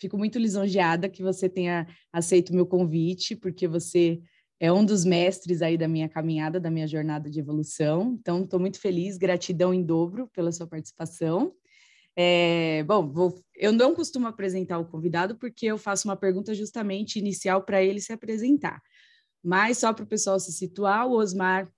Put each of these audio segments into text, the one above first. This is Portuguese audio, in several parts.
Fico muito lisonjeada que você tenha aceito o meu convite, porque você é um dos mestres aí da minha caminhada, da minha jornada de evolução. Então, estou muito feliz, gratidão em dobro pela sua participação. É, bom, vou, eu não costumo apresentar o convidado porque eu faço uma pergunta justamente inicial para ele se apresentar. Mas só para o pessoal se situar, o Osmar,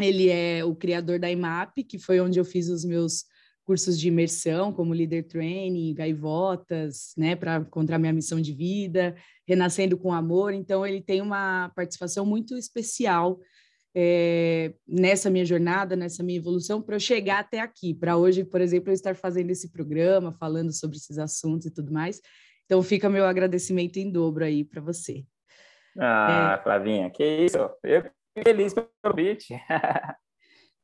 ele é o criador da IMAP, que foi onde eu fiz os meus cursos de imersão, como Leader Training, Gaivotas, né, para encontrar minha missão de vida, Renascendo com Amor. Então, ele tem uma participação muito especial é, nessa minha jornada, nessa minha evolução, para eu chegar até aqui, para hoje, por exemplo, eu estar fazendo esse programa, falando sobre esses assuntos e tudo mais. Então, fica meu agradecimento em dobro aí para você. Ah, é... Flavinha, que isso! Eu feliz pelo convite.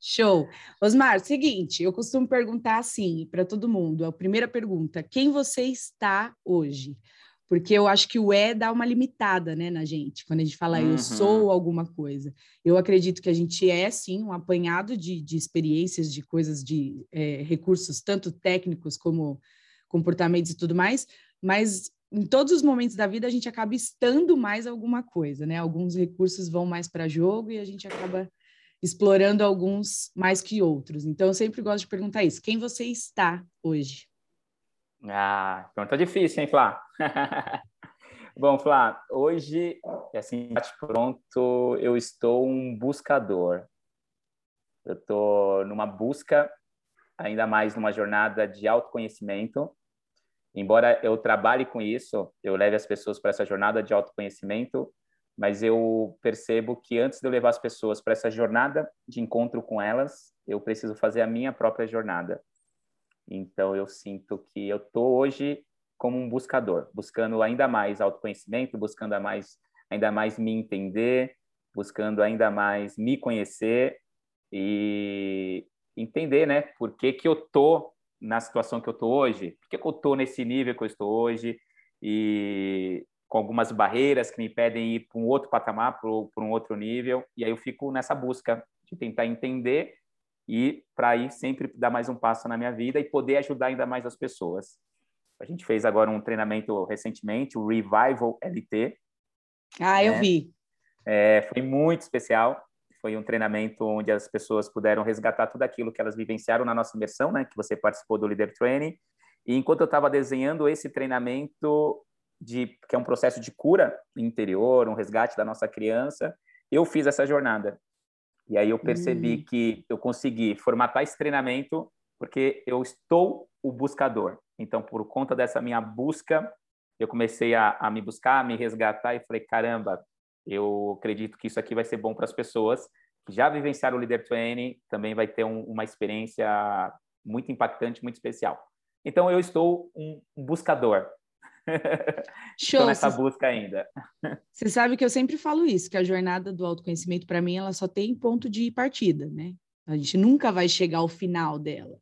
Show. Osmar, seguinte, eu costumo perguntar assim para todo mundo. A primeira pergunta: quem você está hoje? Porque eu acho que o é dá uma limitada, né, na gente, quando a gente fala uhum. eu sou alguma coisa. Eu acredito que a gente é, sim, um apanhado de, de experiências, de coisas, de é, recursos, tanto técnicos como comportamentos e tudo mais, mas em todos os momentos da vida a gente acaba estando mais alguma coisa, né? Alguns recursos vão mais para jogo e a gente acaba explorando alguns mais que outros. Então, eu sempre gosto de perguntar isso. Quem você está hoje? Ah, pergunta difícil, hein, Flá? Bom, Flá, hoje, assim, pronto, eu estou um buscador. Eu estou numa busca, ainda mais numa jornada de autoconhecimento. Embora eu trabalhe com isso, eu leve as pessoas para essa jornada de autoconhecimento, mas eu percebo que antes de eu levar as pessoas para essa jornada de encontro com elas, eu preciso fazer a minha própria jornada. Então eu sinto que eu tô hoje como um buscador, buscando ainda mais autoconhecimento, buscando mais, ainda mais me entender, buscando ainda mais me conhecer e entender, né, por que que eu tô na situação que eu tô hoje, por que, que eu tô nesse nível que eu estou hoje e com algumas barreiras que me impedem ir para um outro patamar, para um outro nível, e aí eu fico nessa busca de tentar entender e para aí sempre dar mais um passo na minha vida e poder ajudar ainda mais as pessoas. A gente fez agora um treinamento recentemente, o Revival LT. Ah, né? eu vi. É, foi muito especial. Foi um treinamento onde as pessoas puderam resgatar tudo aquilo que elas vivenciaram na nossa imersão, né? Que você participou do Leader Training. E enquanto eu estava desenhando esse treinamento, de que é um processo de cura interior, um resgate da nossa criança, eu fiz essa jornada. E aí eu percebi hum. que eu consegui formatar esse treinamento porque eu estou o buscador. Então, por conta dessa minha busca, eu comecei a, a me buscar, a me resgatar e falei, caramba, eu acredito que isso aqui vai ser bom para as pessoas que já vivenciaram o Leader Training, também vai ter um, uma experiência muito impactante, muito especial. Então, eu estou um buscador. Show. Estou nessa busca ainda. Você sabe que eu sempre falo isso, que a jornada do autoconhecimento, para mim, ela só tem ponto de partida, né? A gente nunca vai chegar ao final dela.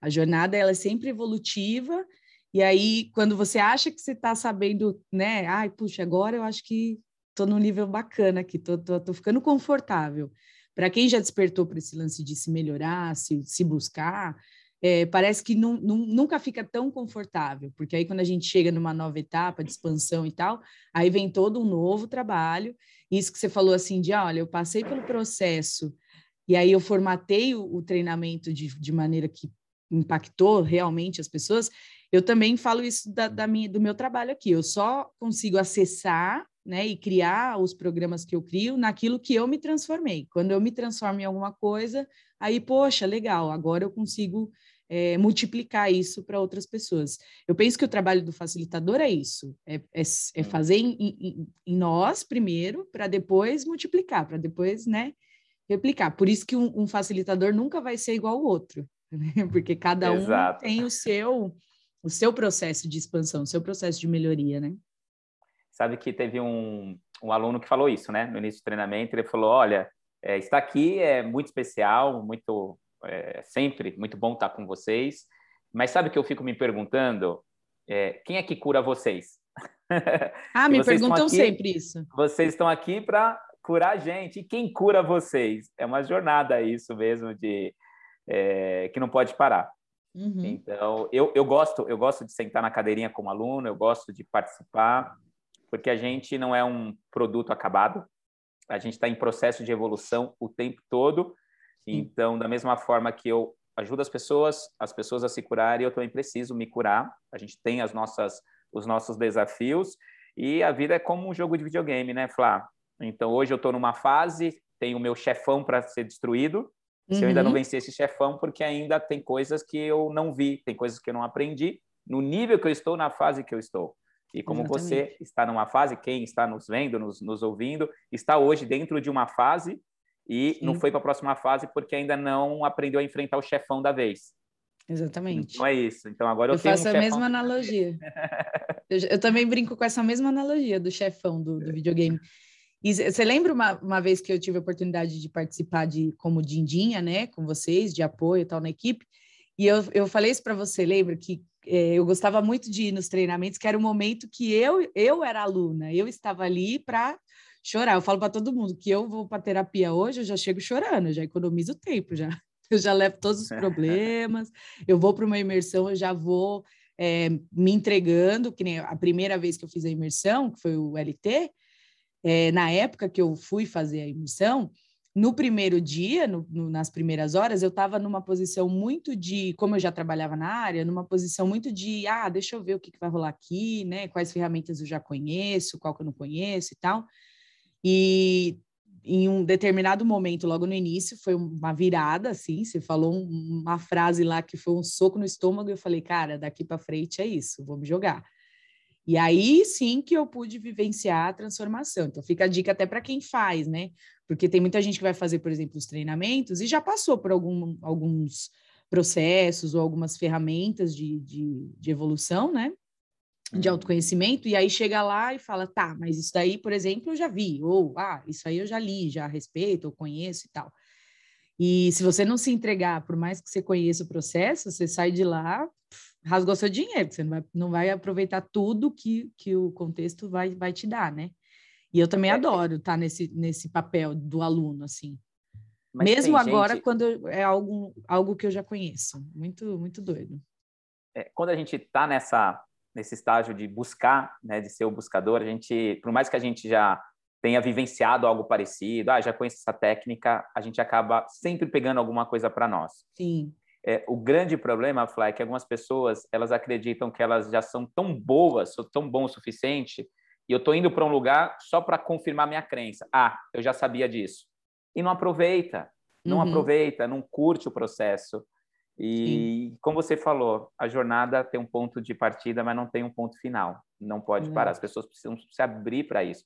A jornada, ela é sempre evolutiva, e aí, quando você acha que você está sabendo, né? Ai, puxa, agora eu acho que estou num nível bacana aqui, tô, tô, tô ficando confortável. Para quem já despertou para esse lance de se melhorar, se, se buscar, é, parece que nunca fica tão confortável, porque aí quando a gente chega numa nova etapa de expansão e tal, aí vem todo um novo trabalho. Isso que você falou assim de, olha, eu passei pelo processo e aí eu formatei o, o treinamento de, de maneira que impactou realmente as pessoas. Eu também falo isso da, da minha, do meu trabalho aqui. Eu só consigo acessar né, e criar os programas que eu crio naquilo que eu me transformei. Quando eu me transformo em alguma coisa, aí, poxa, legal, agora eu consigo é, multiplicar isso para outras pessoas. Eu penso que o trabalho do facilitador é isso, é, é, é fazer em, em, em, nós primeiro, para depois multiplicar, para depois, né, replicar. Por isso que um, um, facilitador nunca vai ser igual ao outro, né? porque cada Exato. um tem o seu, o seu processo de expansão, o seu processo de melhoria, né? sabe que teve um, um aluno que falou isso, né? No início do treinamento, ele falou: olha, é, estar aqui é muito especial, muito é, sempre muito bom estar com vocês. Mas sabe que eu fico me perguntando é, quem é que cura vocês? Ah, me perguntam aqui, sempre isso. Vocês estão aqui para curar a gente. E quem cura vocês? É uma jornada isso mesmo de é, que não pode parar. Uhum. Então, eu, eu gosto eu gosto de sentar na cadeirinha como aluno, eu gosto de participar, porque a gente não é um produto acabado, a gente está em processo de evolução o tempo todo. Então, da mesma forma que eu ajudo as pessoas, as pessoas a se curarem, eu também preciso me curar. A gente tem as nossas, os nossos desafios e a vida é como um jogo de videogame, né, Flá? Então, hoje eu estou numa fase, tenho o meu chefão para ser destruído. Se eu ainda não uhum. vencer esse chefão, porque ainda tem coisas que eu não vi, tem coisas que eu não aprendi no nível que eu estou, na fase que eu estou. E como Exatamente. você está numa fase, quem está nos vendo, nos, nos ouvindo, está hoje dentro de uma fase e Sim. não foi para a próxima fase porque ainda não aprendeu a enfrentar o chefão da vez. Exatamente. Então é isso. Então agora eu, eu faço um a mesma analogia. eu, eu, também brinco com essa mesma analogia do chefão do, do videogame. E você lembra uma, uma vez que eu tive a oportunidade de participar de como dindinha, né, com vocês, de apoio e tal na equipe? E eu, eu falei isso para você, lembra que é, eu gostava muito de ir nos treinamentos, que era o momento que eu eu era aluna, eu estava ali para chorar. Eu falo para todo mundo que eu vou para terapia hoje, eu já chego chorando, já economizo tempo, já. Eu já levo todos os problemas. eu vou para uma imersão, eu já vou é, me entregando, que nem a primeira vez que eu fiz a imersão, que foi o LT, é, na época que eu fui fazer a imersão, no primeiro dia, no, no, nas primeiras horas, eu estava numa posição muito de, como eu já trabalhava na área, numa posição muito de, ah, deixa eu ver o que, que vai rolar aqui, né? Quais ferramentas eu já conheço, qual que eu não conheço e tal. E em um determinado momento, logo no início, foi uma virada, assim, você falou uma frase lá que foi um soco no estômago, e eu falei, cara, daqui para frente é isso, vou me jogar. E aí sim que eu pude vivenciar a transformação. Então fica a dica até para quem faz, né? Porque tem muita gente que vai fazer, por exemplo, os treinamentos e já passou por algum, alguns processos ou algumas ferramentas de, de, de evolução, né? De autoconhecimento, e aí chega lá e fala, tá, mas isso daí, por exemplo, eu já vi, ou, ah, isso aí eu já li, já respeito, eu conheço e tal. E se você não se entregar, por mais que você conheça o processo, você sai de lá, rasgou seu dinheiro, você não vai, não vai aproveitar tudo que, que o contexto vai, vai te dar, né? E eu também é, é. adoro estar tá nesse, nesse papel do aluno, assim. Mesmo agora, gente... quando é algo, algo que eu já conheço. Muito, muito doido. É, quando a gente está nessa nesse estágio de buscar, né, de ser o buscador, a gente, por mais que a gente já tenha vivenciado algo parecido, ah, já conheço essa técnica, a gente acaba sempre pegando alguma coisa para nós. Sim. É, o grande problema, Fly, é que algumas pessoas elas acreditam que elas já são tão boas, ou tão bom o suficiente, e eu estou indo para um lugar só para confirmar minha crença. Ah, eu já sabia disso. E não aproveita, não uhum. aproveita, não curte o processo. E, Sim. como você falou, a jornada tem um ponto de partida, mas não tem um ponto final. Não pode parar. As pessoas precisam se abrir para isso.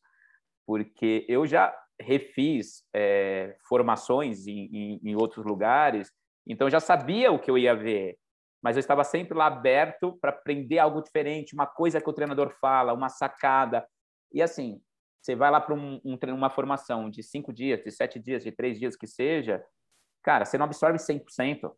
Porque eu já refiz é, formações em, em, em outros lugares, então já sabia o que eu ia ver, mas eu estava sempre lá aberto para aprender algo diferente, uma coisa que o treinador fala, uma sacada. E assim, você vai lá para um, um, uma formação de cinco dias, de sete dias, de três dias que seja, cara, você não absorve 100%.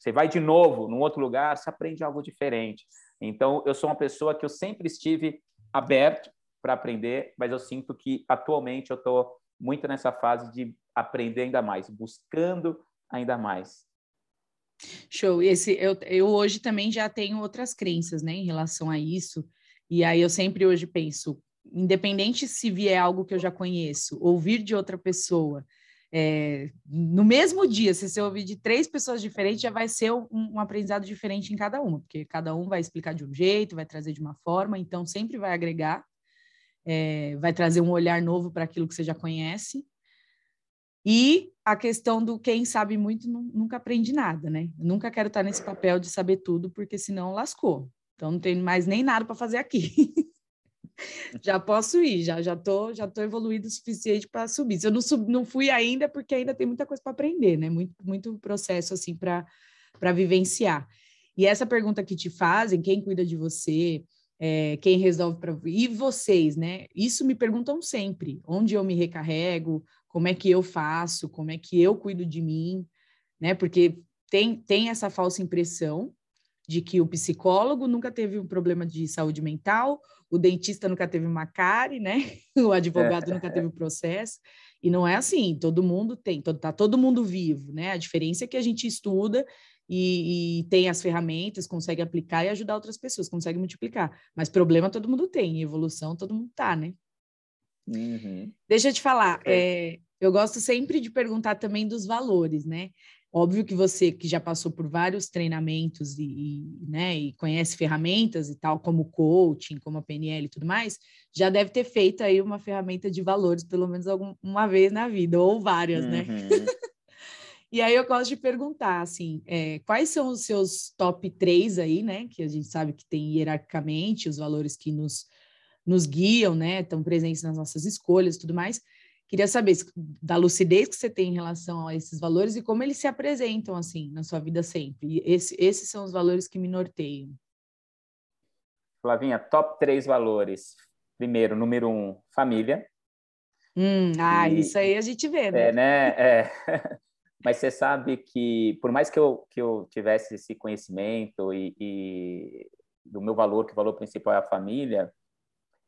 Você vai de novo num outro lugar, você aprende algo diferente. Então, eu sou uma pessoa que eu sempre estive aberto para aprender, mas eu sinto que atualmente eu estou muito nessa fase de aprender ainda mais, buscando ainda mais. Show. Esse eu, eu hoje também já tenho outras crenças, né, em relação a isso. E aí eu sempre hoje penso, independente se vier algo que eu já conheço, ouvir de outra pessoa, é, no mesmo dia, se você ouvir de três pessoas diferentes, já vai ser um, um, aprendizado diferente em cada uma, porque cada um vai explicar de um jeito, vai trazer de uma forma, então sempre vai agregar, é, vai trazer um olhar novo para aquilo que você já conhece. E a questão do quem sabe muito nunca aprende nada, né? Eu nunca quero estar nesse papel de saber tudo, porque senão lascou. Então não tem mais nem nada para fazer aqui. já posso ir, já já tô, já tô evoluído o suficiente para subir. Se eu não, sub, não fui ainda, porque ainda tem muita coisa para aprender, né? Muito, muito processo assim para para vivenciar. E essa pergunta que te fazem, quem cuida de você, É, quem resolve para e vocês, né? Isso me perguntam sempre, onde eu me recarrego, como é que eu faço, como é que eu cuido de mim, né? Porque tem, tem essa falsa impressão de que o psicólogo nunca teve um problema de saúde mental, o dentista nunca teve uma cárie, né? O advogado nunca teve um processo. E não é assim, todo mundo tem, todo, tá todo mundo vivo, né? A diferença é que a gente estuda e, e, tem as ferramentas, consegue aplicar e ajudar outras pessoas, consegue multiplicar. Mas problema todo mundo tem, evolução todo mundo tá, né? Uhum. Deixa eu te falar, é, eu gosto sempre de perguntar também dos valores, né? Óbvio que você que já passou por vários treinamentos e, e, né, e conhece ferramentas e tal, como coaching, como a PNL e tudo mais, já deve ter feito aí uma ferramenta de valores pelo menos alguma vez na vida, ou várias, né? uhum. né? e aí eu gosto de perguntar, assim, é, quais são os seus top três aí, né? Que a gente sabe que tem hierarquicamente os valores que nos, nos guiam, né? Estão presentes nas nossas escolhas e tudo mais. Queria saber da lucidez que você tem em relação a esses valores e como eles se apresentam assim na sua vida sempre. E esse, esses são os valores que me norteiam. Flavinha, top três valores. Primeiro, número um, família. Hum, ah, e, isso aí a gente vê, né? É, né? É. Mas você sabe que, por mais que eu, que eu tivesse esse conhecimento e, e do meu valor, que o valor principal é a família,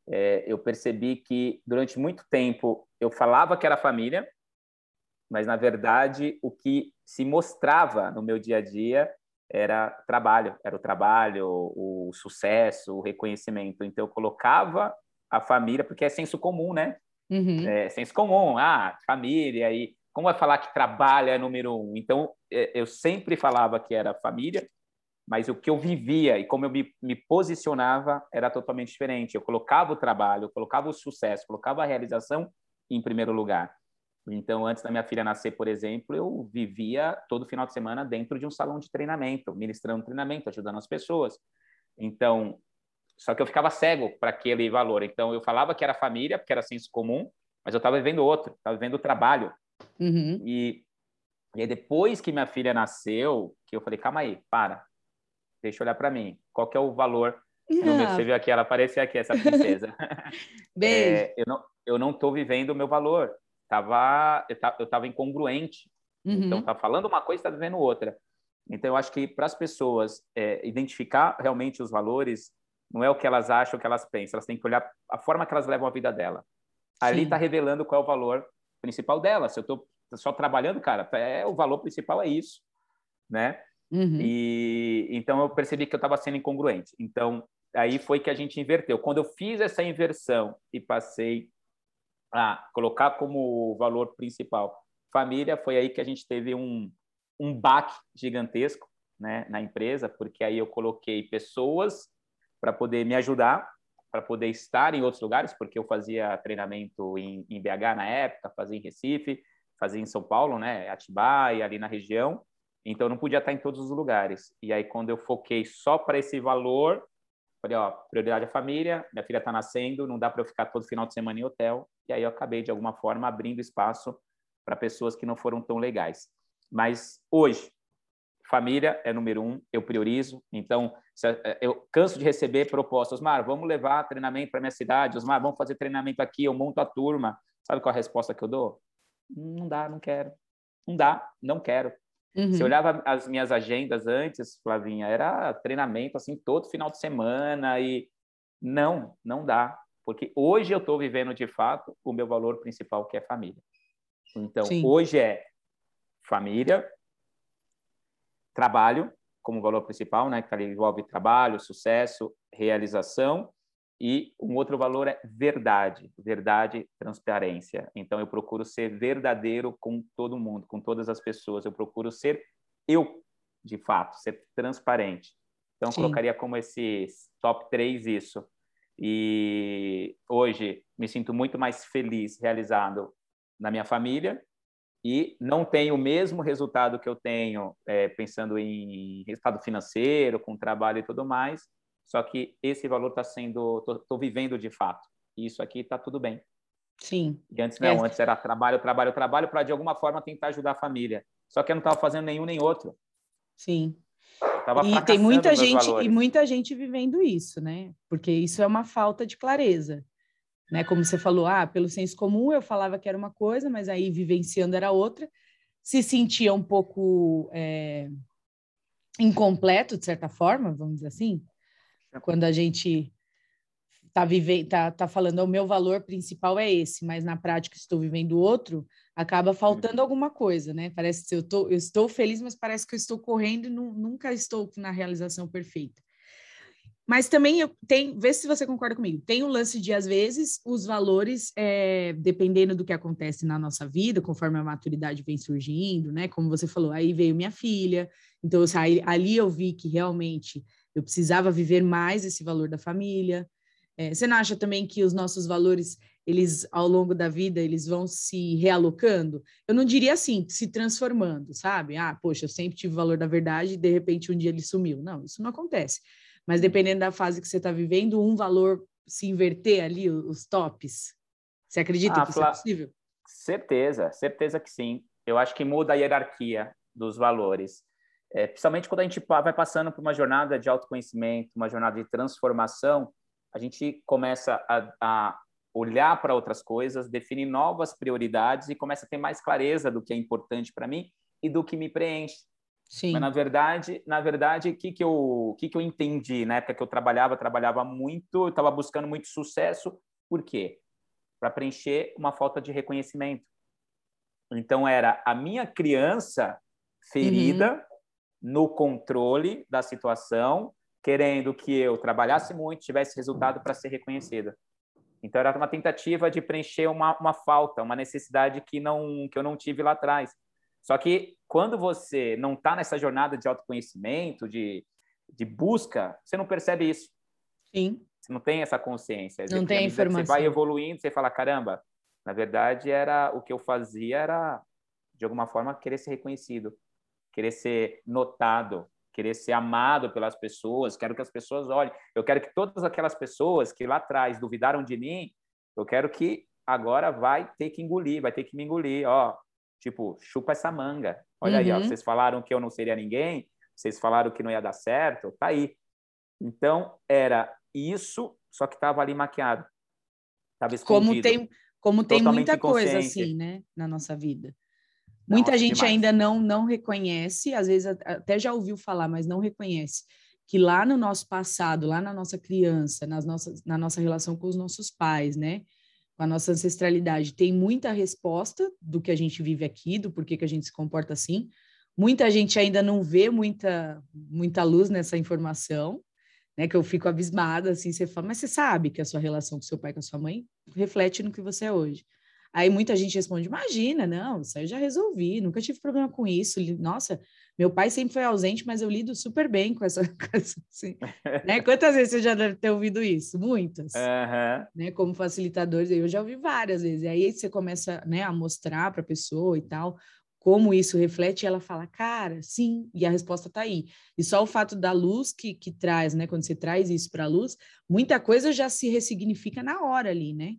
é, eu percebi que durante muito tempo eu falava que era família, mas na verdade o que se mostrava no meu dia a dia era trabalho, era o trabalho, o sucesso, o reconhecimento. Então eu colocava a família, porque é senso comum, né? Uhum. É senso comum, ah, família, e como vai falar que trabalho é número um? Então é, eu sempre falava que era família, mas o que eu vivia e como eu me, me, posicionava era totalmente diferente. Eu colocava o trabalho, eu colocava o sucesso, colocava a realização em primeiro lugar. Então, antes da minha filha nascer, por exemplo, eu vivia todo final de semana dentro de um salão de treinamento, ministrando treinamento, ajudando as pessoas. Então, só que eu ficava cego para aquele valor. Então, eu falava que era família, porque era senso comum, mas eu estava vivendo outro, estava vivendo o trabalho. Uhum. E, e aí, depois que minha filha nasceu, que eu falei, calma aí, para, deixa eu olhar para mim. Qual que é o valor? Ah. Você viu aqui, ela apareceu aqui, essa princesa. Beijo. É, eu não, eu não estou vivendo o meu valor. Tava, eu estava tava incongruente. Uhum. Então, tá falando uma coisa, está vivendo outra. Então, eu acho que para as pessoas é, identificar realmente os valores, não é o que elas acham, o que elas pensam. Elas têm que olhar a forma que elas levam a vida dela. Ali está revelando qual é o valor principal dela. Se eu estou só trabalhando, cara, é o valor principal é isso, né? Uhum. E então eu percebi que eu estava sendo incongruente. Então aí foi que a gente inverteu. Quando eu fiz essa inversão e passei a colocar como valor principal família, foi aí que a gente teve um um baque gigantesco, né, na empresa, porque aí eu coloquei pessoas para poder me ajudar, para poder estar em outros lugares, porque eu fazia treinamento em, em BH na época, fazia em Recife, fazia em São Paulo, né, Atibaia, ali na região então, não podia estar em todos os lugares. E aí, quando eu foquei só para esse valor, falei, ó, prioridade é a família, minha filha está nascendo, não dá para eu ficar todo final de semana em hotel. E aí, eu acabei, de alguma forma, abrindo espaço para pessoas que não foram tão legais. Mas, hoje, família é número um, eu priorizo. Então, é, eu canso de receber propostas. Osmar, vamos levar treinamento para minha cidade. Osmar, vamos fazer treinamento aqui, eu monto a turma. Sabe qual é a resposta que eu dou? Não dá, não quero. Não dá, não quero. Uhum. Se eu olhava as minhas agendas antes, Flavinha, era treinamento assim todo final de semana e não, não dá, porque hoje eu estou vivendo de fato o meu valor principal que é família. Então, Sim. hoje é família, trabalho como valor principal, né, que envolve trabalho, sucesso, realização e um outro valor é verdade, verdade, transparência. Então eu procuro ser verdadeiro com todo mundo, com todas as pessoas. Eu procuro ser eu, de fato, ser transparente. Então Sim. colocaria como esses top 3 isso. E hoje me sinto muito mais feliz, realizado na minha família e não tenho o mesmo resultado que eu tenho é, pensando em resultado financeiro, com trabalho e tudo mais, só que esse valor está sendo, estou vivendo de fato. Isso aqui está tudo bem. Sim. E antes não, é. antes era trabalho, trabalho, trabalho, para de alguma forma tentar ajudar a família. Só que eu não estava fazendo nenhum nem outro. Sim. E tem muita gente valores. e muita gente vivendo isso, né? Porque isso é uma falta de clareza, né? Como você falou, ah, pelo senso comum eu falava que era uma coisa, mas aí vivenciando era outra. Se sentia um pouco é, incompleto de certa forma, vamos dizer assim, quando a gente tá vivendo, tá, tá falando o meu valor principal é esse, mas na prática estou vivendo outro, acaba faltando alguma coisa, né? Parece que eu, tô, eu estou feliz, mas parece que eu estou correndo e não, nunca estou na realização perfeita. Mas também eu tenho, vê se você concorda comigo. Tem o lance de, às vezes, os valores, é, dependendo do que acontece na nossa vida, conforme a maturidade vem surgindo, né? Como você falou, aí veio minha filha, então aí, ali eu vi que realmente eu precisava viver mais esse valor da família. É, você não acha também que os nossos valores, eles ao longo da vida, eles vão se realocando? Eu não diria assim, se transformando, sabe? Ah, poxa, eu sempre tive o valor da verdade e de repente um dia ele sumiu. Não, isso não acontece. Mas dependendo da fase que você está vivendo, um valor se inverter ali, os tops. Você acredita ah, que isso é possível? Certeza, certeza que sim. Eu acho que muda a hierarquia dos valores. É, principalmente quando a gente vai passando por uma jornada de autoconhecimento, uma jornada de transformação, a gente começa a, a olhar para outras coisas, definir novas prioridades e começa a ter mais clareza do que é importante para mim e do que me preenche. Sim. Mas na verdade, na verdade, o que que eu, que que eu entendi na época que eu trabalhava, trabalhava muito, estava buscando muito sucesso, por quê? Para preencher uma falta de reconhecimento. Então era a minha criança ferida uhum. No controle da situação, querendo que eu trabalhasse muito, tivesse resultado para ser reconhecida. Então era uma tentativa de preencher uma, uma falta, uma necessidade que não que eu não tive lá atrás. Só que quando você não está nessa jornada de autoconhecimento, de, de busca, você não percebe isso. Sim. Você não tem essa consciência. Não tem informação. Você vai evoluindo, você fala, caramba, na verdade era o que eu fazia era de alguma forma querer ser reconhecido, querer ser notado, querer ser amado pelas pessoas, quero que as pessoas olhem. Eu quero que todas aquelas pessoas que lá atrás duvidaram de mim, eu quero que agora vai ter que engolir, vai ter que me engolir, ó, tipo, chupa essa manga. Olha uhum. aí, ó, uhum. vocês falaram que eu não seria ninguém, vocês falaram que não ia dar certo, tá aí. Então, era isso, só que estava ali maquiado. Tava escondido. Como tem, como tem muita coisa assim, né, na nossa vida. Muita gente demais. ainda não, não reconhece, às vezes até já ouviu falar, mas não reconhece que lá no nosso passado, lá na nossa criança, nas nossas, na nossa relação com os nossos pais, né? Com a nossa ancestralidade, tem muita resposta do que a gente vive aqui, do porquê que a gente se comporta assim. Muita gente ainda não vê muita, muita luz nessa informação, né? Que eu fico abismada, assim, você fala, mas você sabe que a sua relação com seu pai, com a sua mãe, reflete no que você é hoje. Aí muita gente responde: imagina, não, isso aí eu já resolvi, nunca tive problema com isso. Nossa, meu pai sempre foi ausente, mas eu lido super bem com essa. coisa. assim, né? Quantas vezes você já deve ter ouvido isso? Muitas. Uhum. Né? Como facilitadores, eu já ouvi várias vezes. E aí você começa né, a mostrar para a pessoa e tal como isso reflete, e ela fala, cara, sim, e a resposta está aí. E só o fato da luz que, que traz, né? Quando você traz isso para a luz, muita coisa já se ressignifica na hora ali, né?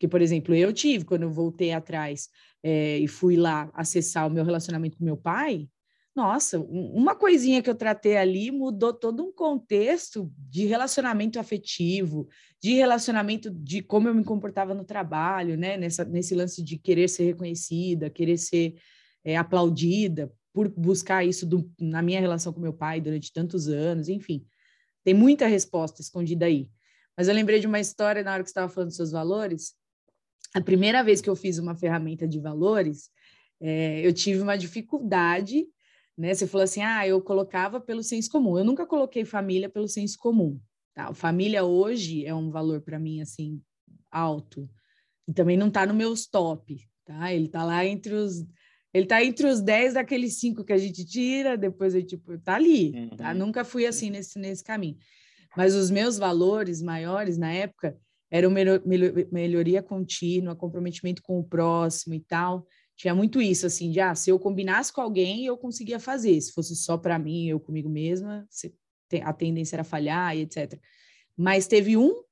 Porque, por exemplo, eu tive, quando eu voltei atrás é, e fui lá acessar o meu relacionamento com meu pai, nossa, uma coisinha que eu tratei ali mudou todo um contexto de relacionamento afetivo, de relacionamento de como eu me comportava no trabalho, né? Nessa, nesse lance de querer ser reconhecida, querer ser é, aplaudida por buscar isso do, na minha relação com meu pai durante tantos anos, enfim. Tem muita resposta escondida aí. Mas eu lembrei de uma história na hora que você estava falando dos seus valores, a primeira vez que eu fiz uma ferramenta de valores, é, eu tive uma dificuldade, né? Você falou assim, ah, eu colocava pelo senso comum. Eu nunca coloquei família pelo senso comum. Tá? Família hoje é um valor para mim assim alto e também não está no meus top, tá? Ele está lá entre os ele tá entre os 10 daqueles cinco que a gente tira, depois eu tipo, tá ali, tá? uhum. tá? Nunca fui assim nesse nesse caminho. Mas os meus valores maiores na época era uma melhoria contínua, comprometimento com o próximo e tal. Tinha muito isso, assim, de ah, se eu combinasse com alguém, eu conseguia fazer. Se fosse só para mim, eu comigo mesma, a tendência era falhar e etc. Mas teve um,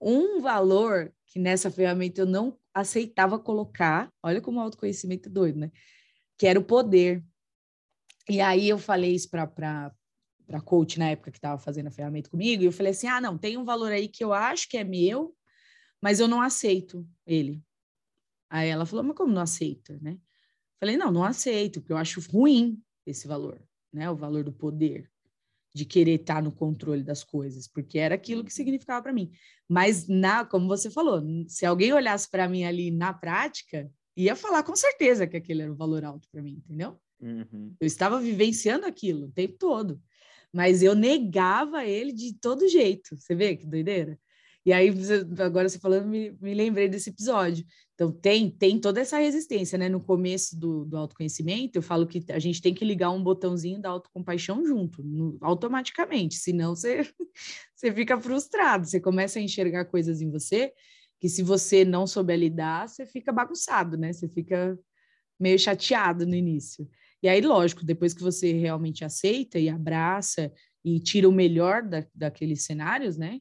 um valor que nessa ferramenta eu não aceitava colocar. Olha como o autoconhecimento é doido, né? Que era o poder. E aí eu falei isso para para coach na época que estava fazendo a ferramenta comigo, e eu falei assim: ah, não, tem um valor aí que eu acho que é meu, mas eu não aceito ele. Aí ela falou, mas como não aceita, né? Falei, não, não aceito, porque eu acho ruim esse valor, né? O valor do poder, de querer estar no controle das coisas, porque era aquilo que significava para mim. Mas, na, como você falou, se alguém olhasse para mim ali na prática, ia falar com certeza que aquele era um valor alto para mim, entendeu? Uhum. Eu estava vivenciando aquilo o tempo todo, mas eu negava ele de todo jeito. Você vê que doideira? E aí, agora você falando, me, me lembrei desse episódio. Então, tem, tem toda essa resistência, né? No começo do, do autoconhecimento, eu falo que a gente tem que ligar um botãozinho da autocompaixão junto, no, automaticamente, senão você, você fica frustrado, você começa a enxergar coisas em você que se você não souber lidar, você fica bagunçado, né? Você fica meio chateado no início. E aí, lógico, depois que você realmente aceita e abraça e tira o melhor da, daqueles cenários, né?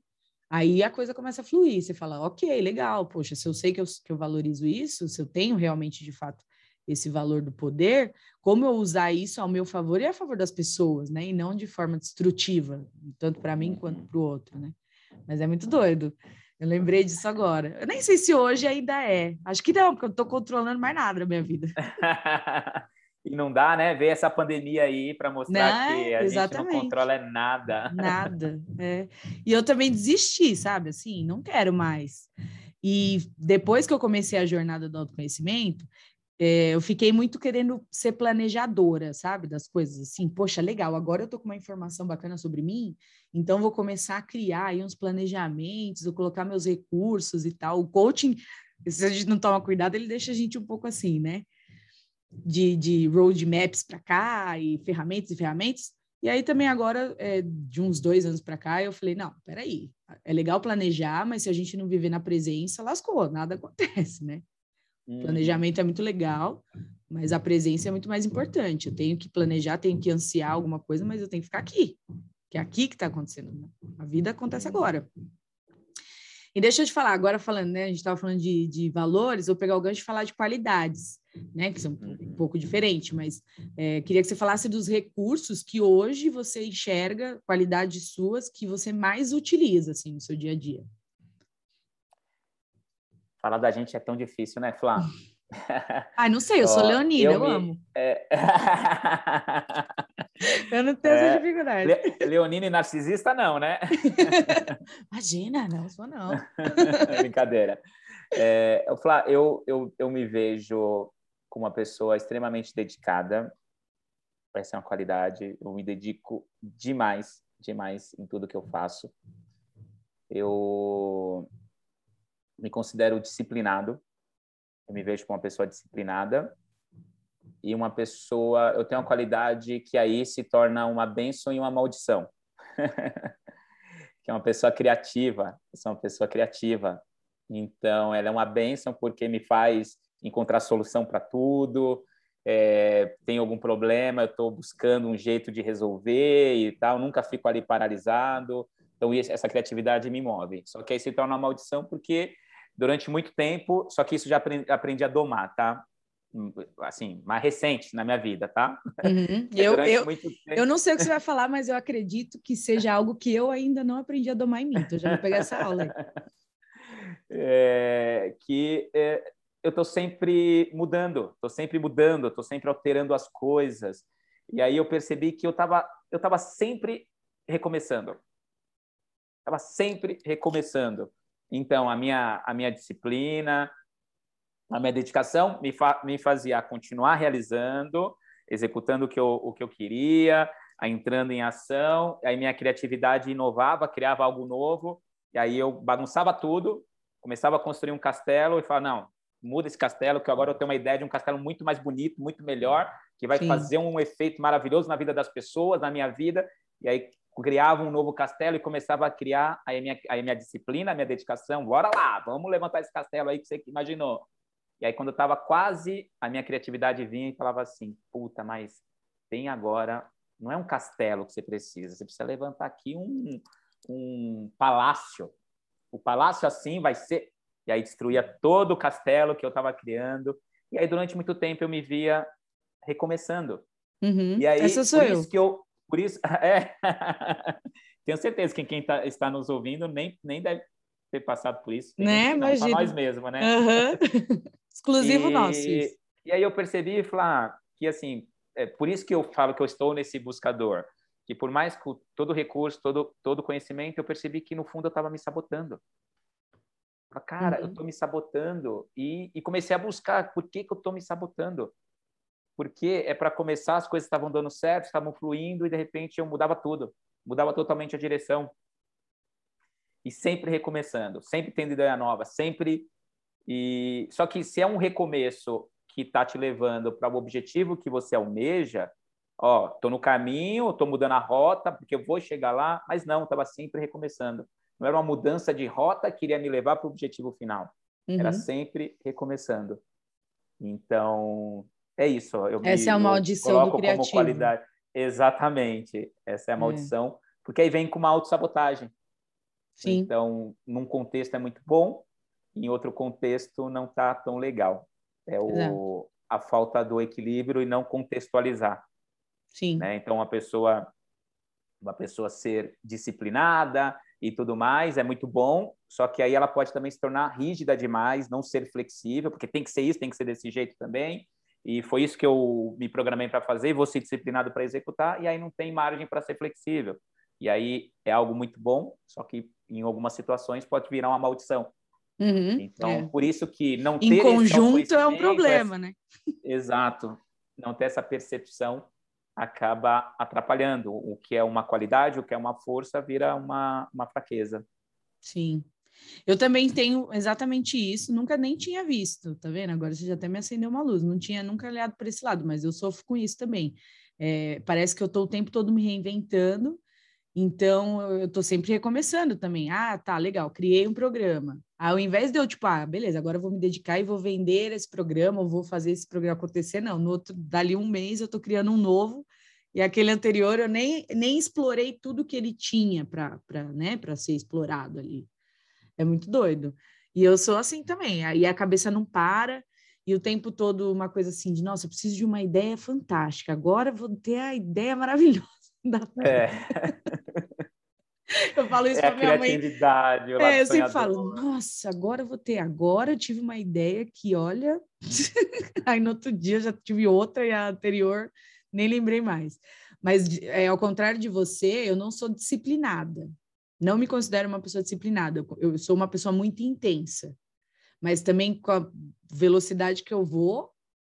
Aí a coisa começa a fluir, você fala, ok, legal, poxa, se eu sei que eu, que eu valorizo isso, se eu tenho realmente, de fato, esse valor do poder, como eu usar isso ao meu favor e a favor das pessoas, né? E não de forma destrutiva, tanto para mim quanto para o outro, né? Mas é muito doido. Eu lembrei disso agora. Eu nem sei se hoje ainda é. Acho que não, porque eu não estou controlando mais nada na minha vida. E não dá, né? Ver essa pandemia aí para mostrar não, que a exatamente. gente não controla nada. Nada. É. E eu também desisti, sabe? Assim, não quero mais. E depois que eu comecei a jornada do autoconhecimento, é, eu fiquei muito querendo ser planejadora, sabe? Das coisas assim. Poxa, legal, agora eu tô com uma informação bacana sobre mim, então vou começar a criar aí uns planejamentos, vou colocar meus recursos e tal. O coaching, se a gente não toma cuidado, ele deixa a gente um pouco assim, né? De, de roadmaps para cá e ferramentas e ferramentas. E aí também agora, é, de uns dois anos para cá, eu falei, não, peraí, é legal planejar, mas se a gente não viver na presença, lascou, nada acontece, né? Hum. Planejamento é muito legal, mas a presença é muito mais importante. Eu tenho que planejar, tenho que ansiar alguma coisa, mas eu tenho que ficar aqui, que é aqui que está acontecendo. A vida acontece agora. E deixa eu te falar, agora falando, né? A gente estava falando de, de valores, vou pegar o gancho e falar de qualidades, né? Que são um uhum. pouco diferentes, mas é, queria que você falasse dos recursos que hoje você enxerga, qualidades suas, que você mais utiliza, assim, no seu dia a dia. Falar da gente é tão difícil, né, Flá? Ai, não sei, eu sou leonina, eu, eu me... amo. É... eu não tenho é... essa dificuldade. Le... Leonina e narcisista, não, né? Imagina, não sou não. Brincadeira. É, eu, Flá, eu, eu, eu me vejo como uma pessoa extremamente dedicada. Essa é uma qualidade. Eu me dedico demais, demais em tudo que eu faço. Eu me considero disciplinado eu me vejo como uma pessoa disciplinada e uma pessoa. Eu tenho uma qualidade que aí se torna uma bênção e uma maldição. que é uma pessoa criativa. Eu sou uma pessoa criativa. Então, ela é uma bênção porque me faz encontrar solução para tudo. É, tem algum problema, eu estou buscando um jeito de resolver e tal. Nunca fico ali paralisado. Então, essa criatividade me move. Só que aí se torna uma maldição porque durante muito tempo, só que isso já aprendi, aprendi a domar, tá? Assim, mais recente na minha vida, tá? Uhum. eu, eu, eu não sei o que você vai falar, mas eu acredito que seja algo que eu ainda não aprendi a domar em mim, então já vou pegar essa aula aí. É, que é, eu estou sempre mudando, estou sempre mudando, estou sempre alterando as coisas. E aí eu percebi que eu estava eu tava sempre recomeçando. Estava sempre recomeçando. Então, a minha, a minha disciplina, a minha dedicação me, fa me fazia continuar realizando, executando o que eu, o que eu queria, entrando em ação, aí minha criatividade inovava, criava algo novo, e aí eu bagunçava tudo, começava a construir um castelo e falava, não, muda esse castelo, que agora eu tenho uma ideia de um castelo muito mais bonito, muito melhor, que vai Sim. fazer um efeito maravilhoso na vida das pessoas, na minha vida, e aí criava um novo castelo e começava a criar a minha, a minha disciplina, a minha dedicação. Bora lá, vamos levantar esse castelo aí que você imaginou. E aí, quando eu estava quase, a minha criatividade vinha e falava assim: puta, mas tem agora, não é um castelo que você precisa, você precisa levantar aqui um, um palácio. O palácio assim vai ser. E aí destruía todo o castelo que eu estava criando. E aí, durante muito tempo, eu me via recomeçando. Uhum. E aí, Essa sou por eu. isso que eu por isso, é. Tenho certeza que quem tá, está nos ouvindo nem, nem deve ter passado por isso. né? Imagina. nós mesmos, né? Uhum. Exclusivo e, nosso. Isso. E aí eu percebi, falar que assim, é por isso que eu falo que eu estou nesse buscador, que por mais que todo recurso, todo todo conhecimento, eu percebi que no fundo eu estava me sabotando. Cara, uhum. eu estou me sabotando e, e, comecei a buscar por que, que eu estou me sabotando. Porque é para começar, as coisas estavam dando certo, estavam fluindo e de repente eu mudava tudo, mudava totalmente a direção. E sempre recomeçando, sempre tendo ideia nova, sempre. E só que se é um recomeço que está te levando para o objetivo que você almeja, ó, tô no caminho, tô mudando a rota porque eu vou chegar lá, mas não, estava sempre recomeçando. Não era uma mudança de rota que iria me levar para o objetivo final. Uhum. Era sempre recomeçando. Então, é isso. Eu Essa me, é a maldição do criativo. Como qualidade. Exatamente. Essa é a é. maldição. É. Porque aí vem com uma autossabotagem. Sim. Então, num contexto é muito bom, em outro contexto não está tão legal. É o, a falta do equilíbrio e não contextualizar. Sim. Né? Então, uma pessoa, uma pessoa ser disciplinada, e tudo mais, é muito bom, só que aí ela pode também se tornar rígida demais, não ser flexível, porque tem que ser isso, tem que ser desse jeito também. E foi isso que eu me programei para fazer, vou ser disciplinado para executar, e aí não tem margem para ser flexível. E aí é algo muito bom, só que em algumas situações pode virar uma maldição. Uhum, então, é. por isso que não ter. Em conjunto é um problema, essa... né? Exato. Não ter essa percepção acaba atrapalhando. O que é uma qualidade, o que é uma força, vira uma, uma fraqueza. Sim. Eu também tenho exatamente isso, nunca nem tinha visto, tá vendo? Agora você já até me acendeu uma luz, não tinha nunca olhado para esse lado, mas eu sofro com isso também. É, parece que eu estou o tempo todo me reinventando, então eu estou sempre recomeçando também. Ah, tá, legal, criei um programa. Ao invés de eu, tipo, ah, beleza, agora eu vou me dedicar e vou vender esse programa, ou vou fazer esse programa acontecer, não. No outro, dali um mês eu estou criando um novo, e aquele anterior eu nem, nem explorei tudo que ele tinha para né, ser explorado ali. É muito doido. E eu sou assim também, aí a cabeça não para, e o tempo todo uma coisa assim de, nossa, eu preciso de uma ideia fantástica, agora vou ter a ideia maravilhosa. Da... É. Eu falo isso é para minha mãe. É, eu sempre falo, nossa, agora eu vou ter. Agora eu tive uma ideia que, olha. Aí no outro dia já tive outra e a anterior nem lembrei mais. Mas é, ao contrário de você, eu não sou disciplinada. Não me considero uma pessoa disciplinada. Eu sou uma pessoa muito intensa. Mas também com a velocidade que eu vou,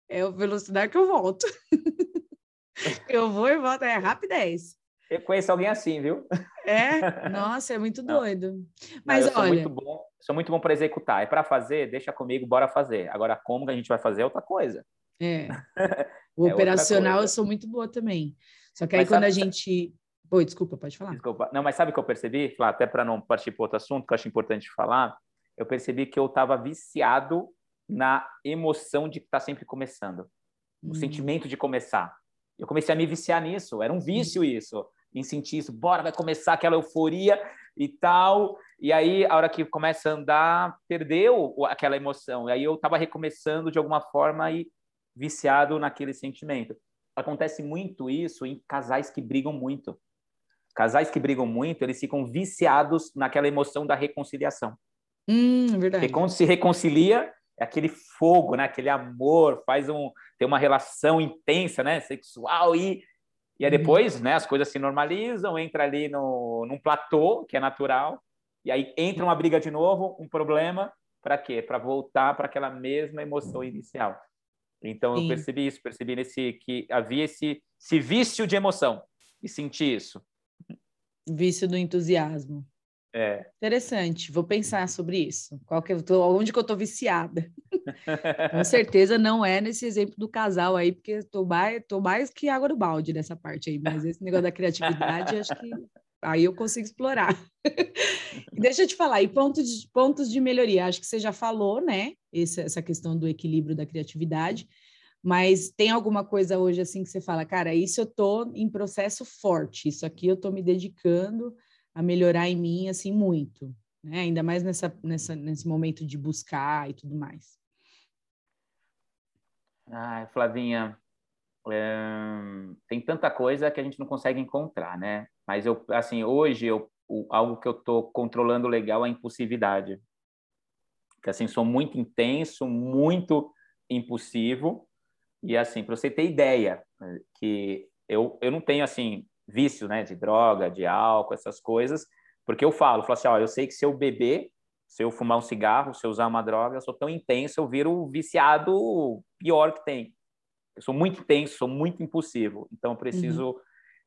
é a velocidade que eu volto. eu vou e volto, é rapidez. Eu conheço alguém assim, viu? É? Nossa, é muito doido. Mas Não, olha. Sou muito bom, sou muito bom para executar. É para fazer, deixa comigo, bora fazer. Agora, como que a gente vai fazer é outra coisa. É. O é operacional eu sou muito boa também. Só que aí mas quando sabe, a gente. Oi, desculpa, pode falar. Desculpa. Não, mas sabe o que eu percebi? Até para não partir para outro assunto, que eu acho importante falar, eu percebi que eu estava viciado na emoção de estar tá sempre começando. O hum. sentimento de começar. Eu comecei a me viciar nisso, era um vício isso em sentir isso, bora, vai começar aquela euforia e tal. E aí, a hora que começa a andar, perdeu aquela emoção. E aí eu estava recomeçando de alguma forma e viciado naquele sentimento. Acontece muito isso em casais que brigam muito. Casais que brigam muito, eles ficam viciados naquela emoção da reconciliação. Hum, verdade. Porque quando se reconcilia, é aquele fogo, né? Aquele amor, faz um tem uma relação intensa, né? Sexual e e aí uhum. depois, né, as coisas se normalizam, entra ali no, num platô, que é natural, e aí entra uma briga de novo, um problema, para quê? Para voltar para aquela mesma emoção inicial. Então Sim. eu percebi isso, percebi nesse que havia esse, esse vício de emoção e senti isso. Vício do entusiasmo. É. Interessante, vou pensar sobre isso. Qual que eu tô, onde que eu tô viciada? Com certeza não é nesse exemplo do casal aí, porque tô mais, tô mais que água do balde nessa parte aí, mas esse negócio da criatividade, acho que aí eu consigo explorar. deixa eu te falar, e pontos de, pontos de melhoria, acho que você já falou, né, essa, essa questão do equilíbrio da criatividade, mas tem alguma coisa hoje assim que você fala, cara, isso eu tô em processo forte, isso aqui eu tô me dedicando a melhorar em mim assim muito, né? Ainda mais nessa, nessa nesse momento de buscar e tudo mais. Ai, Flavinha, é, tem tanta coisa que a gente não consegue encontrar, né? Mas eu, assim, hoje eu, o, algo que eu estou controlando legal é a impulsividade. Que assim, sou muito intenso, muito impulsivo e assim, para você ter ideia, que eu, eu não tenho assim vício, né, de droga, de álcool, essas coisas, porque eu falo, falo assim, ó, eu sei que se eu beber, se eu fumar um cigarro, se eu usar uma droga, eu sou tão intenso, eu viro viciado pior que tem. Eu sou muito intenso, sou muito impulsivo, então eu preciso, uhum.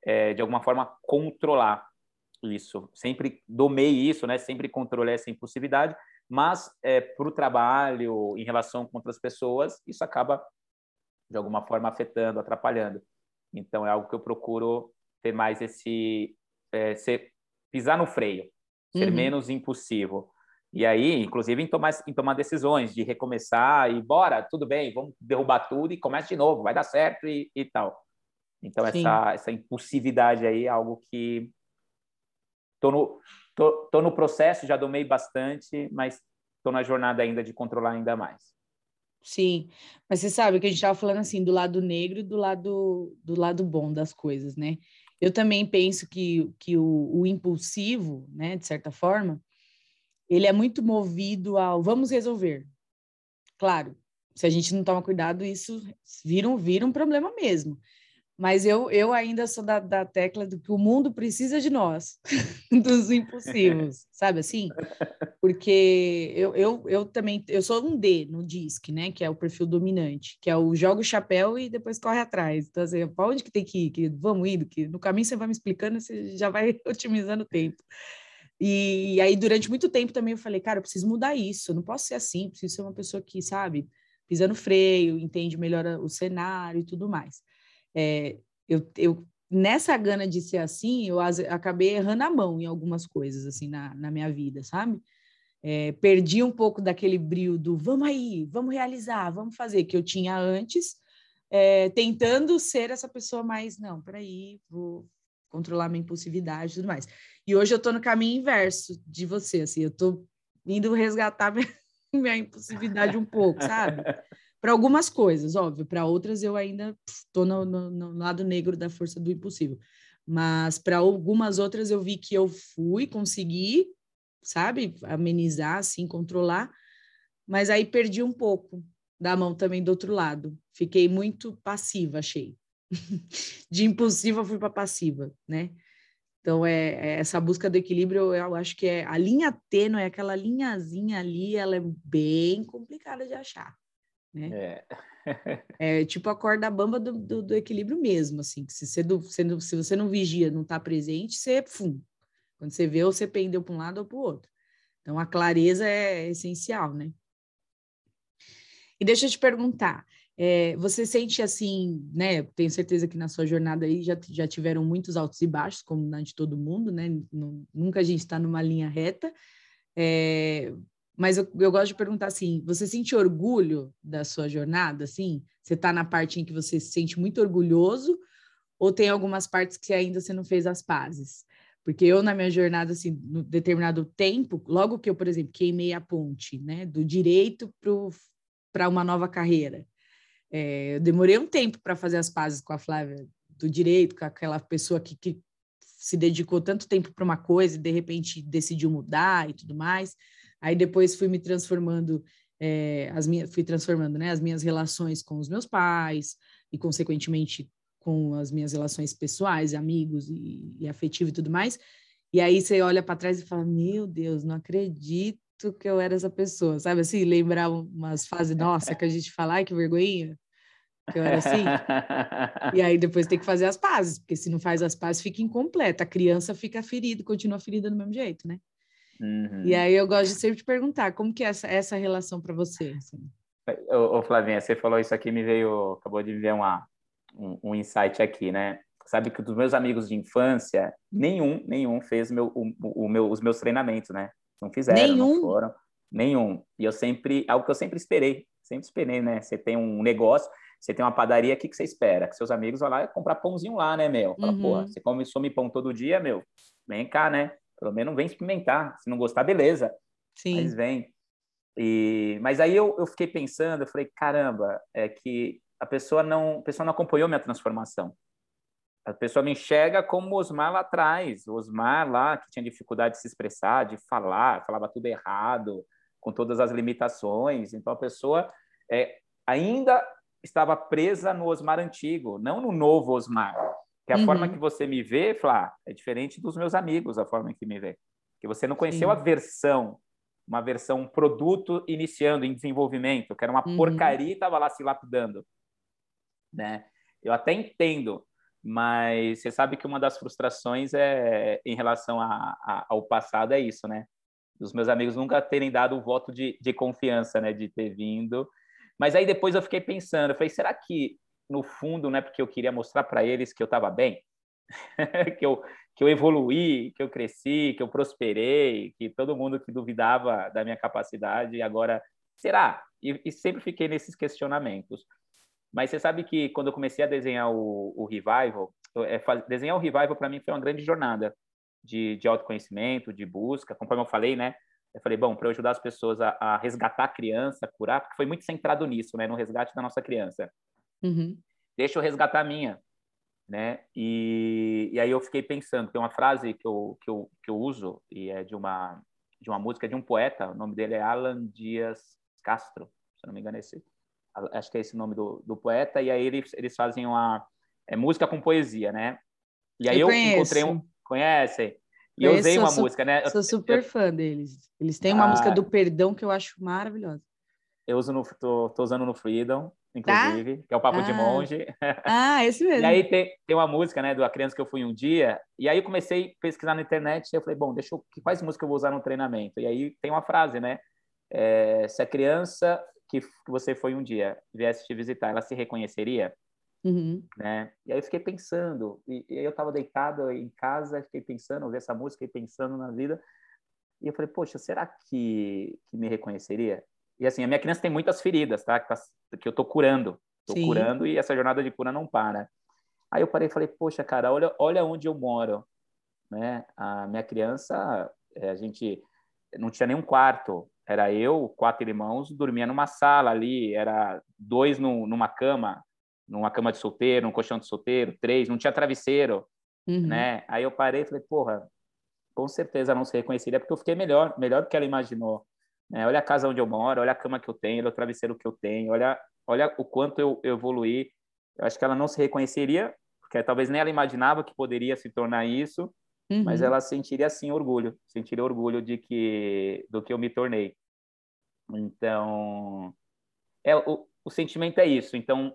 é, de alguma forma, controlar isso. Sempre domei isso, né? Sempre controlei essa impulsividade, mas é, para o trabalho, em relação com outras pessoas, isso acaba, de alguma forma, afetando, atrapalhando. Então, é algo que eu procuro ter mais esse... É, ser, pisar no freio, ser uhum. menos impulsivo. E aí, inclusive, em tomar, em tomar decisões de recomeçar e bora, tudo bem, vamos derrubar tudo e começa de novo, vai dar certo e, e tal. Então, essa, essa impulsividade aí é algo que tô no, tô, tô no processo, já domei bastante, mas tô na jornada ainda de controlar ainda mais. Sim, mas você sabe que a gente estava falando assim do lado negro e do lado do lado bom das coisas, né? Eu também penso que, que o, o impulsivo, né, de certa forma, ele é muito movido ao vamos resolver. Claro, se a gente não toma cuidado, isso vira um, vira um problema mesmo. Mas eu, eu ainda sou da, da tecla do que o mundo precisa de nós, dos impulsivos, sabe assim? Porque eu, eu, eu também, eu sou um D no DISC, né? Que é o perfil dominante, que é o joga o chapéu e depois corre atrás. Então, assim, para onde que tem que ir? Vamos indo, que no caminho você vai me explicando, você já vai otimizando o tempo. E, e aí, durante muito tempo também eu falei, cara, eu preciso mudar isso, eu não posso ser assim, preciso ser uma pessoa que, sabe, pisa no freio, entende melhor o cenário e tudo mais. É, eu, eu, nessa gana de ser assim, eu acabei errando a mão em algumas coisas, assim, na, na minha vida, sabe? É, perdi um pouco daquele brilho do vamos aí, vamos realizar, vamos fazer, que eu tinha antes, é, tentando ser essa pessoa mais, não, peraí, vou controlar minha impulsividade e tudo mais. E hoje eu tô no caminho inverso de você, assim, eu tô indo resgatar minha, minha impulsividade um pouco, sabe? Para algumas coisas, óbvio, para outras eu ainda estou no, no, no, lado negro da força do impossível. Mas para algumas outras eu vi que eu fui, consegui, sabe, amenizar, assim, controlar, mas aí perdi um pouco da mão também do outro lado. Fiquei muito passiva, achei. De impulsiva fui para passiva, né? Então, é, é, essa busca do equilíbrio, eu acho que é a linha tênue, aquela linhazinha ali, ela é bem complicada de achar né? É. é tipo a corda bamba do, do, do, equilíbrio mesmo, assim, que se você, do, se você não vigia, não está presente, você, fum, quando você vê, você pendeu para um lado ou para o outro. Então, a clareza é essencial, né? E deixa eu te perguntar, é, você sente assim, né? Tenho certeza que na sua jornada aí já, já tiveram muitos altos e baixos, como na de todo mundo, né? Nunca a gente está numa linha reta. É, mas eu, eu gosto de perguntar assim: você sente orgulho da sua jornada? Assim, você está na parte em que você se sente muito orgulhoso, ou tem algumas partes que ainda você não fez as pazes? Porque eu, na minha jornada, assim, no determinado tempo, logo que eu, por exemplo, queimei a ponte, né, do direito para uma nova carreira, é, eu demorei um tempo para fazer as pazes com a Flávia do direito, com aquela pessoa que, que se dedicou tanto tempo para uma coisa e de repente decidiu mudar e tudo mais. Aí depois fui me transformando, é, as minhas, fui transformando né, as minhas relações com os meus pais e, consequentemente, com as minhas relações pessoais, amigos e, e afetivo e tudo mais. E aí você olha para trás e fala: Meu Deus, não acredito que eu era essa pessoa, sabe assim? Lembrar umas fases, nossa, que a gente fala, ai, que vergonha, eu era assim. e aí depois tem que fazer as pazes, porque se não faz as pazes, fica incompleta. A criança fica ferida, continua ferida do mesmo jeito, né? Uhum. E aí eu gosto de sempre te perguntar, como que é essa, essa relação para você? Assim? Ô, ô, Flavinha, você falou isso aqui, me veio, acabou de me ver uma, um, um insight aqui, né? Sabe que dos meus amigos de infância, nenhum, nenhum fez meu, o, o meu, os meus treinamentos, né? Não fizeram, nenhum? não foram. Nenhum. E eu sempre, algo que eu sempre esperei, sempre esperei, né? Você tem um negócio, você tem uma padaria, o que, que você espera? Que seus amigos vão lá comprar pãozinho lá, né, meu? Fala, uhum. porra, você come some pão todo dia, meu? Vem cá, né? Pelo menos vem experimentar. Se não gostar, beleza. Sim. Mas vem. E, mas aí eu, eu fiquei pensando, eu falei, caramba, é que a pessoa não, a pessoa não acompanhou minha transformação. A pessoa me enxerga como o Osmar lá atrás, o Osmar lá que tinha dificuldade de se expressar, de falar, falava tudo errado, com todas as limitações. Então a pessoa é, ainda estava presa no Osmar antigo, não no novo Osmar. Que a uhum. forma que você me vê, Flá, é diferente dos meus amigos, a forma que me vê. Que você não conheceu Sim. a versão, uma versão, um produto iniciando, em desenvolvimento, que era uma uhum. porcaria e estava lá se lapidando. Né? Eu até entendo, mas você sabe que uma das frustrações é em relação a, a, ao passado é isso, né? Dos meus amigos nunca terem dado o voto de, de confiança, né? De ter vindo. Mas aí depois eu fiquei pensando, eu falei, será que no fundo não é porque eu queria mostrar para eles que eu estava bem? que, eu, que eu evoluí, que eu cresci, que eu prosperei, que todo mundo que duvidava da minha capacidade agora, será? E, e sempre fiquei nesses questionamentos. Mas você sabe que quando eu comecei a desenhar o, o Revival, é, faz, desenhar o Revival para mim foi uma grande jornada de, de autoconhecimento, de busca. Conforme eu falei, né? Eu falei, bom, para ajudar as pessoas a, a, resgatar a criança, a curar, porque foi muito centrado nisso, né? No resgate da nossa criança. Uhum. Deixa eu resgatar a minha, né? E, e aí eu fiquei pensando, tem uma frase que eu, que eu, que eu uso, e é de uma, de uma música de um poeta, o nome dele é Alan Dias Castro, se não me engano é esse acho que é esse o nome do, do poeta, e aí eles, eles fazem uma é, música com poesia, né? E aí eu, eu encontrei um. Conhece? E eu usei uma música, né? Sou super eu, fã deles. Eles têm uma ah, música do perdão que eu acho maravilhosa. Eu uso no, tô, tô usando no Freedom, inclusive, tá? que é o Papo ah. de Monge. Ah, esse mesmo. e aí tem, tem uma música, né, do A Criança que eu fui um dia, e aí eu comecei a pesquisar na internet, e eu falei, bom, deixa eu, quais músicas eu vou usar no treinamento? E aí tem uma frase, né, é, se a criança que, que você foi um dia viesse te visitar, ela se reconheceria? Uhum. Né? E aí eu fiquei pensando, e, e eu estava deitado em casa, fiquei pensando, ouvi essa música e pensando na vida, e eu falei, poxa, será que, que me reconheceria? E assim, a minha criança tem muitas feridas, tá? Que, tá, que eu tô curando, tô Sim. curando e essa jornada de cura não para. Aí eu parei e falei, poxa, cara, olha, olha onde eu moro, né? A minha criança, é, a gente não tinha nenhum quarto, era eu, quatro irmãos, dormia numa sala ali, era dois no, numa cama, numa cama de solteiro, num colchão de solteiro, três, não tinha travesseiro, uhum. né? Aí eu parei e falei, porra, com certeza não se reconheceria, porque eu fiquei melhor, melhor do que ela imaginou. Né? Olha a casa onde eu moro, olha a cama que eu tenho, olha o travesseiro que eu tenho, olha, olha o quanto eu, eu evoluí. Eu acho que ela não se reconheceria, porque talvez nem ela imaginava que poderia se tornar isso, uhum. mas ela sentiria assim orgulho, sentiria orgulho de que do que eu me tornei. Então, é o, o sentimento é isso. Então,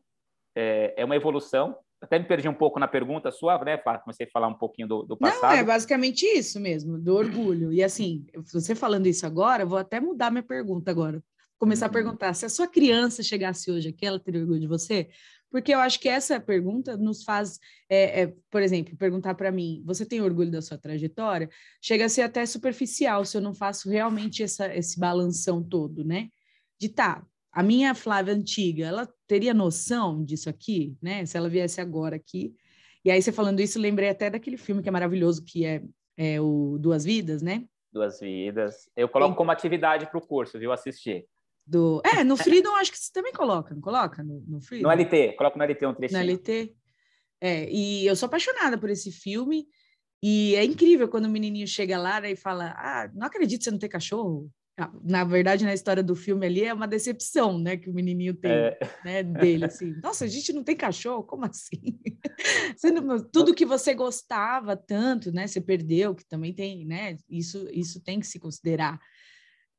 é, é uma evolução. Até me perdi um pouco na pergunta sua, né, Fátima? Comecei a falar um pouquinho do, do passado. Não, é basicamente isso mesmo, do orgulho. E assim, você falando isso agora, vou até mudar minha pergunta agora. Começar uhum. a perguntar: se a sua criança chegasse hoje aqui, ela teria orgulho de você? Porque eu acho que essa pergunta nos faz, é, é, por exemplo, perguntar para mim: você tem orgulho da sua trajetória? Chega a ser até superficial se eu não faço realmente essa, esse balanção todo, né? De tá, a minha Flávia antiga, ela teria noção disso aqui, né? Se ela viesse agora aqui. E aí, você falando isso, lembrei até daquele filme que é maravilhoso, que é, é o Duas Vidas, né? Duas Vidas. Eu coloco como atividade para o curso, viu? Assistir. Do... É, no Freedom acho que você também coloca, não coloca? No, no Freedom? No LT, coloca no LT um trechinho. No LT. É, e eu sou apaixonada por esse filme, e é incrível quando o menininho chega lá e fala, ah, não acredito você não ter cachorro. Ah, na verdade, na história do filme ali, é uma decepção, né, que o menininho tem, é. né, dele, assim. Nossa, a gente não tem cachorro? Como assim? Não, tudo que você gostava tanto, né, você perdeu, que também tem, né, isso, isso tem que se considerar.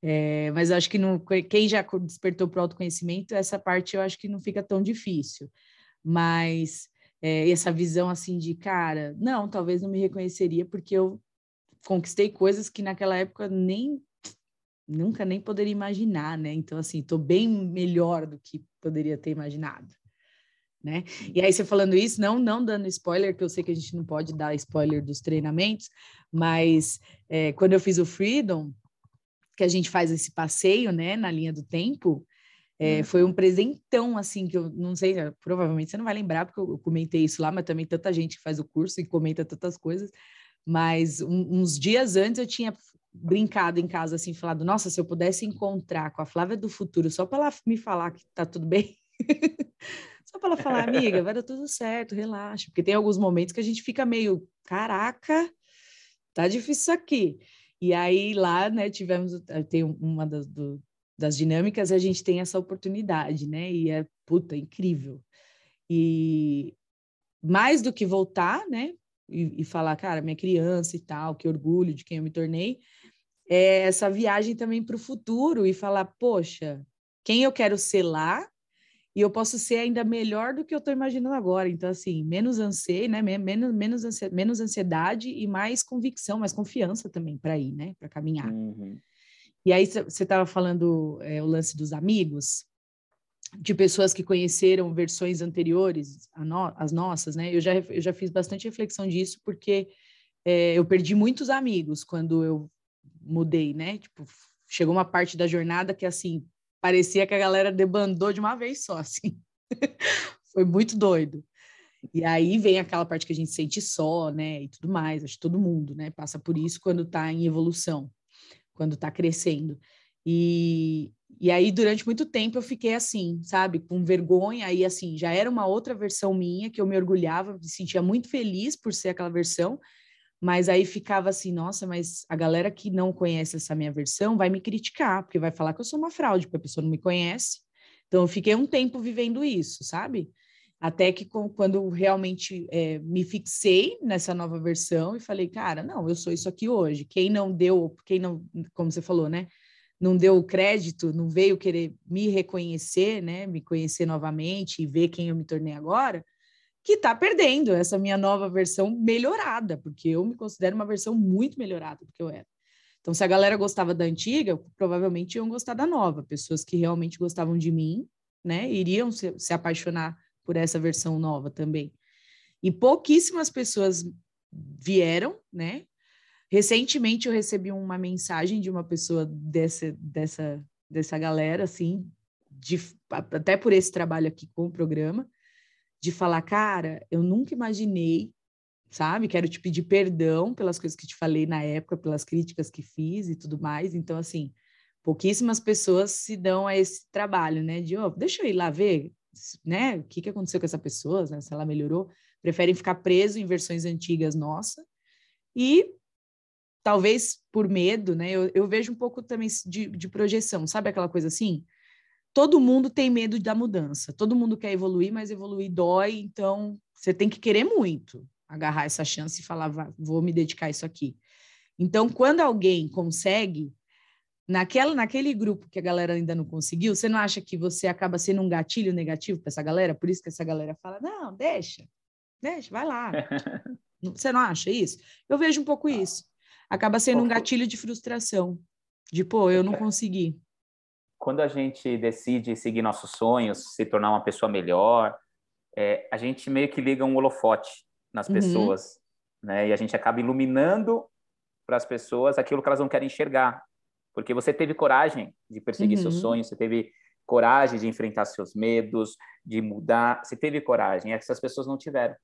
É, mas eu acho que não, quem já despertou para o autoconhecimento, essa parte eu acho que não fica tão difícil. Mas é, essa visão assim de, cara, não, talvez não me reconheceria porque eu conquistei coisas que naquela época nem nunca nem poderia imaginar, né? Então, assim, estou bem melhor do que poderia ter imaginado, né? E aí, você falando isso, não, não dando spoiler, que eu sei que a gente não pode dar spoiler dos treinamentos, mas é, quando eu fiz o Freedom, que a gente faz esse passeio, né, na linha do tempo, é, uhum. foi um presentão, assim, que eu não sei, provavelmente você não vai lembrar, porque eu comentei isso lá, mas também tanta gente que faz o curso e comenta tantas coisas, mas um, uns dias antes eu tinha brincado em casa, assim, falado, nossa, se eu pudesse encontrar com a Flávia do futuro, só para ela me falar que tá tudo bem, Só para ela falar, amiga, vai dar tudo certo, relaxa. Porque tem alguns momentos que a gente fica meio, caraca, tá difícil isso aqui. E aí lá, né, tivemos, tem uma das, do, das dinâmicas, a gente tem essa oportunidade, né? E é, puta, incrível. E mais do que voltar, né? E, e falar, cara, minha criança e tal, que orgulho de quem eu me tornei, é essa viagem também para o futuro e falar, poxa, quem eu quero ser lá e eu posso ser ainda melhor do que eu estou imaginando agora. Então, assim, menos ansiedade, né? Menos, menos, ansiedade, menos ansiedade e mais convicção, mais confiança também para ir, né? Para caminhar. Uhum. E aí você estava falando é, o lance dos amigos, de pessoas que conheceram versões anteriores, no, as nossas, né? Eu já, eu já fiz bastante reflexão disso, porque é, eu perdi muitos amigos quando eu mudei, né? Tipo, chegou uma parte da jornada que, assim, parecia que a galera debandou de uma vez só, assim. Foi muito doido. E aí vem aquela parte que a gente sente só, né, e tudo mais. Acho que todo mundo, né, passa por isso quando está em evolução, quando está crescendo. E, e aí, durante muito tempo, eu fiquei assim, sabe, com vergonha. Aí, assim, já era uma outra versão minha que eu me orgulhava, me sentia muito feliz por ser aquela versão. Mas aí ficava assim, nossa, mas a galera que não conhece essa minha versão vai me criticar, porque vai falar que eu sou uma fraude, porque a pessoa não me conhece. Então, eu fiquei um tempo vivendo isso, sabe? Até que quando realmente é, me fixei nessa nova versão e falei, cara, não, eu sou isso aqui hoje. Quem não deu, quem não, como você falou, né? Não deu o crédito, não veio querer me reconhecer, né? Me conhecer novamente e ver quem eu me tornei agora, que está perdendo essa minha nova versão melhorada, porque eu me considero uma versão muito melhorada do que eu era. Então, se a galera gostava da antiga, provavelmente iam gostar da nova. Pessoas que realmente gostavam de mim, né, iriam se, se apaixonar por essa versão nova também. E pouquíssimas pessoas vieram, né? Recentemente eu recebi uma mensagem de uma pessoa dessa, dessa, dessa galera, assim, de, até por esse trabalho aqui com o programa, de falar, cara, eu nunca imaginei, sabe? Quero te pedir perdão pelas coisas que te falei na época, pelas críticas que fiz e tudo mais. Então, assim, pouquíssimas pessoas se dão a esse trabalho, né? De, oh, deixa eu ir lá ver, né? O que, que aconteceu com essa pessoa, né? se ela melhorou. Preferem ficar preso em versões antigas nossa e talvez por medo, né? Eu, eu vejo um pouco também de, de projeção, sabe aquela coisa assim? Todo mundo tem medo da mudança, todo mundo quer evoluir, mas evoluir dói, então você tem que querer muito agarrar essa chance e falar, vou me dedicar a isso aqui. Então, quando alguém consegue, naquela, naquele grupo que a galera ainda não conseguiu, você não acha que você acaba sendo um gatilho negativo para essa galera? Por isso que essa galera fala, não, deixa, deixa, vai lá. você não acha isso? Eu vejo um pouco isso. Acaba sendo um gatilho de frustração, de, pô, eu não consegui quando a gente decide seguir nossos sonhos, se tornar uma pessoa melhor, é, a gente meio que liga um holofote nas uhum. pessoas, né? E a gente acaba iluminando para as pessoas aquilo que elas não querem enxergar, porque você teve coragem de perseguir uhum. seus sonhos, você teve coragem de enfrentar seus medos, de mudar, você teve coragem, é que essas pessoas não tiveram.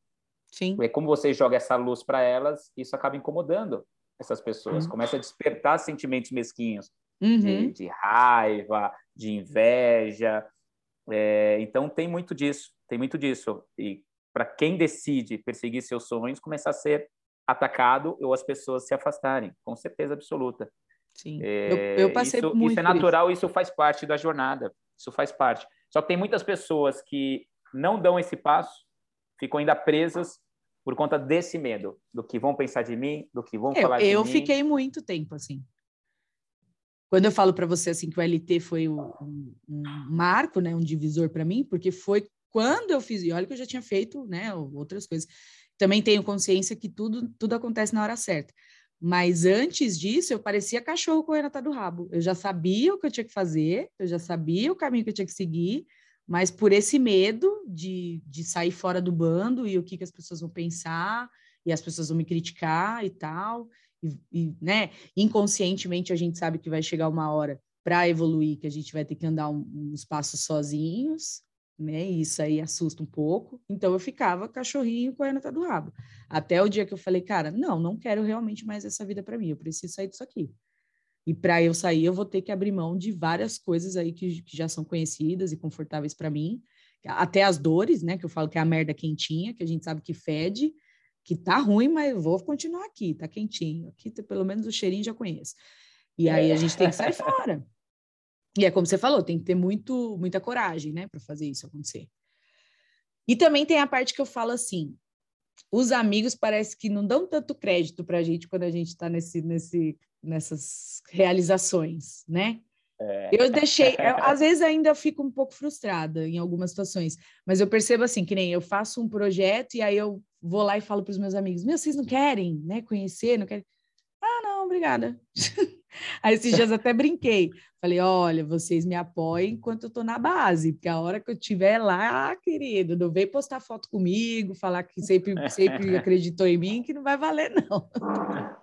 Sim. Porque como você joga essa luz para elas, isso acaba incomodando essas pessoas, uhum. começa a despertar sentimentos mesquinhos, uhum. de, de, raiva, de inveja. É, então tem muito disso, tem muito disso. E para quem decide perseguir seus sonhos, começar a ser atacado ou as pessoas se afastarem, com certeza absoluta. Sim, é, eu, eu, passei isso, muito isso é natural, isso. isso faz parte da jornada, isso faz parte. Só que tem muitas pessoas que não dão esse passo, ficam ainda presas por conta desse medo, do que vão pensar de mim, do que vão eu, falar de eu mim. Eu fiquei muito tempo assim. Quando eu falo para você assim que o LT foi um, um marco, né, um divisor para mim, porque foi quando eu fiz, e olha que eu já tinha feito, né, outras coisas. Também tenho consciência que tudo tudo acontece na hora certa. Mas antes disso, eu parecia cachorro correndo atrás do rabo. Eu já sabia o que eu tinha que fazer, eu já sabia o caminho que eu tinha que seguir, mas por esse medo de, de sair fora do bando e o que, que as pessoas vão pensar, e as pessoas vão me criticar e tal, e, e, né, inconscientemente a gente sabe que vai chegar uma hora para evoluir que a gente vai ter que andar um, uns passos sozinhos, né? E isso aí assusta um pouco. Então eu ficava cachorrinho correndo atrás do rabo. Até o dia que eu falei, cara, não, não quero realmente mais essa vida para mim, eu preciso sair disso aqui. E para eu sair, eu vou ter que abrir mão de várias coisas aí que, que já são conhecidas e confortáveis para mim, até as dores, né? Que eu falo que é a merda quentinha, que a gente sabe que fede, que tá ruim, mas vou continuar aqui, tá quentinho. Aqui pelo menos o cheirinho já conheço. E aí a gente tem que sair fora. E é como você falou, tem que ter muito, muita coragem, né, para fazer isso acontecer. E também tem a parte que eu falo assim: os amigos parece que não dão tanto crédito para a gente quando a gente está nesse, nesse, nessas realizações, né? É. Eu deixei, eu, às vezes ainda fico um pouco frustrada em algumas situações, mas eu percebo assim, que nem eu faço um projeto e aí eu vou lá e falo para os meus amigos, meu, vocês não querem, né, conhecer, não querem? Ah, não, obrigada. Aí esses dias até brinquei. Falei, olha, vocês me apoiem enquanto eu estou na base, porque a hora que eu estiver lá, querido, não vem postar foto comigo, falar que sempre, sempre acreditou em mim, que não vai valer, não.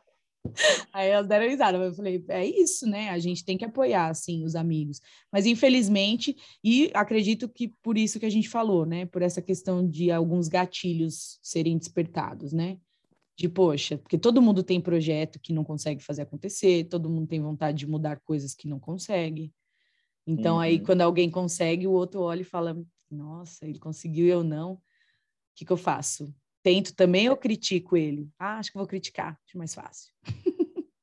Aí elas deram risada, mas eu falei, é isso, né? A gente tem que apoiar, assim, os amigos. Mas, infelizmente, e acredito que por isso que a gente falou, né? Por essa questão de alguns gatilhos serem despertados, né? De, poxa, porque todo mundo tem projeto que não consegue fazer acontecer, todo mundo tem vontade de mudar coisas que não consegue. Então, uhum. aí, quando alguém consegue, o outro olha e fala, nossa, ele conseguiu, eu não. O que, que eu faço? Tento também ou critico ele? Ah, acho que vou criticar, acho mais fácil.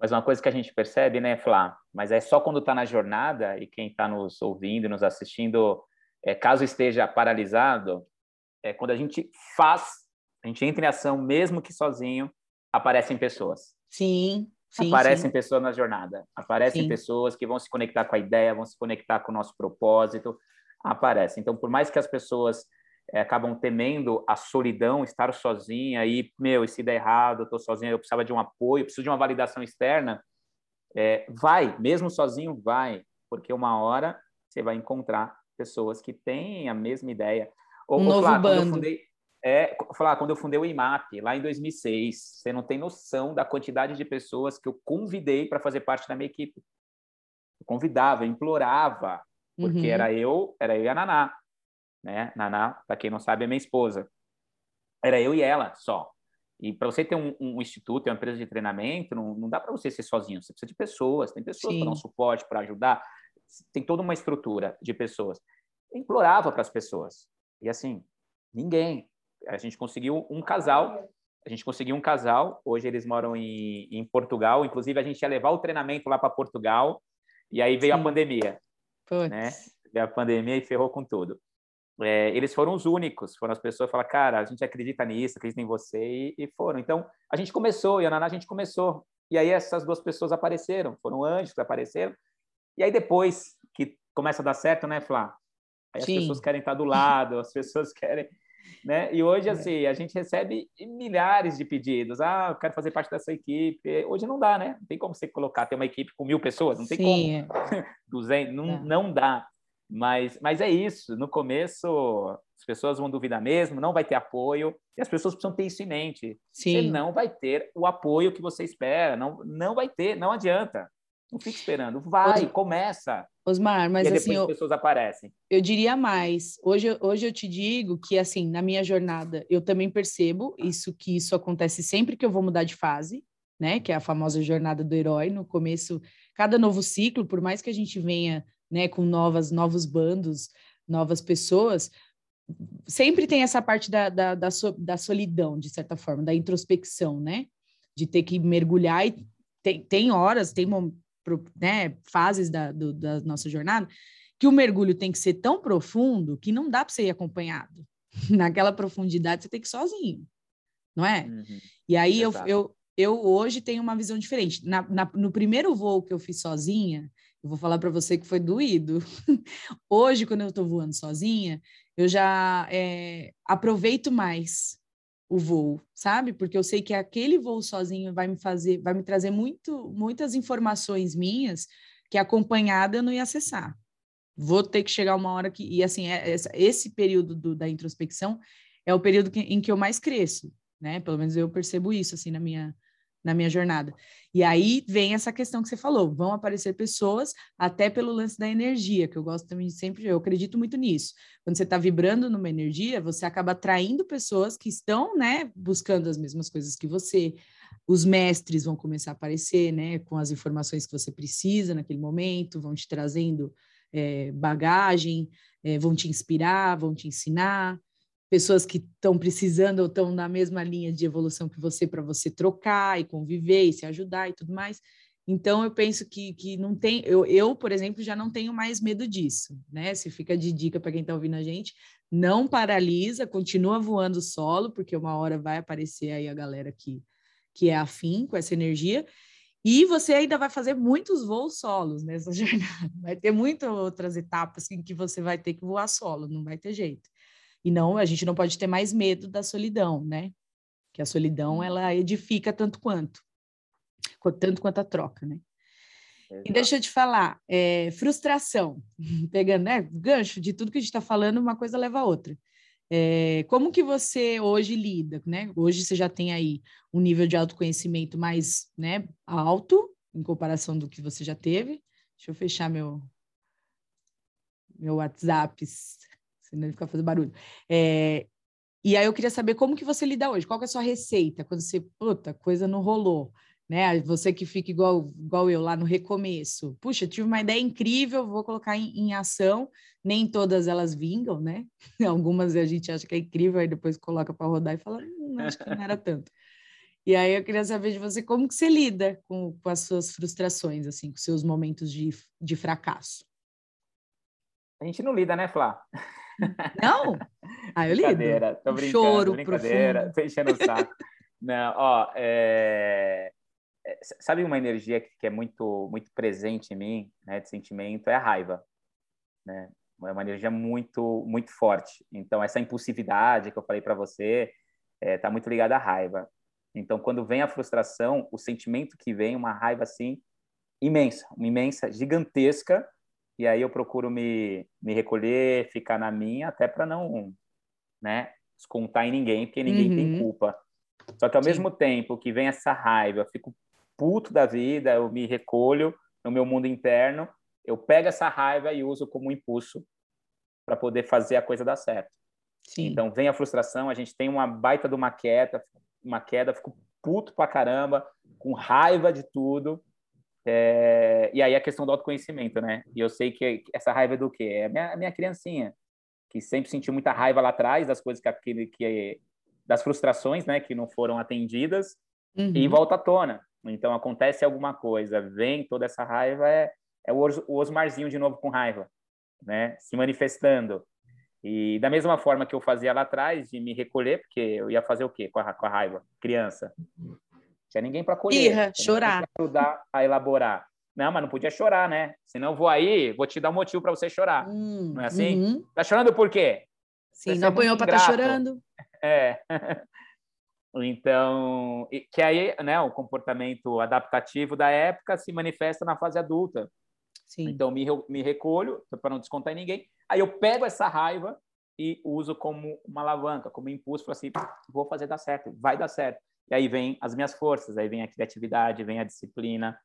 Mas uma coisa que a gente percebe, né, Flá, mas é só quando está na jornada e quem está nos ouvindo, nos assistindo, é, caso esteja paralisado, é quando a gente faz, a gente entra em ação, mesmo que sozinho, aparecem pessoas. Sim, sim. Aparecem sim. pessoas na jornada. Aparecem sim. pessoas que vão se conectar com a ideia, vão se conectar com o nosso propósito. Aparecem. Então, por mais que as pessoas é, acabam temendo a solidão, estar sozinha, e, meu, e se der errado, eu estou sozinha, eu precisava de um apoio, preciso de uma validação externa, é, vai, mesmo sozinho, vai, porque uma hora você vai encontrar pessoas que têm a mesma ideia. Ou, um novo falar, bando. Quando eu fundei, é, falar, quando eu fundei o IMAP, lá em 2006, você não tem noção da quantidade de pessoas que eu convidei para fazer parte da minha equipe. Eu convidava, eu implorava, porque uhum. era eu, era eu e a Naná né? Naná, para quem não sabe, é minha esposa. Era eu e ela só. E para você ter um, um, instituto, uma empresa de treinamento, não, não dá para você ser sozinho. Você precisa de pessoas. Tem pessoas para dar um suporte, para ajudar. Tem toda uma estrutura de pessoas. Eu implorava para as pessoas. E assim, ninguém. A gente conseguiu um casal. A gente conseguiu um casal. Hoje eles moram em, em Portugal. Inclusive, a gente ia levar o treinamento lá para Portugal. E aí veio Sim. a pandemia. Né? Veio a pandemia e ferrou com tudo é, eles foram os únicos, foram as pessoas que falaram, cara, a gente acredita nisso, acredita em você, e, e, foram. Então, a gente começou, e a Naná, a gente começou. E aí essas duas pessoas apareceram, foram anjos que apareceram. E aí depois que começa a dar certo, né, Flá? Aí Sim. as pessoas querem estar do lado, as pessoas querem... Né? E hoje, é. assim, a gente recebe milhares de pedidos. Ah, eu quero fazer parte dessa equipe. Hoje não dá, né? Não tem como você colocar, ter uma equipe com mil pessoas, não tem Sim. como. 200, não, é. não dá. Mas, mas é isso. No começo, as pessoas vão duvidar mesmo, não vai ter apoio, e as pessoas precisam ter isso em mente. Sim. Você não vai ter o apoio que você espera, não, não vai ter, não adianta. Não fique esperando, vai, Os... começa. Osmar, mas e assim, as pessoas aparecem. Eu diria mais. Hoje, hoje eu te digo que assim, na minha jornada, eu também percebo isso que isso acontece sempre que eu vou mudar de fase, né? Que é a famosa jornada do herói. No começo, cada novo ciclo, por mais que a gente venha né, com novas, novos bandos, novas pessoas, sempre tem essa parte da, da, da, so, da solidão, de certa forma, da introspecção, né? De ter que mergulhar e tem, tem horas, tem né, fases da, do, da nossa jornada que o mergulho tem que ser tão profundo que não dá para você ir acompanhado. Naquela profundidade você tem que ir sozinho, não é? Uhum. E aí eu, eu, eu hoje tenho uma visão diferente. Na, na, no primeiro voo que eu fiz sozinha, eu vou falar para você que foi doído. Hoje, quando eu estou voando sozinha, eu já é, aproveito mais o voo, sabe? Porque eu sei que aquele voo sozinho vai me fazer, vai me trazer muito, muitas informações minhas que acompanhada eu não ia acessar. Vou ter que chegar uma hora que e assim é, esse período do, da introspecção é o período que, em que eu mais cresço, né? Pelo menos eu percebo isso assim na minha na minha jornada. E aí vem essa questão que você falou, vão aparecer pessoas até pelo lance da energia, que eu gosto também de sempre, eu acredito muito nisso. Quando você está vibrando numa energia, você acaba atraindo pessoas que estão, né, buscando as mesmas coisas que você. Os mestres vão começar a aparecer, né, com as informações que você precisa naquele momento, vão te trazendo é, bagagem, é, vão te inspirar, vão te ensinar, pessoas que estão precisando ou estão na mesma linha de evolução que você para você trocar e conviver e se ajudar e tudo mais. Então eu penso que, que não tem, eu, eu, por exemplo, já não tenho mais medo disso, né? Se fica de dica para quem está ouvindo a gente, não paralisa, continua voando solo, porque uma hora vai aparecer aí a galera que, que é afim com essa energia. E você ainda vai fazer muitos voos solos nessa jornada. Vai ter muitas outras etapas em que você vai ter que voar solo, não vai ter jeito. E não, a gente não pode ter mais medo da solidão, né? Que a solidão uhum. ela edifica tanto quanto, tanto quanto a troca, né? Exato. E deixa eu te falar, é, frustração, pegando né, gancho de tudo que a gente está falando, uma coisa leva a outra. É, como que você hoje lida, né? Hoje você já tem aí um nível de autoconhecimento mais né, alto em comparação do que você já teve. Deixa eu fechar meu meu WhatsApp, senão ele fica fazendo barulho. É, e aí eu queria saber como que você lida hoje, qual é a sua receita quando você, puta, coisa não rolou né? Você que fica igual, igual eu lá no recomeço. Puxa, tive uma ideia incrível, vou colocar em, em ação. Nem todas elas vingam, né? Algumas a gente acha que é incrível, aí depois coloca para rodar e fala, hum, acho que não era tanto. E aí eu queria saber de você como que você lida com, com as suas frustrações, assim, com seus momentos de, de fracasso. A gente não lida, né, Flá? Não? Ah, eu lido. Brincadeira, tô brincando, Choro brincadeira, profundo. tô enchendo o saco. Não, ó, é... É, sabe uma energia que é muito muito presente em mim, né, de sentimento, é a raiva, né? É uma energia muito muito forte. Então essa impulsividade que eu falei para você está é, tá muito ligada à raiva. Então quando vem a frustração, o sentimento que vem, uma raiva assim imensa, uma imensa, gigantesca, e aí eu procuro me me recolher, ficar na minha, até para não, né, descontar em ninguém, porque ninguém uhum. tem culpa. Só que ao Sim. mesmo tempo que vem essa raiva, eu fico puto da vida, eu me recolho no meu mundo interno, eu pego essa raiva e uso como impulso para poder fazer a coisa dar certo. Sim. Então vem a frustração, a gente tem uma baita de uma queda, uma queda, fico puto pra caramba, com raiva de tudo. É... E aí a questão do autoconhecimento, né? E eu sei que essa raiva é do quê? É a minha, a minha criancinha, que sempre sentiu muita raiva lá atrás das coisas que aquele que das frustrações, né, que não foram atendidas uhum. e volta à tona. Então acontece alguma coisa, vem toda essa raiva, é, é o Osmarzinho de novo com raiva, né? Se manifestando. E da mesma forma que eu fazia lá atrás, de me recolher, porque eu ia fazer o quê com a, com a raiva? Criança. Tinha ninguém para acolher. Irra, chorar. ajudar a elaborar. Não, mas não podia chorar, né? Senão eu vou aí, vou te dar um motivo para você chorar. Hum, não é assim? Uhum. Tá chorando por quê? Sim, não apanhou para estar tá chorando. É. Então, que aí, né, o comportamento adaptativo da época se manifesta na fase adulta. Sim. Então, me, me recolho para não descontar em ninguém. Aí eu pego essa raiva e uso como uma alavanca, como impulso, para assim, vou fazer dar certo, vai dar certo. E aí vem as minhas forças, aí vem a criatividade, vem a disciplina,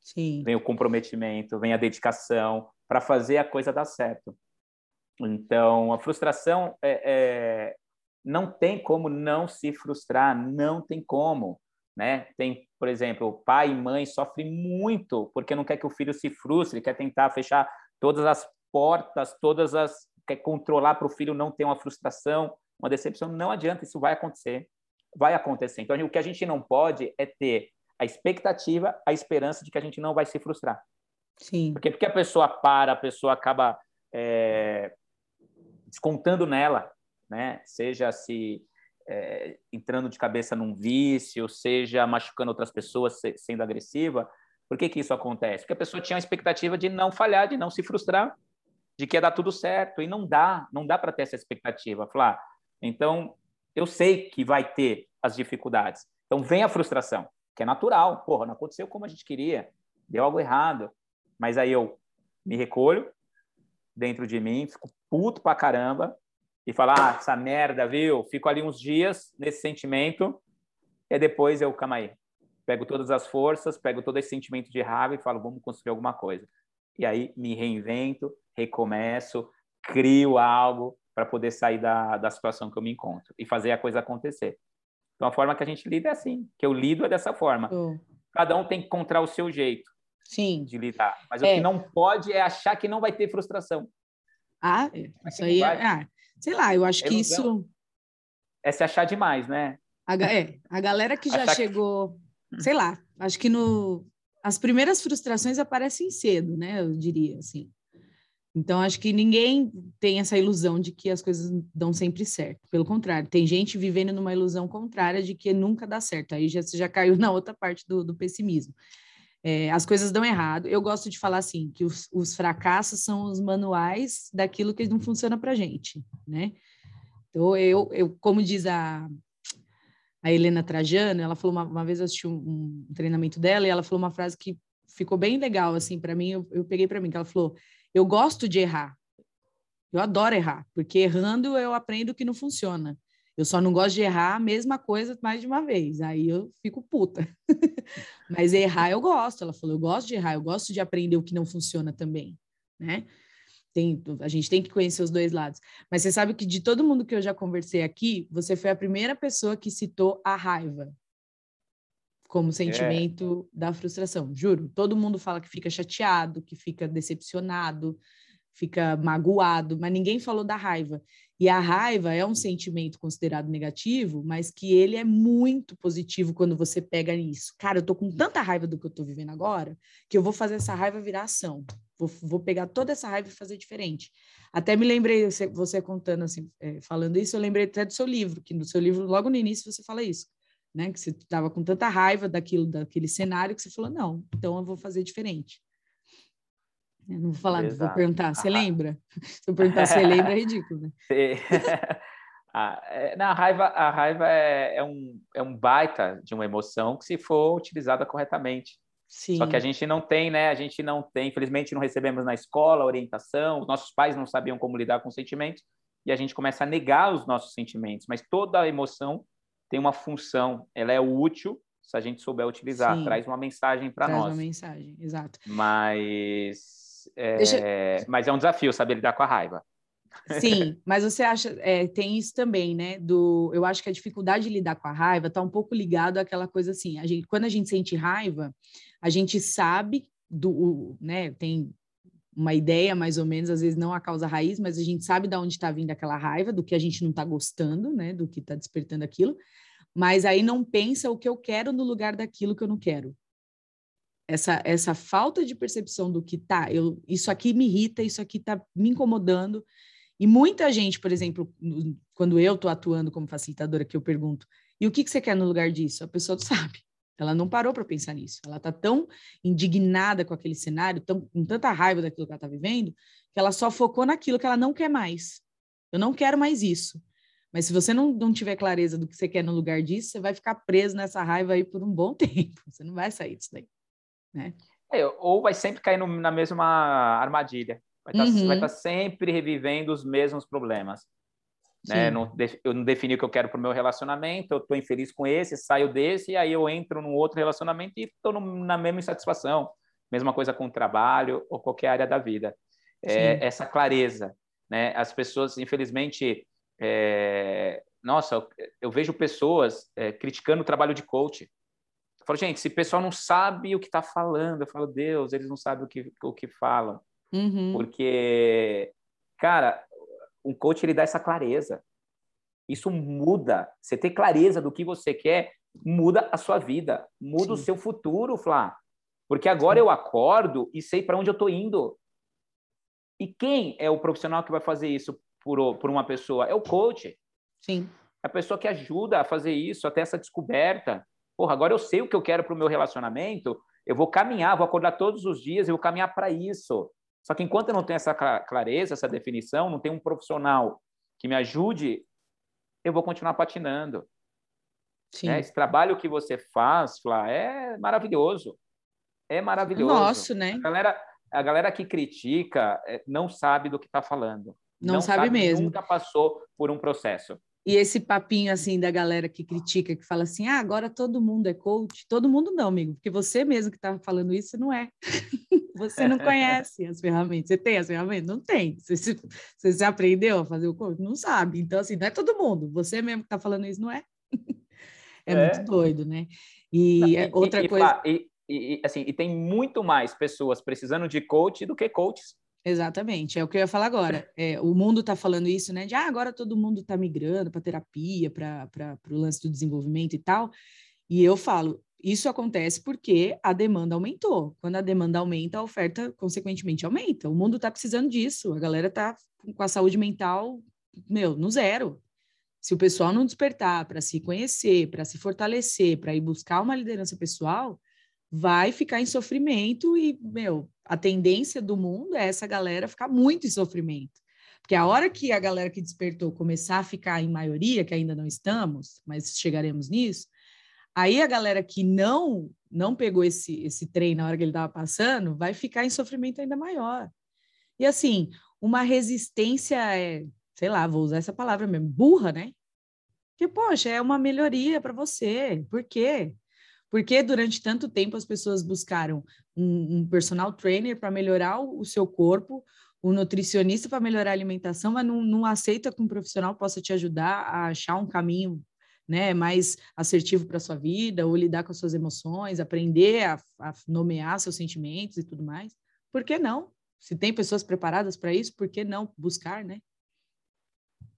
Sim. vem o comprometimento, vem a dedicação para fazer a coisa dar certo. Então, a frustração é, é, não tem como não se frustrar, não tem como, né? Tem, por exemplo, pai e mãe sofrem muito porque não quer que o filho se frustre, quer tentar fechar todas as portas, todas as quer controlar para o filho não ter uma frustração, uma decepção, não adianta, isso vai acontecer. Vai acontecer. Então, o que a gente não pode é ter a expectativa, a esperança de que a gente não vai se frustrar. Sim. Porque porque a pessoa para, a pessoa acaba é, descontando nela né? Seja se é, entrando de cabeça num vício, seja machucando outras pessoas, se, sendo agressiva. Por que, que isso acontece? Porque a pessoa tinha a expectativa de não falhar, de não se frustrar, de que ia dar tudo certo, e não dá, não dá para ter essa expectativa. Falar, então, eu sei que vai ter as dificuldades. Então, vem a frustração, que é natural. Porra, não aconteceu como a gente queria, deu algo errado. Mas aí eu me recolho dentro de mim, fico puto pra caramba, e falar, ah, essa merda, viu? Fico ali uns dias nesse sentimento e depois eu, calma aí, pego todas as forças, pego todo esse sentimento de raiva e falo, vamos construir alguma coisa. E aí me reinvento, recomeço, crio algo para poder sair da, da situação que eu me encontro e fazer a coisa acontecer. Então, a forma que a gente lida é assim, que eu lido é dessa forma. Oh. Cada um tem que encontrar o seu jeito Sim. de lidar. Mas é. o que não pode é achar que não vai ter frustração. Ah, é. isso aí é, ah, sei lá, eu acho que isso. É se achar demais, né? A, é, a galera que já achar chegou, que... sei lá, acho que no. As primeiras frustrações aparecem cedo, né? Eu diria assim. Então, acho que ninguém tem essa ilusão de que as coisas dão sempre certo. Pelo contrário, tem gente vivendo numa ilusão contrária de que nunca dá certo. Aí já, já caiu na outra parte do, do pessimismo. É, as coisas dão errado. Eu gosto de falar assim, que os, os fracassos são os manuais daquilo que não funciona para gente, né? Então, eu, eu como diz a, a Helena Trajano, ela falou uma, uma vez eu assisti um, um, treinamento dela e ela falou uma frase que ficou bem legal assim para mim. Eu, eu peguei para mim que ela falou: eu gosto de errar. Eu adoro errar, porque errando eu aprendo que não funciona. Eu só não gosto de errar a mesma coisa mais de uma vez. Aí eu fico puta. Mas errar eu gosto. Ela falou: eu gosto de errar, eu gosto de aprender o que não funciona também, né? Tem, a gente tem que conhecer os dois lados. Mas você sabe que de todo mundo que eu já conversei aqui, você foi a primeira pessoa que citou a raiva como sentimento é. da frustração. Juro, todo mundo fala que fica chateado, que fica decepcionado, fica magoado, mas ninguém falou da raiva. E a raiva é um sentimento considerado negativo, mas que ele é muito positivo quando você pega nisso. Cara, eu tô com tanta raiva do que eu tô vivendo agora, que eu vou fazer essa raiva virar ação. Vou, vou pegar toda essa raiva e fazer diferente. Até me lembrei, você, você contando assim, é, falando isso, eu lembrei até do seu livro, que no seu livro, logo no início, você fala isso né? Que você estava com tanta raiva daquilo, daquele cenário, que você falou, não, então eu vou fazer diferente. Eu não vou falar, Exato. vou perguntar, você ah. lembra? Se eu perguntar se você lembra, é ridículo, né? ah, é, na raiva, a raiva é, é, um, é um baita de uma emoção que se for utilizada corretamente. Sim. Só que a gente não tem, né? A gente não tem, infelizmente, não recebemos na escola orientação, os nossos pais não sabiam como lidar com sentimentos, e a gente começa a negar os nossos sentimentos, mas toda emoção tem uma função, ela é útil se a gente souber utilizar, Sim. traz uma mensagem para nós. Traz uma mensagem, exato. Mas é, Deixa... mas é um desafio saber lidar com a raiva. Sim, mas você acha, é, tem isso também, né? Do, eu acho que a dificuldade de lidar com a raiva está um pouco ligado àquela coisa assim. A gente, quando a gente sente raiva, a gente sabe do, né? Tem uma ideia mais ou menos, às vezes não a causa raiz, mas a gente sabe de onde está vindo aquela raiva, do que a gente não está gostando, né? Do que está despertando aquilo mas aí não pensa o que eu quero no lugar daquilo que eu não quero. Essa, essa falta de percepção do que tá, eu, isso aqui me irrita, isso aqui tá me incomodando. E muita gente, por exemplo, quando eu estou atuando como facilitadora, que eu pergunto, e o que, que você quer no lugar disso? A pessoa sabe. Ela não parou para pensar nisso. Ela está tão indignada com aquele cenário, tão, com tanta raiva daquilo que ela está vivendo, que ela só focou naquilo que ela não quer mais. Eu não quero mais isso. Mas se você não, não tiver clareza do que você quer no lugar disso, você vai ficar preso nessa raiva aí por um bom tempo. Você não vai sair disso daí. Né? É, ou vai sempre cair no, na mesma armadilha. Vai tá, estar uhum. tá sempre revivendo os mesmos problemas. Né? Não, eu não defini o que eu quero para o meu relacionamento, eu estou infeliz com esse, saio desse, e aí eu entro num outro relacionamento e estou na mesma insatisfação. Mesma coisa com o trabalho ou qualquer área da vida. É, essa clareza. Né? As pessoas, infelizmente, é, nossa, eu, eu, vejo pessoas é, criticando o trabalho de coach. Eu falo, gente, se o pessoal não sabe o que está falando, eu falo, Deus, eles não sabem o que, o que falam. Uhum. Porque, cara, um coach ele dá essa clareza. Isso muda. Você ter clareza do que você quer muda a sua vida, muda Sim. o seu futuro, Flá. Porque agora Sim. eu acordo e sei para onde eu estou indo. E quem é o profissional que vai fazer isso por, por uma pessoa? É o coach. Sim. É a pessoa que ajuda a fazer isso, até essa descoberta. Porra, agora eu sei o que eu quero para o meu relacionamento, eu vou caminhar, vou acordar todos os dias, eu vou caminhar para isso. Só que enquanto eu não tenho essa clareza, essa definição, não tenho um profissional que me ajude, eu vou continuar patinando. Né? Esse trabalho que você faz, Flá, é maravilhoso. É maravilhoso. Nosso, né? A galera, a galera que critica é, não sabe do que está falando. Não, não sabe, sabe, mesmo. Nunca passou por um processo. E esse papinho assim da galera que critica, que fala assim: ah, agora todo mundo é coach. Todo mundo não, amigo, porque você mesmo que está falando isso não é. você não conhece as ferramentas. Você tem as ferramentas? Não tem. Você, você, você aprendeu a fazer o coach? Não sabe. Então, assim, não é todo mundo. Você mesmo que está falando isso não é. é, é, muito doido, né? E, e outra e, coisa. E, e, assim, e tem muito mais pessoas precisando de coach do que coaches. Exatamente, é o que eu ia falar agora. É, o mundo está falando isso, né? De ah, agora todo mundo está migrando para terapia, para o lance do desenvolvimento e tal. E eu falo, isso acontece porque a demanda aumentou. Quando a demanda aumenta, a oferta, consequentemente, aumenta. O mundo está precisando disso. A galera está com a saúde mental, meu, no zero. Se o pessoal não despertar para se conhecer, para se fortalecer, para ir buscar uma liderança pessoal, vai ficar em sofrimento e, meu, a tendência do mundo é essa galera ficar muito em sofrimento. Porque a hora que a galera que despertou começar a ficar em maioria, que ainda não estamos, mas chegaremos nisso, Aí a galera que não não pegou esse, esse trem na hora que ele estava passando vai ficar em sofrimento ainda maior. E assim, uma resistência é, sei lá, vou usar essa palavra mesmo, burra, né? Que, poxa, é uma melhoria para você. Por quê? Porque durante tanto tempo as pessoas buscaram um, um personal trainer para melhorar o, o, seu corpo, um nutricionista para melhorar a alimentação, mas não, não aceita que um profissional possa te ajudar a achar um caminho né, mais assertivo para sua vida, ou lidar com as suas emoções, aprender a, a, nomear seus sentimentos e tudo mais. Por que não? Se tem pessoas preparadas para isso, por que não buscar, né?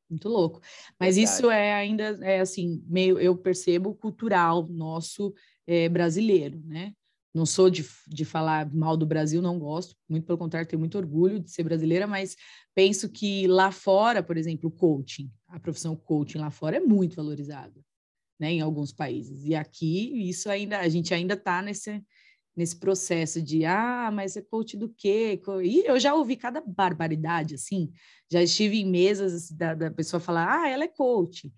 Muito louco. Mas Verdade. isso é ainda, é assim, meio, eu percebo, cultural nosso é, brasileiro, né? Não sou de, de falar mal do Brasil, não gosto, muito pelo contrário, tenho muito orgulho de ser brasileira, mas penso que lá fora, por exemplo, o coaching, a profissão coaching lá fora é muito valorizada, né, em alguns países. E aqui isso ainda a gente ainda está nesse nesse processo de ah, mas é coach do quê? E eu já ouvi cada barbaridade assim. Já estive em mesas da, da pessoa falar: "Ah, ela é coach".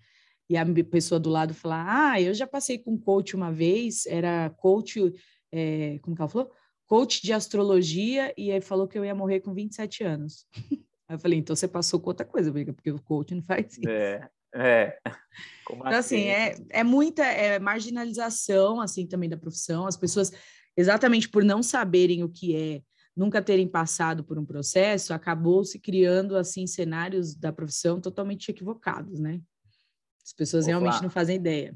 E a pessoa do lado falar: "Ah, eu já passei com coach uma vez, era coach é, como que ela falou? Coach de astrologia, e aí falou que eu ia morrer com 27 anos. Aí eu falei, então você passou com outra coisa, porque o coach não faz isso. É, é. Como então, assim, assim, é, é muita é marginalização, assim, também da profissão. As pessoas, exatamente por não saberem o que é, nunca terem passado por um processo, acabou se criando, assim, cenários da profissão totalmente equivocados, né? As pessoas Vou realmente falar. não fazem ideia.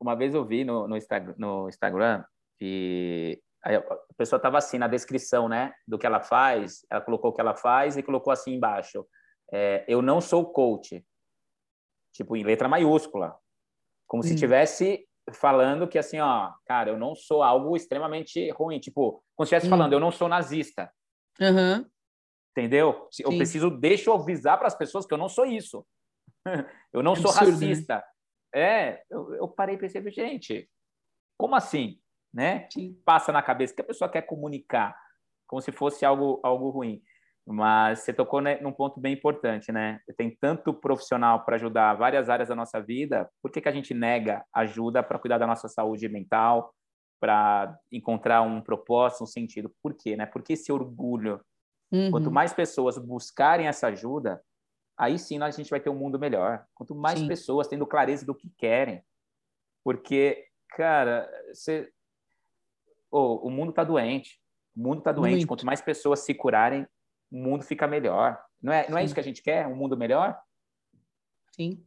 Uma vez eu vi no, no, Instagram, no Instagram que a pessoa estava assim na descrição, né, do que ela faz, ela colocou o que ela faz e colocou assim embaixo, é, eu não sou coach, tipo em letra maiúscula, como hum. se tivesse falando que assim, ó, cara, eu não sou algo extremamente ruim, tipo, como se estivesse hum. falando, eu não sou nazista. Uhum. Entendeu? Sim. Eu preciso, deixa eu avisar para as pessoas que eu não sou isso. eu não é sou absurdo, né? racista. Né? É, eu, eu parei e pensei, gente, como assim? né? Passa na cabeça que a pessoa quer comunicar, como se fosse algo, algo ruim. Mas você tocou né, num ponto bem importante, né? Tem tanto profissional para ajudar várias áreas da nossa vida, por que, que a gente nega ajuda para cuidar da nossa saúde mental, para encontrar um propósito, um sentido? Por quê, né? Porque esse orgulho. Uhum. Quanto mais pessoas buscarem essa ajuda, aí sim a gente vai ter um mundo melhor. Quanto mais sim. pessoas tendo clareza do que querem. Porque, cara, você oh, o mundo está doente. O mundo está doente. Muito. Quanto mais pessoas se curarem, o mundo fica melhor. Não é, não é isso que a gente quer? Um mundo melhor? Sim.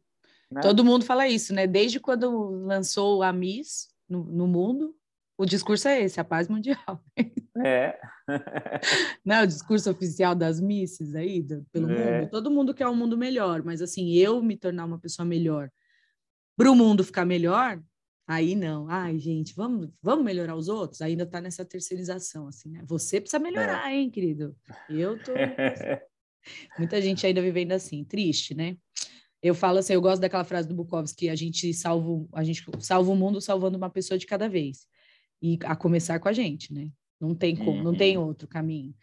Né? Todo mundo fala isso, né? Desde quando lançou a Miss no, no mundo, o discurso é esse, a paz mundial. É. Não, é o discurso oficial das misses aí, do, pelo é. mundo. Todo mundo quer um mundo melhor, mas assim, eu me tornar uma pessoa melhor para o mundo ficar melhor, Aí não, ai gente, vamos, vamos melhorar os outros? Ainda está nessa terceirização, assim, né? Você precisa melhorar, é. hein, querido? Eu tô. Muita gente ainda vivendo assim, triste, né? Eu falo assim, eu gosto daquela frase do Bukowski, a gente salva, a gente salva o mundo salvando uma pessoa de cada vez. E a começar com a gente, né? Não tem como, uhum. não tem uhum. outro caminho.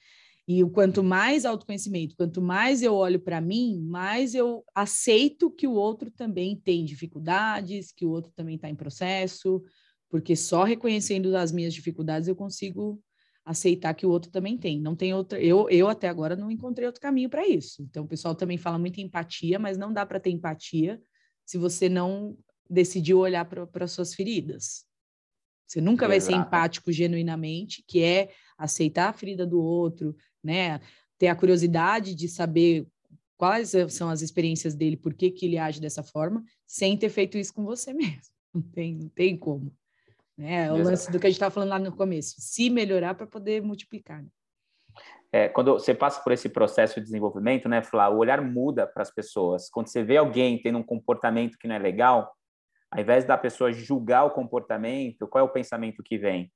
E o quanto mais autoconhecimento, quanto mais eu olho para mim, mais eu aceito que o outro também tem dificuldades, que o outro também está em processo, porque só reconhecendo as minhas dificuldades eu consigo aceitar que o outro também tem. Não tem outra. Eu, eu até agora não encontrei outro caminho para isso. Então o pessoal também fala muito em empatia, mas não dá para ter empatia se você não decidiu olhar para suas feridas. Você nunca Exato. vai ser empático genuinamente, que é aceitar a ferida do outro, né? Ter a curiosidade de saber quais são as experiências dele, por que, que ele age dessa forma, sem ter feito isso com você mesmo. Não tem, não tem como. Né? É o lance do que a gente estava falando lá no começo. Se melhorar para poder multiplicar. Né? é, quando você passa por esse processo de desenvolvimento, né, Flá, o olhar muda para as pessoas. Quando você vê alguém tendo um comportamento que não é legal, ao invés da pessoa julgar o comportamento, qual é o pensamento que vem?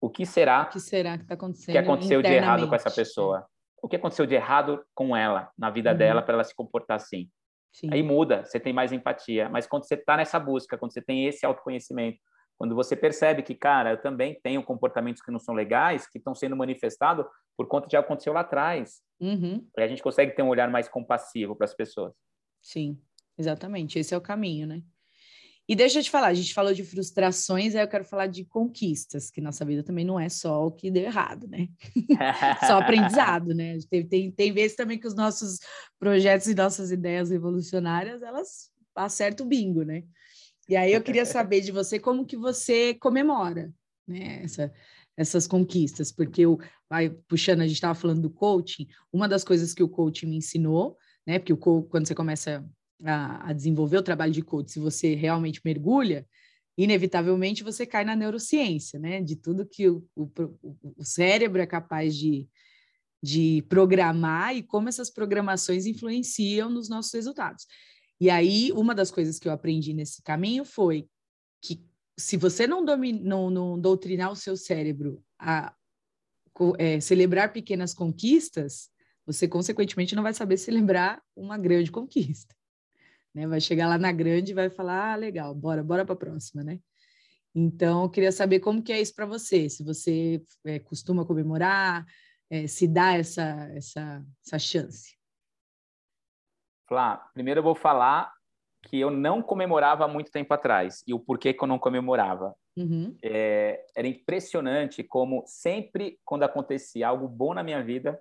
O que será? O que será que está acontecendo? que aconteceu de errado com essa pessoa? O que aconteceu de errado com ela, na vida uhum. dela, para ela se comportar assim? Sim. Aí muda, você tem mais empatia. Mas quando você está nessa busca, quando você tem esse autoconhecimento, quando você percebe que, cara, eu também tenho comportamentos que não são legais, que estão sendo manifestados por conta de algo que aconteceu lá atrás. Uhum. Aí a gente consegue ter um olhar mais compassivo para as pessoas. Sim, exatamente. Esse é o caminho, né? E deixa eu te falar, a gente falou de frustrações, aí eu quero falar de conquistas, que nossa vida também não é só o que deu errado, né? só aprendizado, né? Tem, tem, tem vezes também que os nossos projetos e nossas ideias revolucionárias, elas acertam o bingo, né? E aí eu queria saber de você como que você comemora, né? Essa, essas conquistas, porque o vai puxando, a gente estava falando do coaching, uma das coisas que o coaching me ensinou, né? Porque o quando você começa a, a desenvolver o trabalho de coach, se você realmente mergulha, inevitavelmente você cai na neurociência, né? De tudo que o, o, o cérebro é capaz de, de programar e como essas programações influenciam nos nossos resultados. E aí, uma das coisas que eu aprendi nesse caminho foi que se você não, domina, não, não doutrinar o seu cérebro a é, celebrar pequenas conquistas, você, consequentemente, não vai saber celebrar uma grande conquista né? Vai chegar lá na grande e vai falar, ah, legal, bora, bora para a próxima, né? Então, eu queria saber como que é isso para você, se você é, costuma comemorar, é, se dá essa, essa, essa chance. Flá, primeiro eu vou falar que eu não comemorava há muito tempo atrás e o porquê que eu não comemorava. Uhum. É, era impressionante como sempre quando acontecia algo bom na minha vida,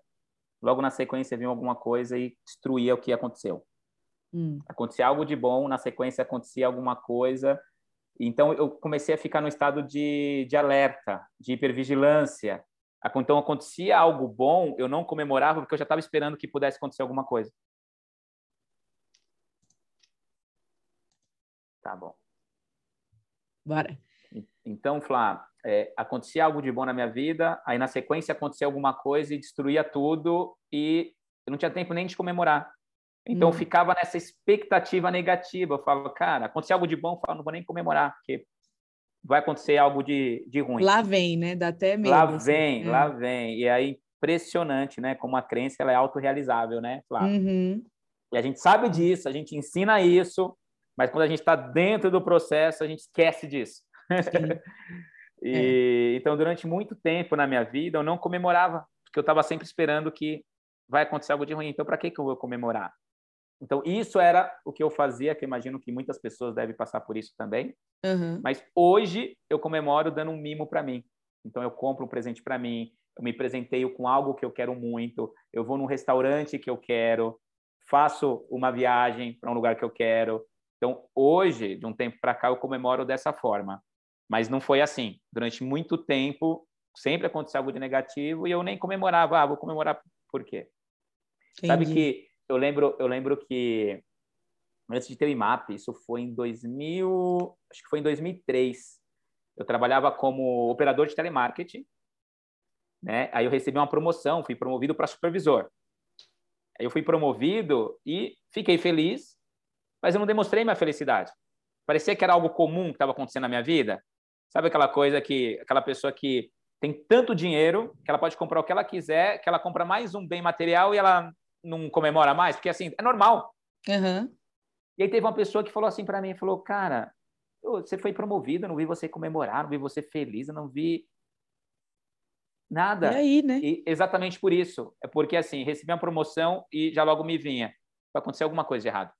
logo na sequência vinha alguma coisa e destruía o que aconteceu. Hum. Acontecia algo de bom, na sequência acontecia alguma coisa. Então eu comecei a ficar no estado de, de alerta, de hipervigilância. Então acontecia algo bom, eu não comemorava porque eu já estava esperando que pudesse acontecer alguma coisa. Tá bom. Bora. Então, Flá, é, acontecia algo de bom na minha vida, aí na sequência acontecia alguma coisa e destruía tudo e eu não tinha tempo nem de comemorar. Então, hum. ficava nessa expectativa negativa. Eu falava, cara, aconteceu algo de bom, eu falava, não vou nem comemorar, porque vai acontecer algo de, de ruim. Lá vem, né? Dá até medo. Lá assim. vem, é. lá vem. E aí, impressionante, né? Como a crença ela é autorrealizável, né, Flávio? Uhum. E a gente sabe disso, a gente ensina isso, mas quando a gente está dentro do processo, a gente esquece disso. e, é. Então, durante muito tempo na minha vida, eu não comemorava, porque eu estava sempre esperando que vai acontecer algo de ruim. Então, para que, que eu vou comemorar? Então, isso era o que eu fazia, que eu imagino que muitas pessoas devem passar por isso também. Uhum. Mas hoje eu comemoro dando um mimo para mim. Então, eu compro um presente para mim, eu me presenteio com algo que eu quero muito, eu vou num restaurante que eu quero, faço uma viagem para um lugar que eu quero. Então, hoje, de um tempo para cá, eu comemoro dessa forma. Mas não foi assim. Durante muito tempo, sempre aconteceu algo de negativo e eu nem comemorava. Ah, vou comemorar por quê? Entendi. Sabe que eu lembro, eu lembro que antes de ter o IMAP, isso foi em 2000, acho que foi em 2003. Eu trabalhava como operador de telemarketing, né? Aí eu recebi uma promoção, fui promovido para supervisor. Aí eu fui promovido e fiquei feliz, mas eu não demonstrei minha felicidade. Parecia que era algo comum que estava acontecendo na minha vida. Sabe aquela coisa que aquela pessoa que tem tanto dinheiro que ela pode comprar o que ela quiser, que ela compra mais um bem material e ela não comemora mais? Porque, assim, é normal. Uhum. E aí teve uma pessoa que falou assim para mim, falou, cara, você foi promovido, não vi você comemorar, não vi você feliz, não vi nada. E aí, né? E exatamente por isso. É porque, assim, recebi uma promoção e já logo me vinha. Vai acontecer alguma coisa de errado.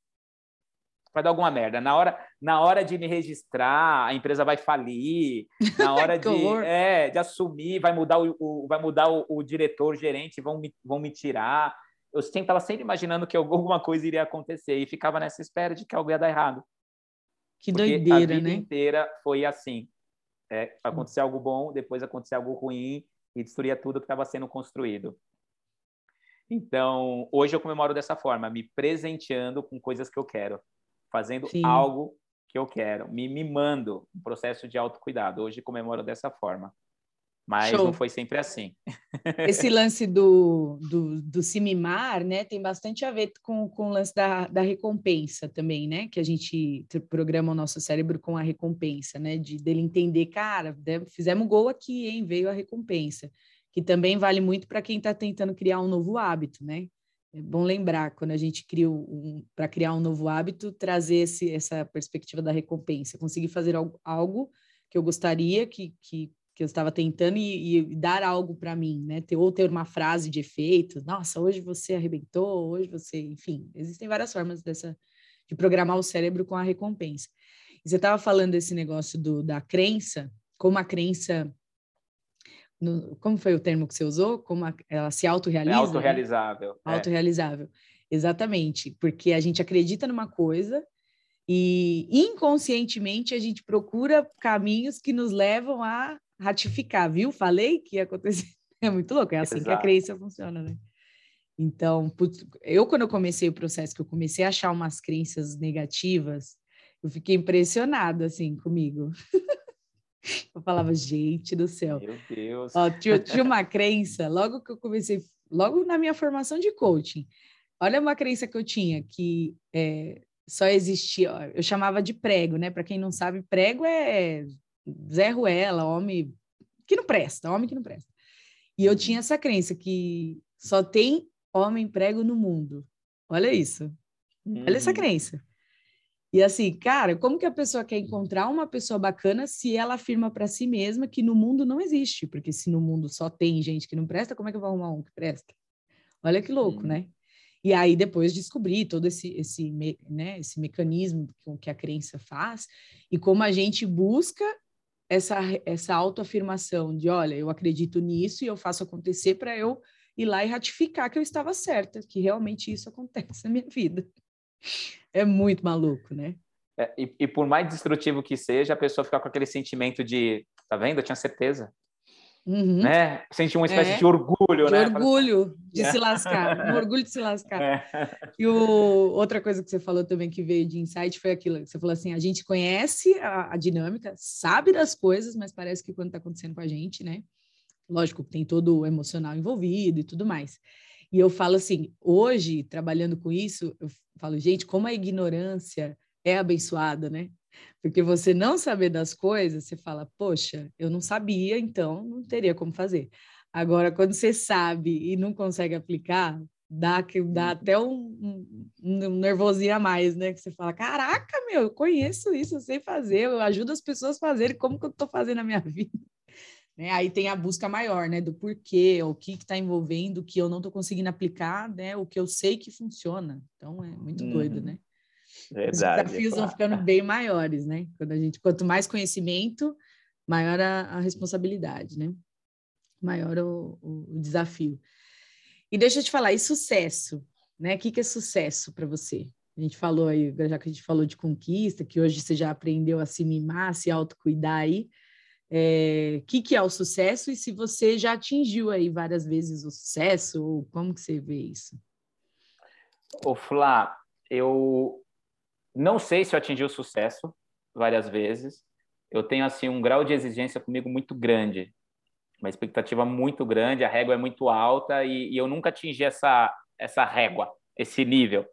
Vai dar alguma merda. Na hora, na hora de me registrar, a empresa vai falir. Na hora de, é, de assumir, vai mudar o, o vai mudar o, o diretor, o gerente, vão me, vão me tirar eu sempre estava sempre imaginando que alguma coisa iria acontecer e ficava nessa espera de que algo ia dar errado. Que Porque doideira, a vida né? inteira foi assim. É, acontecer algo bom, depois acontecer algo ruim e destruía tudo que estava sendo construído. Então, hoje eu comemoro dessa forma, me presenteando com coisas que eu quero, fazendo Sim. algo que eu quero, me mimando, um processo de autocuidado. Hoje comemoro dessa forma. Mas Show. não foi sempre assim. Esse lance do, do, do se mimar, né, tem bastante a ver com, com o lance da, da recompensa também, né, que a gente programa o nosso cérebro com a recompensa, né, de dele entender, cara, fizemos gol aqui, hein, veio a recompensa, que também vale muito para quem está tentando criar um novo hábito, né, é bom lembrar, quando a gente cria um, para criar um novo hábito, trazer esse, essa perspectiva da recompensa, conseguir fazer algo, algo que eu gostaria que, que que eu estava tentando e, e dar algo para mim, né? Ter, ou ter uma frase de efeito, nossa, hoje você arrebentou, hoje você, enfim, existem várias formas dessa de programar o cérebro com a recompensa. E você estava falando desse negócio do, da crença, como a crença no, como foi o termo que você usou? Como a, ela se autorrealiza? É autorrealizável. Né? É. Autorrealizável. Exatamente, porque a gente acredita numa coisa e inconscientemente a gente procura caminhos que nos levam a ratificar, viu? Falei que ia acontecer. É muito louco, é assim Exato. que a crença funciona, né? Então, eu quando eu comecei o processo, que eu comecei a achar umas crenças negativas, eu fiquei impressionada, assim, comigo. eu falava, gente do céu. Meu Deus. Ó, tinha, tinha uma crença, logo que eu comecei, logo na minha formação de coaching, olha uma crença que eu tinha, que é, só existia, eu chamava de prego, né? Para quem não sabe, prego é Zé Ruela, homem que não presta, homem que não presta. E eu tinha essa crença que só tem homem prego no mundo. Olha isso. Uhum. Olha essa uhum. crença. E assim, cara, como que a pessoa quer encontrar uma pessoa bacana se ela afirma para si mesma que no mundo não existe? Porque se no mundo só tem gente que não presta, como é que eu vou arrumar um que presta? Olha que louco, uhum. né? E aí depois descobri todo esse esse, né, esse mecanismo que a crença faz e como a gente busca essa, essa autoafirmação de, olha, eu acredito nisso e eu faço acontecer para eu ir lá e ratificar que eu estava certa, que realmente isso acontece na minha vida. É muito maluco, né? É, e, e, por mais destrutivo que seja, a pessoa fica com aquele sentimento de, tá vendo? Eu tinha certeza. Uhum. Né? Sente uma espécie é, de orgulho, de né? Orgulho de se lascar, um orgulho de se lascar. É. E o, outra coisa que você falou também que veio de insight foi aquilo que você falou assim: a gente conhece a, a dinâmica, sabe das coisas, mas parece que quando está acontecendo com a gente, né? Lógico que tem todo o emocional envolvido e tudo mais. E eu falo assim, hoje, trabalhando com isso, eu falo, gente, como a ignorância é abençoada, né? Porque você não saber das coisas, você fala, poxa, eu não sabia, então não teria como fazer. Agora, quando você sabe e não consegue aplicar, dá, dá uhum. até um, um, um nervosinho a mais, né? Que você fala, caraca, meu, eu conheço isso, eu sei fazer, eu ajudo as pessoas a fazerem, como que eu estou fazendo na minha vida? Né? Aí tem a busca maior, né? Do porquê, o que está envolvendo, o que eu não estou conseguindo aplicar, né? O que eu sei que funciona. Então, é muito uhum. doido, né? Verdade, Os desafios claro. vão ficando bem maiores, né? Quando a gente, quanto mais conhecimento, maior a, a responsabilidade, né? Maior o, o, desafio. E deixa eu te falar, e sucesso, né? O que, que é sucesso para você? A gente falou aí, já que a gente falou de conquista, que hoje você já aprendeu a se mimar, a se autocuidar aí. O é, que, que é o sucesso e se você já atingiu aí várias vezes o sucesso, ou como que você vê isso? Ô, Flá, eu não sei se eu atingi o sucesso várias vezes. Eu tenho assim um grau de exigência comigo muito grande, uma expectativa muito grande, a régua é muito alta e, e eu nunca atingi essa essa régua, esse nível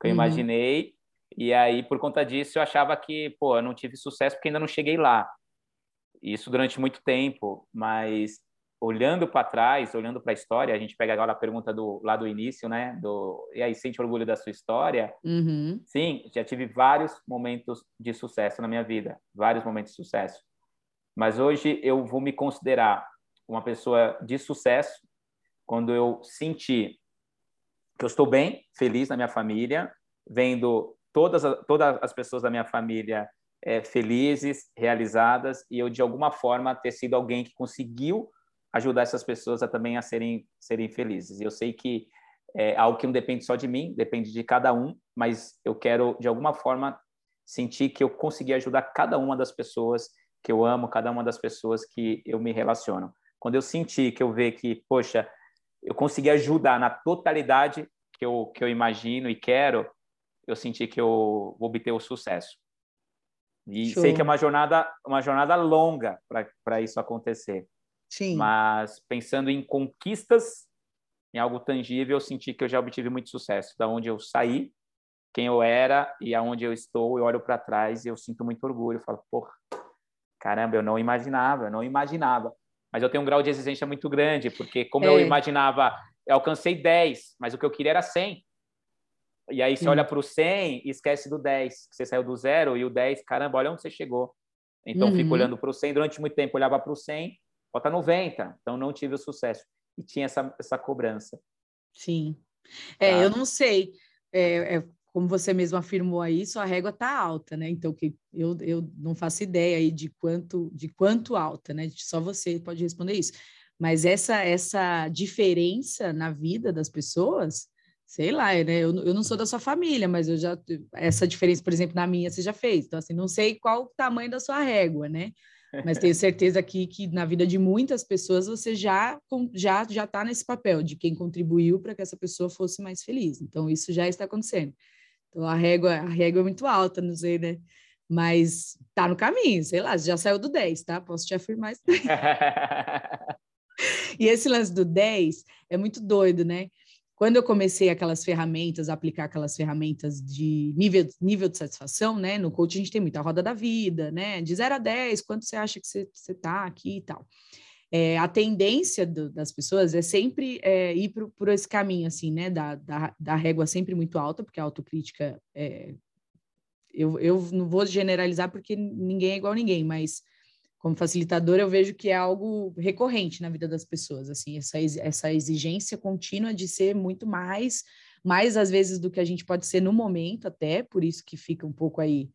que eu uhum. imaginei. E aí por conta disso eu achava que, pô, eu não tive sucesso porque ainda não cheguei lá. Isso durante muito tempo, mas olhando para trás, olhando para a história, a gente pega agora a pergunta do lá do início, né? Do e aí sente orgulho da sua história? Uhum. Sim, já tive vários momentos de sucesso na minha vida, vários momentos de sucesso. Mas hoje eu vou me considerar uma pessoa de sucesso quando eu sentir que eu estou bem, feliz na minha família, vendo todas todas as pessoas da minha família é, felizes, realizadas e eu de alguma forma ter sido alguém que conseguiu ajudar essas pessoas a também a serem serem felizes. Eu sei que é algo que não depende só de mim, depende de cada um, mas eu quero de alguma forma sentir que eu consegui ajudar cada uma das pessoas que eu amo, cada uma das pessoas que eu me relaciono. Quando eu sentir que eu ver que, poxa, eu consegui ajudar na totalidade que eu que eu imagino e quero, eu senti que eu vou obter o sucesso. E Show. sei que é uma jornada uma jornada longa para isso acontecer Sim. Mas pensando em conquistas, em algo tangível, eu senti que eu já obtive muito sucesso. Da onde eu saí, quem eu era e aonde eu estou, eu olho para trás e eu sinto muito orgulho. Eu falo, porra, caramba, eu não imaginava, eu não imaginava. Mas eu tenho um grau de exigência muito grande, porque como é. eu imaginava, eu alcancei 10, mas o que eu queria era 100. E aí você Sim. olha para o 100 e esquece do 10, que você saiu do zero, e o 10, caramba, olha onde você chegou. Então, uhum. fico olhando para o 100, durante muito tempo olhava para o 100, falta 90, então não tive o sucesso. E tinha essa, essa cobrança. Sim. É, tá? eu não sei, é, é, como você mesmo afirmou aí, sua régua está alta, né? Então, que eu, eu não faço ideia aí de quanto, de quanto alta, né? Só você pode responder isso. Mas essa, essa diferença na vida das pessoas sei lá, né? Eu, eu não sou da sua família, mas eu já essa diferença, por exemplo, na minha você já fez. Então assim, não sei qual o tamanho da sua régua, né? Mas tenho certeza aqui que na vida de muitas pessoas você já já já está nesse papel de quem contribuiu para que essa pessoa fosse mais feliz. Então isso já está acontecendo. Então a régua a régua é muito alta, não sei, né? Mas tá no caminho, sei lá, já saiu do 10, tá? Posso te afirmar isso. e esse lance do 10 é muito doido, né? Quando eu comecei aquelas ferramentas, aplicar aquelas ferramentas de nível, nível de satisfação, né? No coaching a gente tem muita roda da vida, né? De 0 a 10, quanto você acha que você está aqui e tal. É, a tendência do, das pessoas é sempre é, ir por, por, esse caminho, assim, né? Da, da, da, régua sempre muito alta, porque a autocrítica é, eu, eu não vou generalizar porque ninguém é igual a ninguém, mas como facilitador, eu vejo que é algo recorrente na vida das pessoas, assim, essa, essa exigência contínua de ser muito mais, mais às vezes do que a gente pode ser no momento até, por isso que fica um pouco aí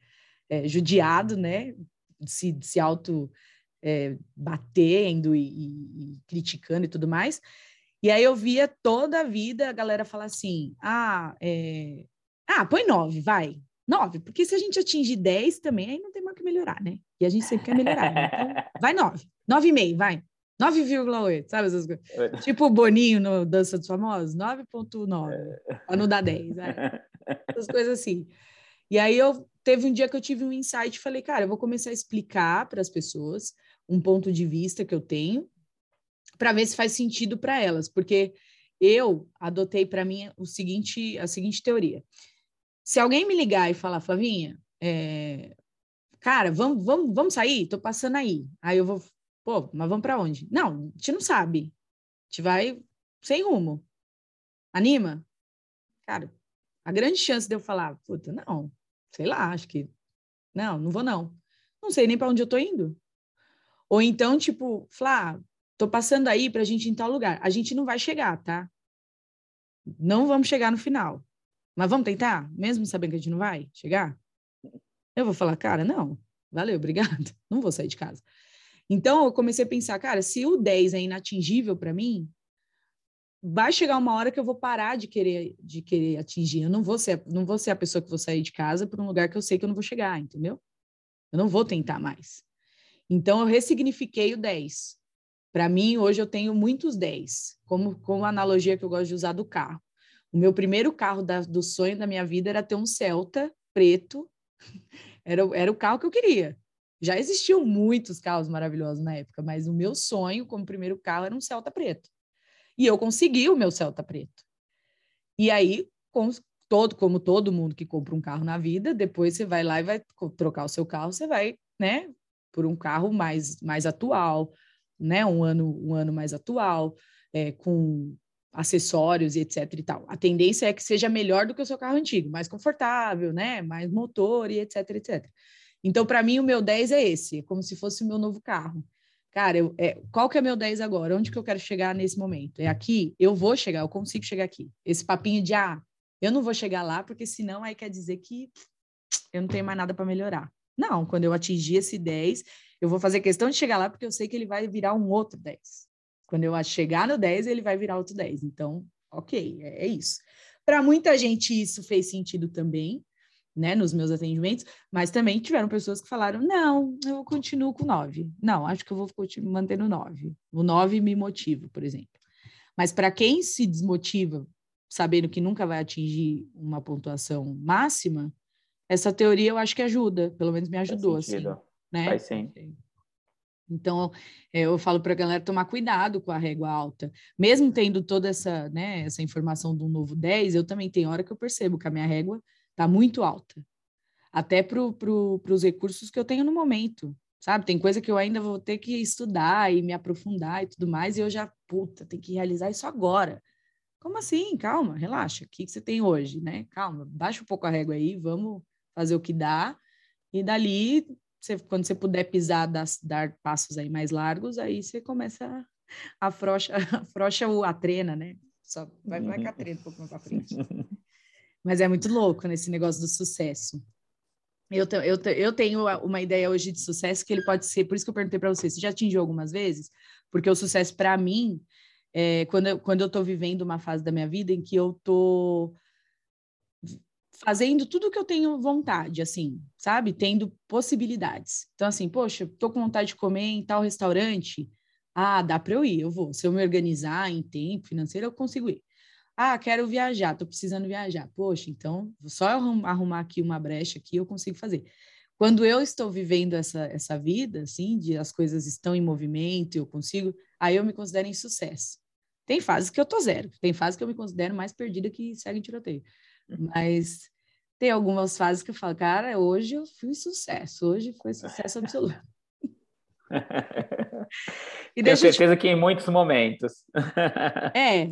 é, judiado, né, se, se auto é, batendo e, e, e criticando e tudo mais, e aí eu via toda a vida a galera falar assim, ah, é... ah, põe nove, vai, 9, porque se a gente atingir 10 também, aí não tem mais o que melhorar, né? E a gente sempre quer melhorar. Né? Então, vai 9, 9,5, vai. 9,8, sabe essas coisas? É. Tipo o Boninho no Dança dos Famosos, 9,9, é. para não dar 10. Né? Essas coisas assim. E aí eu teve um dia que eu tive um insight e falei, cara, eu vou começar a explicar para as pessoas um ponto de vista que eu tenho para ver se faz sentido para elas, porque eu adotei para mim o seguinte, a seguinte teoria. Se alguém me ligar e falar, Flavinha, é, cara, vamos, vamos, vamos sair? Tô passando aí. Aí eu vou, pô, mas vamos para onde? Não, a gente não sabe. A gente vai sem rumo. Anima? Cara, a grande chance de eu falar, puta, não, sei lá, acho que não, não vou não. Não sei nem para onde eu tô indo. Ou então, tipo, Flá, tô passando aí pra gente ir em tal lugar. A gente não vai chegar, tá? Não vamos chegar no final. Mas vamos tentar, mesmo sabendo que a gente não vai chegar? Eu vou falar, cara, não, valeu, obrigado, não vou sair de casa. Então eu comecei a pensar, cara, se o 10 é inatingível para mim, vai chegar uma hora que eu vou parar de querer de querer atingir. Eu não vou ser, não vou ser a pessoa que vou sair de casa para um lugar que eu sei que eu não vou chegar, entendeu? Eu não vou tentar mais. Então eu ressignifiquei o 10. Para mim, hoje eu tenho muitos 10, como, como a analogia que eu gosto de usar do carro. O meu primeiro carro da, do sonho da minha vida era ter um Celta preto. Era, era o carro que eu queria. Já existiam muitos carros maravilhosos na época, mas o meu sonho como primeiro carro era um Celta preto. E eu consegui o meu Celta preto. E aí, com, todo, como todo mundo que compra um carro na vida, depois você vai lá e vai trocar o seu carro, você vai, né, por um carro mais, mais atual, né, um ano, um ano mais atual, é, com acessórios e etc e tal. A tendência é que seja melhor do que o seu carro antigo, mais confortável, né? Mais motor e etc, etc. Então, para mim, o meu 10 é esse, é como se fosse o meu novo carro. Cara, eu, é, qual que é meu 10 agora? Onde que eu quero chegar nesse momento? É aqui? Eu vou chegar, eu consigo chegar aqui. Esse papinho de, ah, eu não vou chegar lá, porque senão aí quer dizer que eu não tenho mais nada para melhorar. Não, quando eu atingir esse 10, eu vou fazer questão de chegar lá, porque eu sei que ele vai virar um outro 10. Quando eu chegar no 10, ele vai virar outro 10. Então, ok, é, é isso. Para muita gente, isso fez sentido também, né, nos meus atendimentos, mas também tiveram pessoas que falaram: não, eu continuo com 9. Não, acho que eu vou manter no 9. O 9 me motiva, por exemplo. Mas para quem se desmotiva, sabendo que nunca vai atingir uma pontuação máxima, essa teoria eu acho que ajuda, pelo menos me ajudou, assim. Né? Faz sim. Então, é, eu falo para a galera tomar cuidado com a régua alta. Mesmo tendo toda essa, né, essa informação do novo 10, eu também tenho hora que eu percebo que a minha régua está muito alta. Até para pro, os recursos que eu tenho no momento, sabe? Tem coisa que eu ainda vou ter que estudar e me aprofundar e tudo mais, e eu já, puta, tem que realizar isso agora. Como assim? Calma, relaxa. O que, que você tem hoje, né? Calma, baixa um pouco a régua aí, vamos fazer o que dá. E dali você, quando você puder pisar, das, dar passos aí mais largos, aí você começa a, a frocha, frocha a trena, né? Só vai, vai com a trena um pouco mais para frente. Mas é muito louco nesse negócio do sucesso. Eu, eu, eu tenho uma ideia hoje de sucesso que ele pode ser, por isso que eu perguntei para você, você já atingiu algumas vezes? Porque o sucesso para mim, é, quando, eu, quando eu estou vivendo uma fase da minha vida em que eu estou fazendo tudo que eu tenho vontade, assim, sabe? Tendo possibilidades. Então, assim, poxa, tô com vontade de comer em tal restaurante. Ah, dá para eu ir, eu vou. Se eu me organizar em tempo financeiro, eu consigo ir. Ah, quero viajar, tô precisando viajar. Poxa, então, só eu arrumar aqui uma brecha aqui, eu consigo fazer. Quando eu estou vivendo essa, essa vida, assim, de as coisas estão em movimento, eu consigo, aí eu me considero em sucesso. Tem fases que eu tô zero, tem fases que eu me considero mais perdida que segue em tiroteio. Mas tem algumas fases que eu falo, cara, hoje eu fui sucesso, hoje foi sucesso absoluto. e Tenho certeza te... que em muitos momentos. é,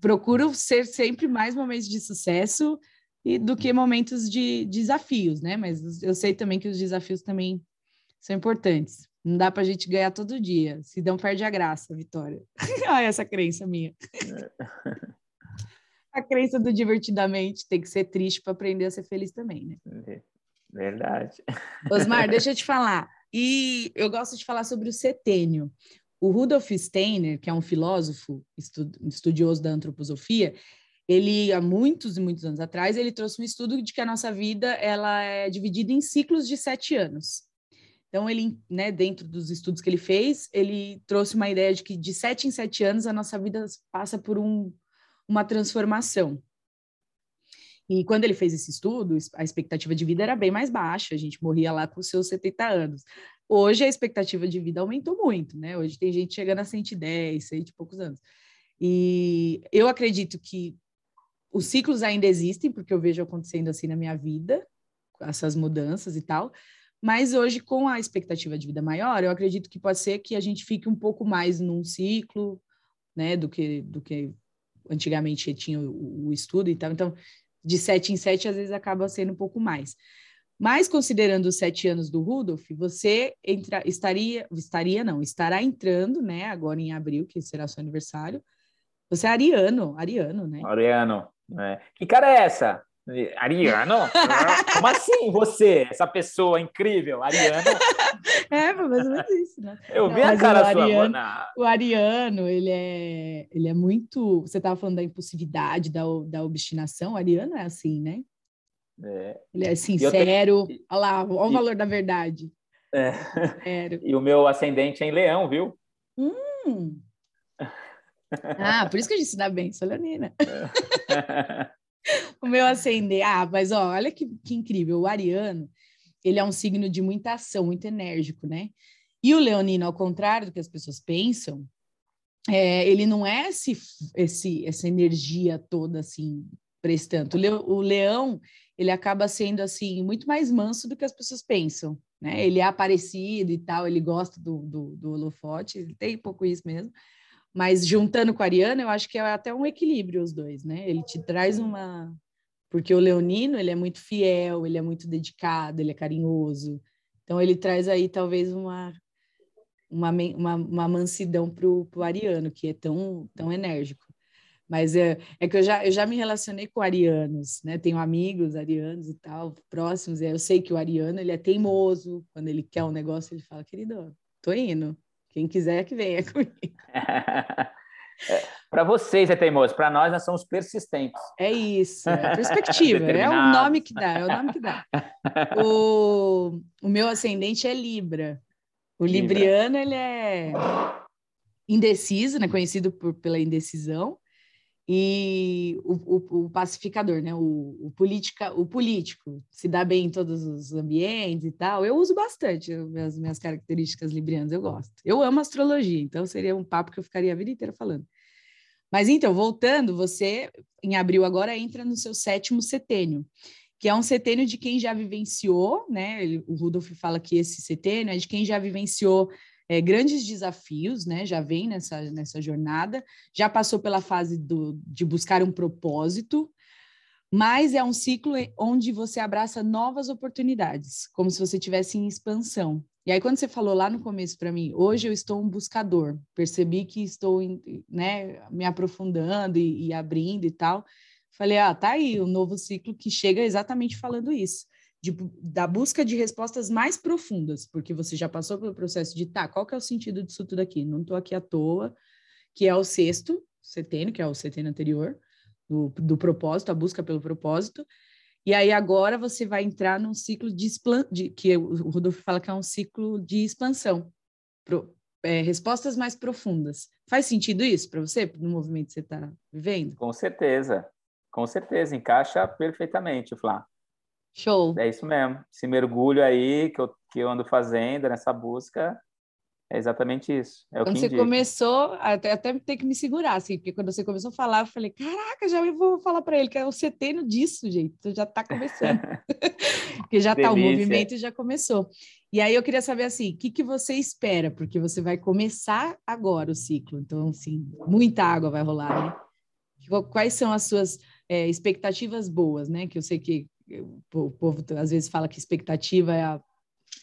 procuro ser sempre mais momentos de sucesso e do que momentos de desafios, né? Mas eu sei também que os desafios também são importantes. Não dá para a gente ganhar todo dia. Se não perde a graça, Vitória. Olha essa crença minha. A crença do divertidamente tem que ser triste para aprender a ser feliz também, né? Verdade. Osmar, deixa eu te falar. E eu gosto de falar sobre o setênio. O Rudolf Steiner, que é um filósofo estudioso da antroposofia, ele há muitos e muitos anos atrás ele trouxe um estudo de que a nossa vida ela é dividida em ciclos de sete anos. Então ele, né, dentro dos estudos que ele fez, ele trouxe uma ideia de que de sete em sete anos a nossa vida passa por um uma transformação. E quando ele fez esse estudo, a expectativa de vida era bem mais baixa, a gente morria lá com seus 70 anos. Hoje a expectativa de vida aumentou muito, né? Hoje tem gente chegando a 110, 100 e poucos anos. E eu acredito que os ciclos ainda existem, porque eu vejo acontecendo assim na minha vida, essas mudanças e tal. Mas hoje, com a expectativa de vida maior, eu acredito que pode ser que a gente fique um pouco mais num ciclo, né, do que, do que antigamente tinha o, o estudo e tal, então de sete em sete às vezes acaba sendo um pouco mais. Mas considerando os sete anos do Rudolf, você entra, estaria, estaria não, estará entrando, né, agora em abril, que será seu aniversário. Você é ariano, ariano, né? Ariano. É. Que cara é essa? Ariano? Como assim você, essa pessoa incrível, Ariano? É, mais ou menos isso, né? Eu vi a cara sua, Ariano, O Ariano, ele é, ele é muito... Você estava falando da impulsividade, da, da obstinação, o Ariano é assim, né? É. Ele é sincero. Tenho... Olha lá, olha o e... valor da verdade. É. E o meu ascendente é em leão, viu? Hum. Ah, por isso que a gente se dá bem, sou leonina. É. o meu acender. Ah, mas ó, olha que, que incrível. O Ariano, ele é um signo de muita ação, muito enérgico, né? E o Leonino, ao contrário do que as pessoas pensam, é, ele não é esse, esse, essa energia toda assim prestando. O, o leão, ele acaba sendo assim muito mais manso do que as pessoas pensam, né? Ele é aparecido e tal, ele gosta do, do, do holofote, ele tem pouco isso mesmo. Mas juntando com a Ariana, eu acho que é até um equilíbrio os dois, né? Ele te traz uma. Porque o Leonino, ele é muito fiel, ele é muito dedicado, ele é carinhoso. Então, ele traz aí talvez uma, uma, uma, uma mansidão para o Ariano, que é tão, tão enérgico. Mas é, é que eu já, eu já me relacionei com arianos, né? Tenho amigos arianos e tal, próximos, e eu sei que o ariano, ele é teimoso, quando ele quer um negócio, ele fala, querido, tô indo, quem quiser que venha comigo. É, para vocês é teimoso, para nós nós somos persistentes. É isso, é perspectiva, é o nome que dá, é o nome que dá. O, o meu ascendente é Libra. O Libra. libriano ele é indeciso, né, conhecido por, pela indecisão. e o, o, o pacificador, né? O, o, politica, o político se dá bem em todos os ambientes e tal. Eu uso bastante as minhas características librianas, eu gosto. Eu amo astrologia, então seria um papo que eu ficaria a vida inteira falando. Mas então, voltando, você em abril agora entra no seu sétimo setênio, que é um setênio de quem já vivenciou, né? O Rudolf fala que esse setênio é de quem já vivenciou é, grandes desafios, né? Já vem nessa, nessa jornada, já passou pela fase do, de buscar um propósito, mas é um ciclo onde você abraça novas oportunidades, como se você estivesse em expansão. E aí, quando você falou lá no começo para mim, hoje eu estou um buscador, percebi que estou né, me aprofundando e, e abrindo e tal. Falei, ah, tá aí o um novo ciclo que chega exatamente falando isso de, da busca de respostas mais profundas, porque você já passou pelo processo de, tá, qual que é o sentido disso tudo aqui? Não estou aqui à toa, que é o sexto setênio, que é o setênio anterior, do, do propósito, a busca pelo propósito, e aí agora você vai entrar num ciclo de, de que o Rodolfo fala que é um ciclo de expansão, pro, é, respostas mais profundas. Faz sentido isso para você, no movimento que você está vivendo? Com certeza, com certeza, encaixa perfeitamente, Flá. Show. É isso mesmo. Esse mergulho aí que eu, que eu ando fazendo nessa busca é exatamente isso. É quando você indica. começou, até, até ter que me segurar, assim, porque quando você começou a falar, eu falei, caraca, já vou falar para ele que é o seteno disso, gente. Então já está começando. porque já está, o movimento já começou. E aí eu queria saber assim, o que, que você espera? Porque você vai começar agora o ciclo. Então, assim, muita água vai rolar, né? Quais são as suas é, expectativas boas, né? Que eu sei que o povo às vezes fala que expectativa é a,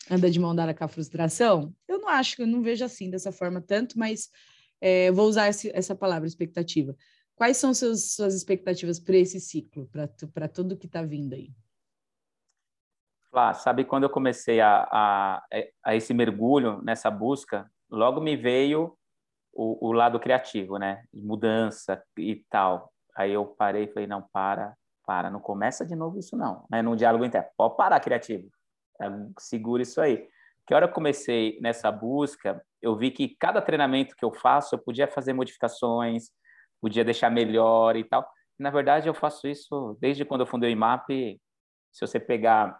anda de mão dada com a frustração. Eu não acho, eu não vejo assim dessa forma tanto, mas é, vou usar esse, essa palavra expectativa. Quais são seus, suas expectativas para esse ciclo, para tudo que está vindo aí? Flá, sabe quando eu comecei a, a, a, esse mergulho nessa busca, logo me veio o, o lado criativo, né? Mudança e tal. Aí eu parei e falei, não, para, para, não começa de novo isso não, né? No diálogo interno, pode parar, criativo, segura isso aí. Que hora eu comecei nessa busca, eu vi que cada treinamento que eu faço, eu podia fazer modificações, podia deixar melhor e tal. Na verdade, eu faço isso desde quando eu fundei o IMAP. Se você pegar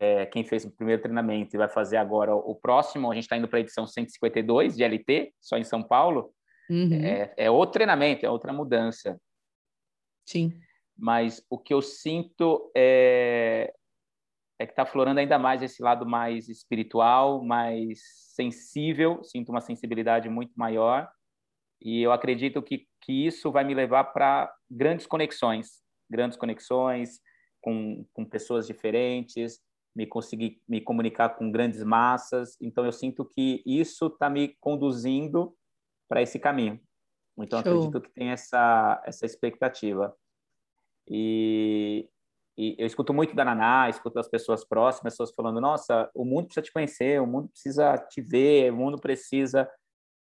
é, quem fez o primeiro treinamento e vai fazer agora o próximo, a gente está indo para a edição 152 de LT, só em São Paulo, uhum. é, é outro treinamento, é outra mudança. Sim mas o que eu sinto é, é que está florando ainda mais esse lado mais espiritual, mais sensível, sinto uma sensibilidade muito maior, e eu acredito que, que isso vai me levar para grandes conexões, grandes conexões com, com pessoas diferentes, me conseguir me comunicar com grandes massas, então eu sinto que isso está me conduzindo para esse caminho. Então Show. acredito que tem essa essa expectativa. E, e eu escuto muito da Naná, escuto as pessoas próximas, pessoas falando: nossa, o mundo precisa te conhecer, o mundo precisa te ver, o mundo precisa.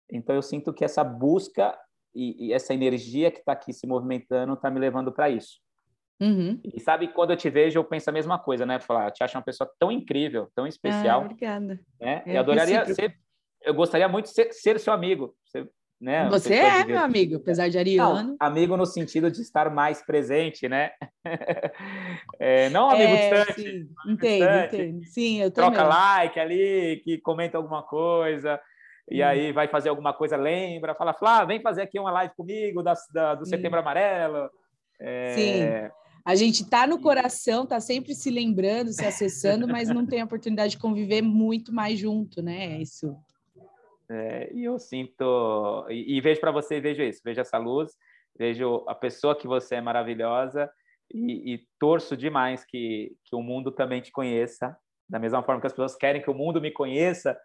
Então eu sinto que essa busca e, e essa energia que está aqui se movimentando está me levando para isso. Uhum. E sabe, quando eu te vejo, eu penso a mesma coisa, né? Falar, eu te acho uma pessoa tão incrível, tão especial. Ah, obrigada. Né? É, eu adoraria ser, eu gostaria muito de ser, ser seu amigo. Né? Você é meu amigo, apesar de ariano. Não, amigo no sentido de estar mais presente, né? é, não amigo é, distante. Sim. Entendo, distante. entendo. Sim, eu Troca like ali, que comenta alguma coisa, e hum. aí vai fazer alguma coisa, lembra, fala, Flá, vem fazer aqui uma live comigo da, da do Setembro Amarelo. É... Sim. A gente tá no coração, tá sempre se lembrando, se acessando, mas não tem a oportunidade de conviver muito mais junto, né? É isso. É, e eu sinto, e, e vejo para você, vejo isso, vejo essa luz, vejo a pessoa que você é maravilhosa e, e, torço demais que, que o mundo também te conheça, da mesma forma que as pessoas querem que o mundo me conheça,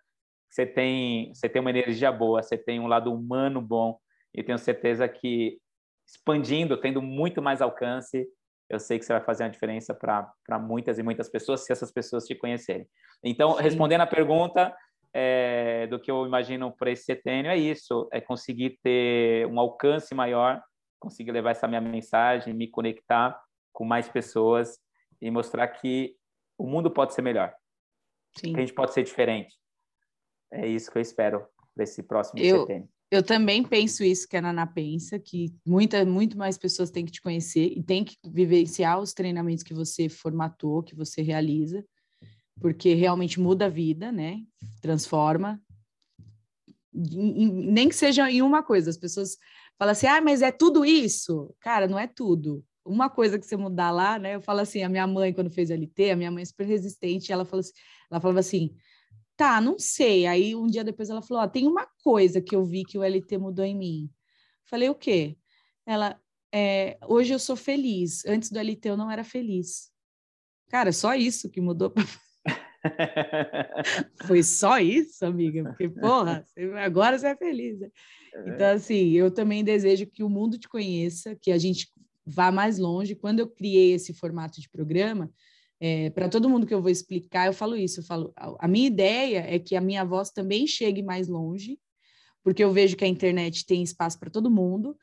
você tem, você tem uma energia boa, você tem um lado humano bom, e tenho certeza que expandindo, tendo muito mais alcance, eu sei que você vai fazer uma diferença para muitas e muitas pessoas, se essas pessoas te conhecerem. Então, Sim. respondendo a pergunta, é, do que eu imagino para esse setênio é isso, é conseguir ter um alcance maior, conseguir levar essa minha mensagem, me conectar com mais pessoas e mostrar que o mundo pode ser melhor, Sim. que a gente pode ser diferente. É isso que eu espero para esse próximo eu, setênio. Eu também penso isso que a Naná pensa, que muita, muito mais pessoas têm que te conhecer e têm que vivenciar os treinamentos que você formatou, que você realiza, porque realmente muda a vida, né? Transforma. nem que seja em uma coisa, as pessoas falam assim, ah, mas é tudo isso? Cara, não é tudo. Uma coisa que você mudar lá, né? Eu falo assim, a minha mãe, quando fez LT, a minha mãe é super resistente, ela, falou assim, ela falava assim, Tá, não sei. Aí um dia depois ela falou: Ó, tem uma coisa que eu vi que o LT mudou em mim. Falei: O quê? Ela, é, hoje eu sou feliz. Antes do LT eu não era feliz. Cara, só isso que mudou. Foi só isso, amiga? Porque, porra, agora você é feliz. Né? Então, assim, eu também desejo que o mundo te conheça, que a gente vá mais longe. Quando eu criei esse formato de programa, é, para todo mundo que eu vou explicar, eu falo isso. Eu falo, a minha ideia é que a minha voz também chegue mais longe, porque eu vejo que a internet tem espaço para todo mundo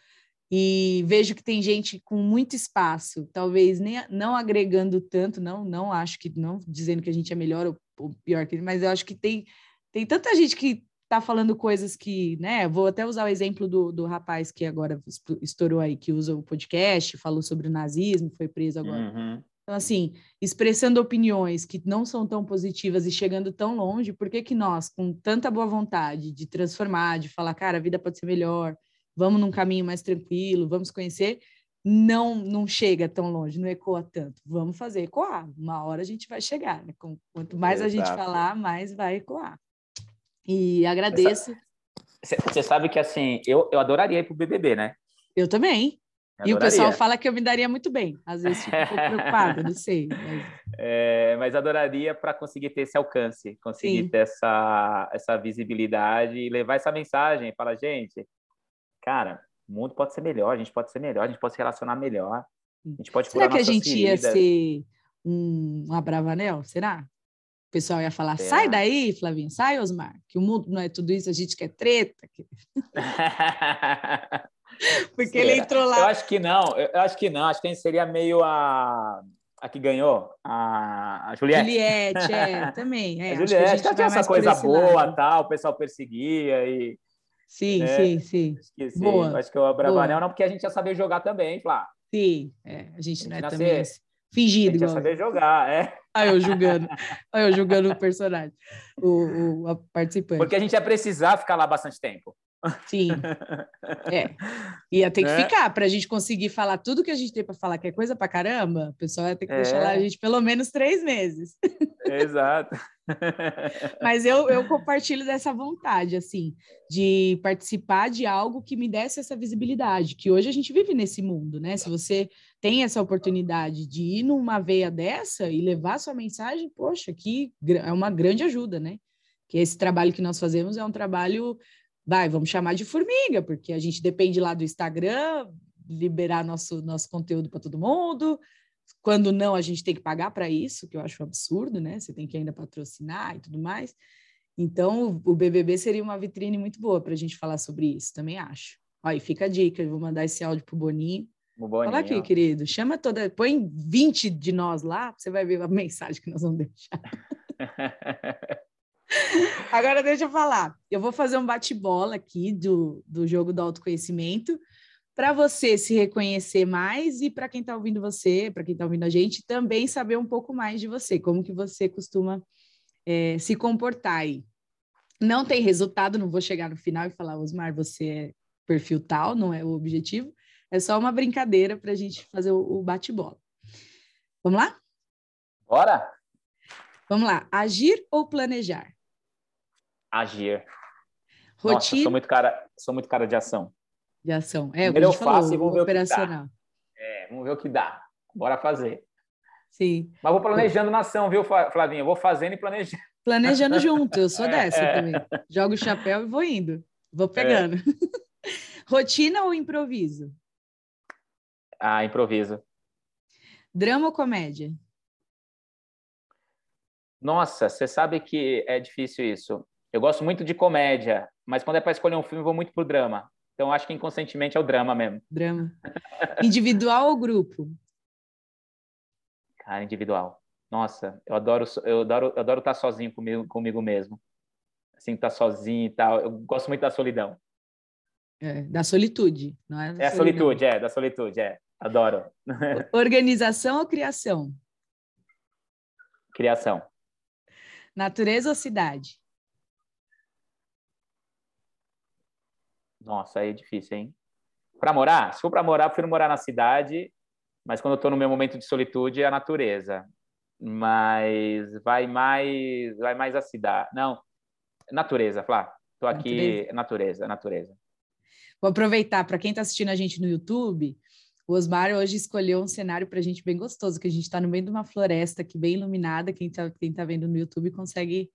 e vejo que tem gente com muito espaço, talvez nem não agregando tanto, não, não acho que não dizendo que a gente é melhor ou, ou pior que ele, mas eu acho que tem tem tanta gente que está falando coisas que, né? Vou até usar o exemplo do, do rapaz que agora estourou aí, que usa o podcast, falou sobre o nazismo, foi preso agora. Uhum. Então, assim, expressando opiniões que não são tão positivas e chegando tão longe, por que, que nós, com tanta boa vontade de transformar, de falar, cara, a vida pode ser melhor, vamos num caminho mais tranquilo, vamos conhecer, não não chega tão longe, não ecoa tanto. Vamos fazer ecoar. Uma hora a gente vai chegar, né? Quanto mais Exato. a gente falar, mais vai ecoar. E agradeço. Você sabe que, assim, eu, eu adoraria ir para o BBB, né? Eu também. E o pessoal fala que eu me daria muito bem. Às vezes fico um pouco preocupada, não sei. Mas, é, mas adoraria para conseguir ter esse alcance, conseguir Sim. ter essa, essa visibilidade e levar essa mensagem. Fala, gente, cara, o mundo pode ser melhor, a gente pode ser melhor, a gente pode se relacionar melhor. A gente pode Será que a gente feridas. ia ser um, um Abravanel? Será? O pessoal ia falar, Será? sai daí, Flavinho, sai, Osmar, que o mundo não é tudo isso, a gente quer treta. Porque ele entrou lá. Eu acho que não, eu acho que não. Acho que a gente seria meio a. A que ganhou, a, a Juliette. Juliette, é, também. É, a Juliette, que, que tinha essa coisa boa, tal, o pessoal perseguia e. Sim, né? sim, sim. Esqueci. Boa. Acho que o Abravanel não, porque a gente ia saber jogar também, Flá. Sim, é, a gente não é também assim, fingido. A gente ia saber jogar, é. Aí eu julgando, aí eu julgando o personagem, o, o participante. Porque a gente ia precisar ficar lá bastante tempo. Sim. É. Ia ter que ficar para a gente conseguir falar tudo que a gente tem para falar, que é coisa para caramba. O pessoal ia ter que é. deixar lá a gente pelo menos três meses. Exato. Mas eu, eu compartilho dessa vontade, assim, de participar de algo que me desse essa visibilidade, que hoje a gente vive nesse mundo, né? Se você tem essa oportunidade de ir numa veia dessa e levar sua mensagem, poxa, que é uma grande ajuda, né? Que esse trabalho que nós fazemos é um trabalho vai, vamos chamar de formiga, porque a gente depende lá do Instagram, liberar nosso, nosso conteúdo para todo mundo. Quando não, a gente tem que pagar para isso, que eu acho um absurdo, né? Você tem que ainda patrocinar e tudo mais. Então, o BBB seria uma vitrine muito boa para a gente falar sobre isso, também acho. Aí fica a dica, eu vou mandar esse áudio pro Boninho. O Boninho. Fala aqui, querido, chama toda, põe 20 de nós lá, você vai ver a mensagem que nós vamos deixar. Agora deixa eu falar. Eu vou fazer um bate-bola aqui do, do jogo do autoconhecimento para você se reconhecer mais e para quem está ouvindo você, para quem está ouvindo a gente, também saber um pouco mais de você, como que você costuma é, se comportar aí. Não tem resultado, não vou chegar no final e falar, Osmar, você é perfil tal, não é o objetivo. É só uma brincadeira para a gente fazer o, bate-bola. Vamos lá? Bora! Vamos lá. Agir ou planejar? agir. Rotina. Nossa, sou muito cara, sou muito cara de ação. De ação. É, Primeiro eu faço e vamos ver operacional. o que dá. É, vamos ver o que dá. Bora fazer. Sim. Mas vou planejando na ação, viu, Flavinha? Eu vou fazendo e planejando. Planejando junto, eu sou dessa é. também. Jogo o chapéu e vou indo. Vou pegando. É. Rotina ou improviso? Ah, improviso. Drama ou comédia? Nossa, você sabe que é difícil isso. Eu gosto muito de comédia, mas quando é para escolher um filme, eu vou muito pro drama. Então, acho que inconscientemente é o drama mesmo. Drama. Individual ou grupo? Cara, individual. Nossa, eu adoro, eu adoro, eu adoro estar sozinho comigo, comigo mesmo. Assim, estar sozinho e tal. Eu gosto muito da solidão. É, da solitude, não é? É a solitude, é, da solitude, é. Adoro. Organização ou criação? Criação. Natureza ou cidade? Nossa, aí é difícil, hein? Para morar? Se for para morar, eu prefiro morar na cidade, mas quando eu estou no meu momento de solitude, é a natureza. Mas vai mais, vai mais a cidade. Não, natureza, Flá. Estou aqui, natureza, natureza. natureza. Vou aproveitar para quem está assistindo a gente no YouTube. O Osmar hoje escolheu um cenário para a gente bem gostoso, que a gente está no meio de uma floresta aqui bem iluminada. Quem está quem tá vendo no YouTube consegue,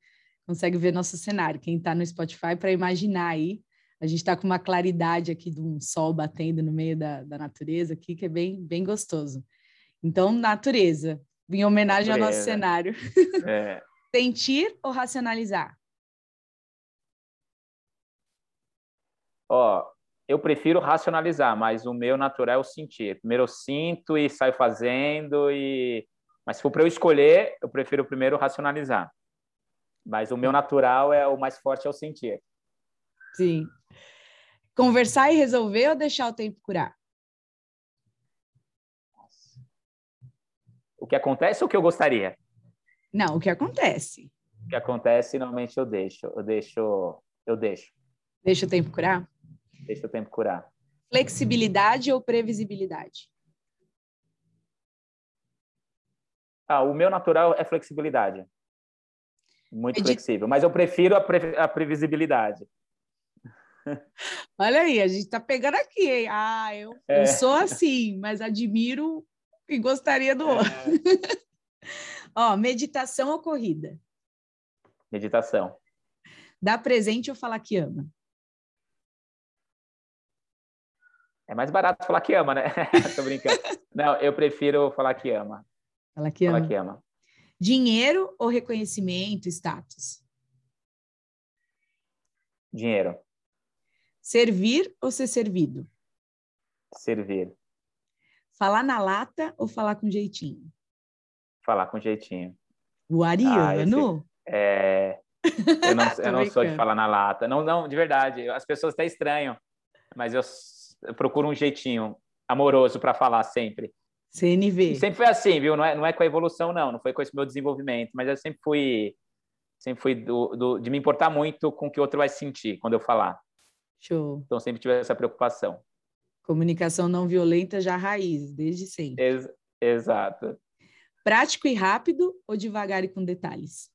consegue ver nosso cenário. Quem está no Spotify para imaginar aí a gente está com uma claridade aqui de um sol batendo no meio da, da natureza aqui, que é bem, bem gostoso. Então, natureza, em homenagem ao nosso cenário. É. Sentir ou racionalizar? Ó, eu prefiro racionalizar, mas o meu natural é o sentir. Primeiro eu sinto e saio fazendo e mas se for para eu escolher, eu prefiro primeiro racionalizar. Mas o meu natural é o mais forte é o sentir. Sim. Conversar e resolver ou deixar o tempo curar? O que acontece ou o que eu gostaria? Não, o que acontece. O que acontece, normalmente eu deixo. Eu deixo. Eu deixo. Deixa o tempo curar? Deixa o tempo curar. Flexibilidade ou previsibilidade? Ah, o meu natural é flexibilidade. Muito Medit... flexível. Mas eu prefiro a, pre... a previsibilidade. Olha aí, a gente está pegando aqui, hein? Ah, eu, é. eu sou assim, mas admiro e gostaria do outro. É. Ó, meditação ou corrida? Meditação. Dá presente ou falar que ama? É mais barato falar que ama, né? Tô brincando. Não, eu prefiro falar que ama. Falar que falar ama. Que ama. Dinheiro ou reconhecimento, status? Dinheiro. Servir ou ser servido? Servir. Falar na lata ou falar com jeitinho? Falar com jeitinho. O ariano? Ah, esse, é... Eu não, eu não sou de falar na lata. Não, não, de verdade. As pessoas até estranham, mas eu, eu procuro um jeitinho amoroso para falar sempre. CNV. E sempre foi assim, viu? Não é, não é com a evolução, não. Não foi com esse meu desenvolvimento, mas eu sempre fui, sempre fui do, do, de me importar muito com o que o outro vai sentir quando eu falar. Show. Então sempre tive essa preocupação. Comunicação não violenta já raiz, desde sempre. Ex exato. Prático e rápido ou devagar e com detalhes?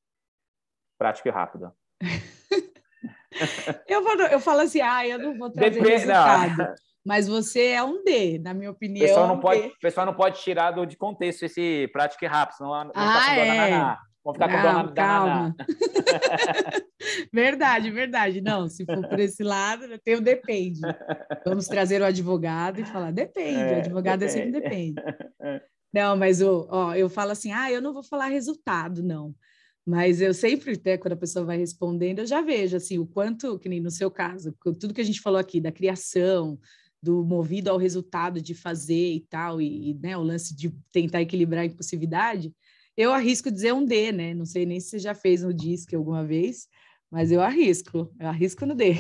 Prático e rápido. eu, vou, eu falo assim, ah, eu não vou trazer Depende, resultado. Não. Mas você é um D, na minha opinião. O pessoal não, pode, pessoal não pode tirar do, de contexto esse prático e rápido, senão não ah, é. Vamos ficar com não, dona calma. verdade, verdade. Não, se for por esse lado, tem o depende. Vamos trazer o advogado e falar, depende, é, o advogado depende. é sempre depende. Não, mas o, ó, eu falo assim, ah, eu não vou falar resultado, não. Mas eu sempre, até quando a pessoa vai respondendo, eu já vejo assim o quanto, que nem no seu caso, tudo que a gente falou aqui da criação, do movido ao resultado de fazer e tal, e, e né, o lance de tentar equilibrar a impulsividade, eu arrisco dizer um D, né? Não sei nem se você já fez no DISC alguma vez, mas eu arrisco, eu arrisco no D.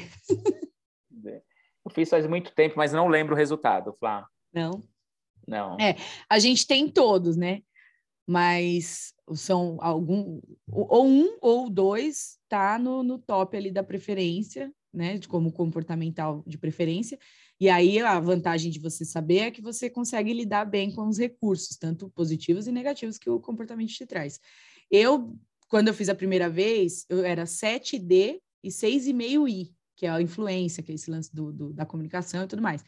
Eu fiz faz muito tempo, mas não lembro o resultado, Flá. Não? Não. É, a gente tem todos, né? Mas são algum, ou um ou dois tá no, no top ali da preferência, né? De como comportamental de preferência, e aí a vantagem de você saber é que você consegue lidar bem com os recursos, tanto positivos e negativos que o comportamento te traz. Eu, quando eu fiz a primeira vez, eu era 7D e 6,5I, que é a influência, que é esse lance do, do, da comunicação e tudo mais.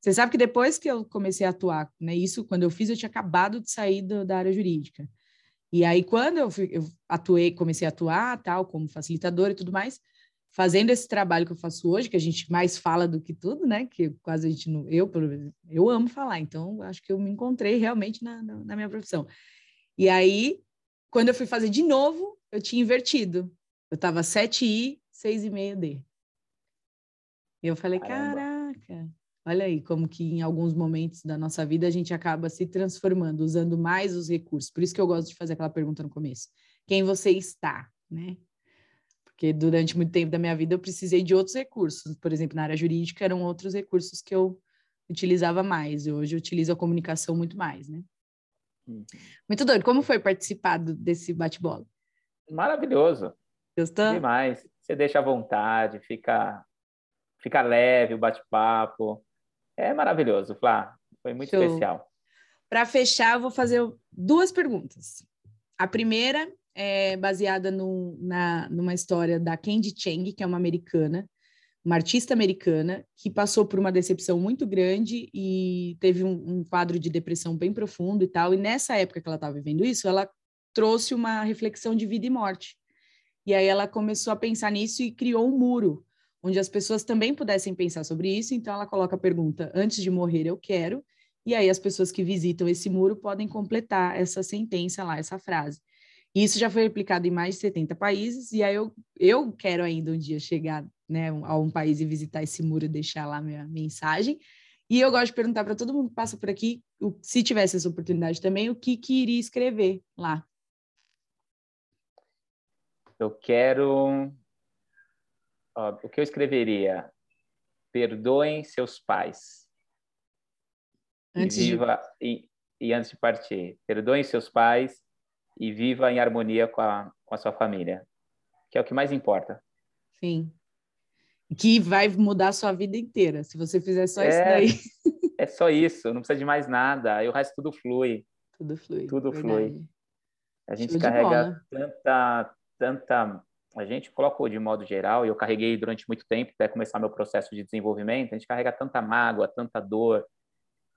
Você sabe que depois que eu comecei a atuar, né, isso quando eu fiz, eu tinha acabado de sair do, da área jurídica. E aí, quando eu, fui, eu atuei, comecei a atuar, tal, como facilitador e tudo mais, fazendo esse trabalho que eu faço hoje, que a gente mais fala do que tudo, né? Que quase a gente não. Eu, eu amo falar, então acho que eu me encontrei realmente na, na, na minha profissão. E aí, quando eu fui fazer de novo, eu tinha invertido. Eu estava 7I, 6,5D. E eu falei, Caramba. caraca, olha aí como que em alguns momentos da nossa vida a gente acaba se transformando, usando mais os recursos. Por isso que eu gosto de fazer aquela pergunta no começo. Quem você está, né? Porque durante muito tempo da minha vida eu precisei de outros recursos. Por exemplo, na área jurídica eram outros recursos que eu utilizava mais. Hoje eu utilizo a comunicação muito mais, né? Uhum. Muito doido. Como foi participar desse bate-bola? Maravilhoso. Gostou? Demais. Você deixa à vontade, fica, fica leve o bate-papo. É maravilhoso, Flá. Foi muito Show. especial. Para fechar, eu vou fazer duas perguntas. A primeira é baseada no, na, numa história da Candy Chang, que é uma americana, uma artista americana, que passou por uma decepção muito grande e teve um, um quadro de depressão bem profundo e tal. E nessa época que ela estava vivendo isso, ela trouxe uma reflexão de vida e morte. E aí ela começou a pensar nisso e criou um muro, onde as pessoas também pudessem pensar sobre isso. Então ela coloca a pergunta: antes de morrer, eu quero. E aí as pessoas que visitam esse muro podem completar essa sentença lá, essa frase. Isso já foi replicado em mais de 70 países, e aí eu, eu quero ainda um dia chegar né, a um país e visitar esse muro e deixar lá minha mensagem. E eu gosto de perguntar para todo mundo que passa por aqui, se tivesse essa oportunidade também, o que, que iria escrever lá. Eu quero. Ó, o que eu escreveria? Perdoem seus pais. Antes e viva de... e, e antes de partir, perdoem seus pais e viva em harmonia com a, com a sua família, que é o que mais importa. Sim. Que vai mudar a sua vida inteira, se você fizer só é, isso daí. é só isso, não precisa de mais nada, e o resto tudo flui. Tudo flui. Tudo verdade. flui. A gente Show carrega tanta, tanta. A gente colocou de modo geral, e eu carreguei durante muito tempo, até começar meu processo de desenvolvimento, a gente carrega tanta mágoa, tanta dor,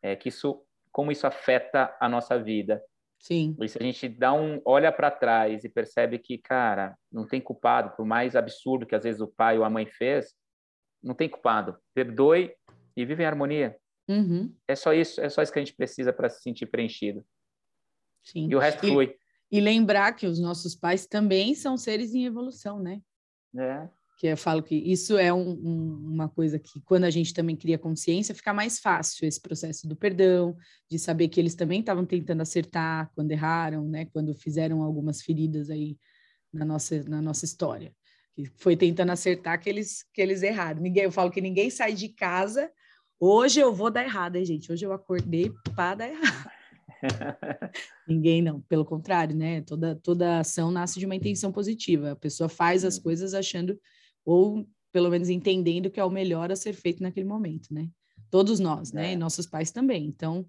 é, que isso, como isso afeta a nossa vida. Sim. Isso a gente dá um olha para trás e percebe que, cara, não tem culpado, por mais absurdo que às vezes o pai ou a mãe fez, não tem culpado. Perdoe e vive em harmonia. Uhum. É só isso, é só isso que a gente precisa para se sentir preenchido. Sim. E o resto e, flui. E lembrar que os nossos pais também são seres em evolução, né? É que eu falo que isso é um, um, uma coisa que, quando a gente também cria consciência, fica mais fácil esse processo do perdão, de saber que eles também estavam tentando acertar quando erraram, né? Quando fizeram algumas feridas aí na nossa, na nossa história. Que foi tentando acertar que eles, que eles erraram. Ninguém, eu falo que ninguém sai de casa. Hoje eu vou dar errado, hein, gente? Hoje eu acordei para dar errado. Ninguém não, pelo contrário, né? Toda, toda ação nasce de uma intenção positiva. A pessoa faz as coisas achando ou pelo menos entendendo que é o melhor a ser feito naquele momento, né? Todos nós, né? É. E nossos pais também. Então,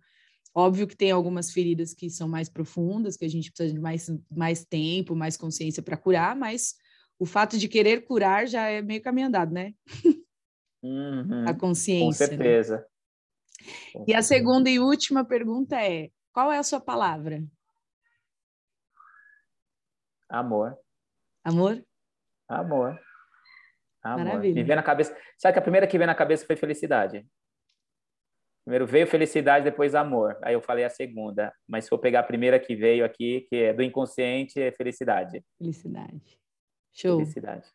óbvio que tem algumas feridas que são mais profundas, que a gente precisa de mais, mais tempo, mais consciência para curar, mas o fato de querer curar já é meio caminho andado, né? Uhum, a consciência. Com né? certeza. Né? Com e certeza. a segunda e última pergunta é: qual é a sua palavra? Amor. Amor? Amor. Amor. Maravilha. Me veio na cabeça. Sabe que a primeira que veio na cabeça foi felicidade. Primeiro veio felicidade, depois amor. Aí eu falei a segunda. Mas se for pegar a primeira que veio aqui, que é do inconsciente, é felicidade. Felicidade. Show. Felicidade.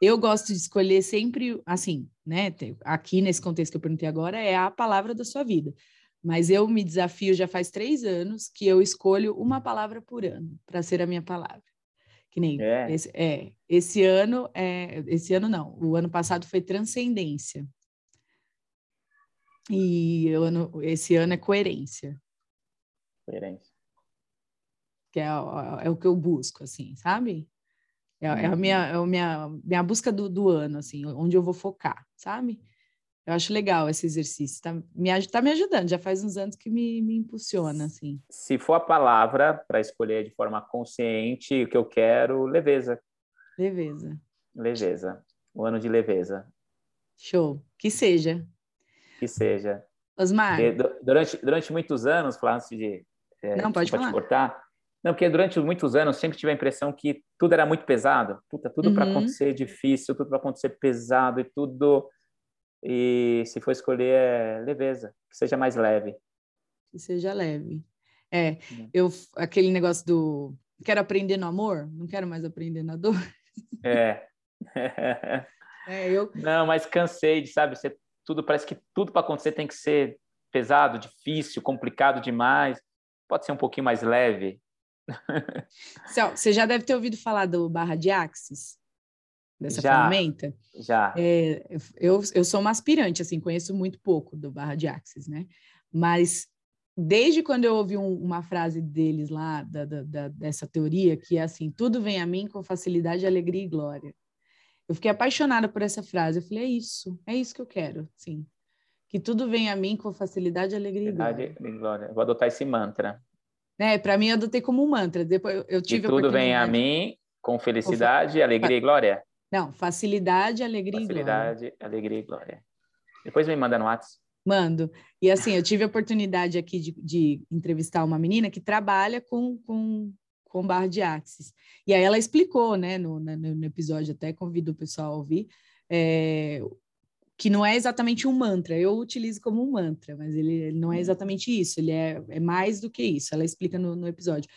Eu gosto de escolher sempre, assim, né? Aqui nesse contexto que eu perguntei agora, é a palavra da sua vida. Mas eu me desafio já faz três anos que eu escolho uma palavra por ano para ser a minha palavra. Que nem é. Esse, é, esse ano, é, esse ano não, o ano passado foi transcendência. E ano, esse ano é coerência. Coerência. Que é, é, o que eu busco, assim, sabe? É, é a uhum. minha, é a minha, minha busca do, do ano, assim, onde eu vou focar, sabe? Eu acho legal esse exercício, tá me, tá me ajudando, já faz uns anos que me, me impulsiona, assim. Se for a palavra para escolher de forma consciente o que eu quero, leveza. Leveza. Leveza. O ano de leveza. Show. Que seja. Que seja. Osmar. Durante, durante muitos anos, falar antes de... É, Não, pode falar. cortar. Não, porque durante muitos anos sempre tive a impressão que tudo era muito pesado. Puta, tudo uhum. para acontecer difícil, tudo para acontecer pesado e tudo e se for escolher, é leveza, que seja mais leve. Que seja leve. É, hum. eu aquele negócio do quero aprender no amor, não quero mais aprender na dor. É. é eu... Não, mas cansei de, sabe, você, tudo parece que tudo para acontecer tem que ser pesado, difícil, complicado demais. Pode ser um pouquinho mais leve. Você já deve ter ouvido falar do barra de axis. Dessa já, ferramenta? Já. É, eu, eu sou uma aspirante, assim, conheço muito pouco do Barra de Axis, né? Mas desde quando eu ouvi um, uma frase deles lá, da, da, da, dessa teoria, que é assim, tudo vem a mim com facilidade, alegria e glória. Eu fiquei apaixonada por essa frase. Eu falei, é isso, é isso que eu quero, sim. Que tudo vem a mim com facilidade, alegria e glória. Vou adotar esse mantra. É, para mim eu adotei como um mantra. Depois eu tive tudo vem a mim com felicidade, alegria e glória. Não, facilidade, alegria facilidade, e glória. Facilidade, alegria e glória. Depois me manda no WhatsApp. Mando. E assim, eu tive a oportunidade aqui de, de entrevistar uma menina que trabalha com, com, com barra de axis. E aí ela explicou, né, no, no, episódio, até convido o pessoal a ouvir, é, que não é exatamente um mantra. Eu utilizo como um mantra, mas ele, ele não é exatamente isso. Ele é, é mais do que isso. Ela explica no, no episódio.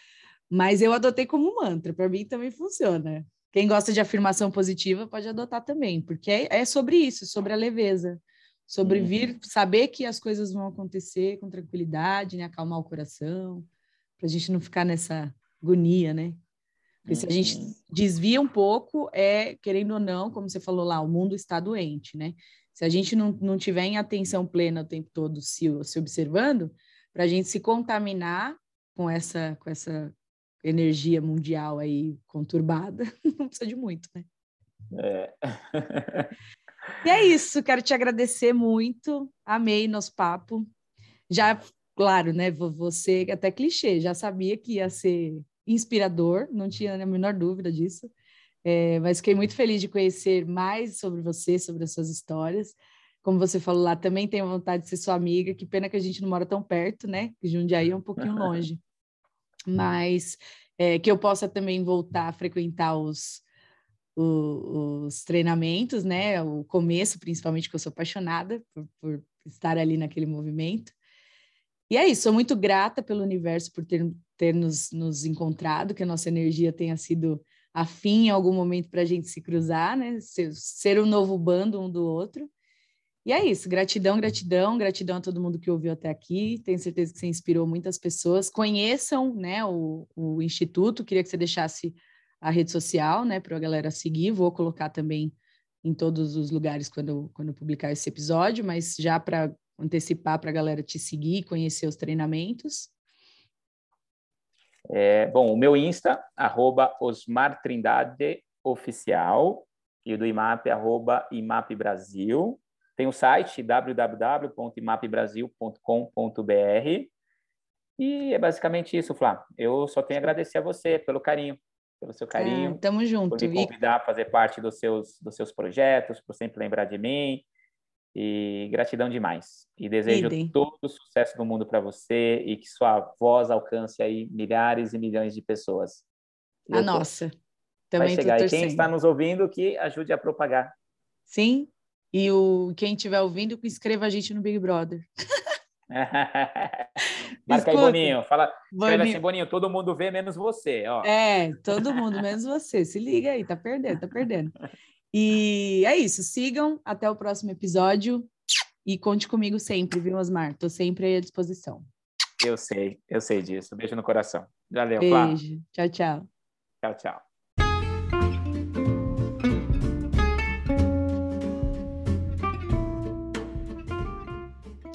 Mas eu adotei como um mantra. Para mim também funciona. Quem gosta de afirmação positiva pode adotar também, porque é, é sobre isso, sobre a leveza sobre uhum. vir, saber que as coisas vão acontecer com tranquilidade, né? Acalmar o coração, para a gente não ficar nessa agonia, né? Porque se a gente uhum. desvia um pouco, é, querendo ou não, como você falou lá, o mundo está doente, né? Se a gente não, não tiver em atenção plena o tempo todo se, se observando, para a gente se contaminar com essa, com essa energia mundial aí conturbada, não precisa de muito, né? É. E é isso, quero te agradecer muito. Amei nosso papo. Já, claro, né? Você, até clichê, já sabia que ia ser inspirador, não tinha a menor dúvida disso. É, mas fiquei muito feliz de conhecer mais sobre você, sobre as suas histórias. Como você falou lá, também tenho vontade de ser sua amiga. Que pena que a gente não mora tão perto, né? Que Jundiaí é um pouquinho longe. Mas é, que eu possa também voltar a frequentar os, os treinamentos, né? O começo, principalmente, que eu sou apaixonada por, por, estar ali naquele movimento. E é isso, sou muito grata pelo universo por ter, ter nos, nos encontrado, que a nossa energia tenha sido afim em algum momento para a gente se cruzar, né? Ser, ser um novo bando um do outro. E é isso, gratidão, gratidão, gratidão a todo mundo que ouviu até aqui. Tenho certeza que você inspirou muitas pessoas. Conheçam né, o, o Instituto, queria que você deixasse a rede social, né, para a galera seguir. Vou colocar também em todos os lugares quando, quando publicar esse episódio, mas já para antecipar para a galera te seguir, conhecer os treinamentos. É, bom, o meu Insta, arroba Osmar Trindade Oficial, e o do IMAP, arroba IMAP Brasil. Tem o site www.imapbrasil.com.br. E é basicamente isso, Flá. Eu só tenho a agradecer a você pelo carinho pelo seu carinho. É, tamo junto. Por me convidar a fazer parte dos seus, dos seus projetos, por sempre lembrar de mim. E gratidão demais. E desejo Idem. todo o sucesso do mundo para você e que sua voz alcance aí milhares e milhões de pessoas. a nossa. Também vai chegar. E quem está nos ouvindo, que ajude a propagar. Sim. E o quem estiver ouvindo, inscreva a gente no Big Brother. Marca aí, Boninho. Fala, Boninho. assim, Boninho, todo mundo vê, menos você. Ó. É, todo mundo, menos você. Se liga aí, tá perdendo, tá perdendo. E é isso, sigam até o próximo episódio e conte comigo sempre, viu, Osmar? Tô sempre aí à disposição. Eu sei, eu sei disso. Beijo no coração. Valeu, Beijo. Flávio. Tchau, tchau. Tchau, tchau.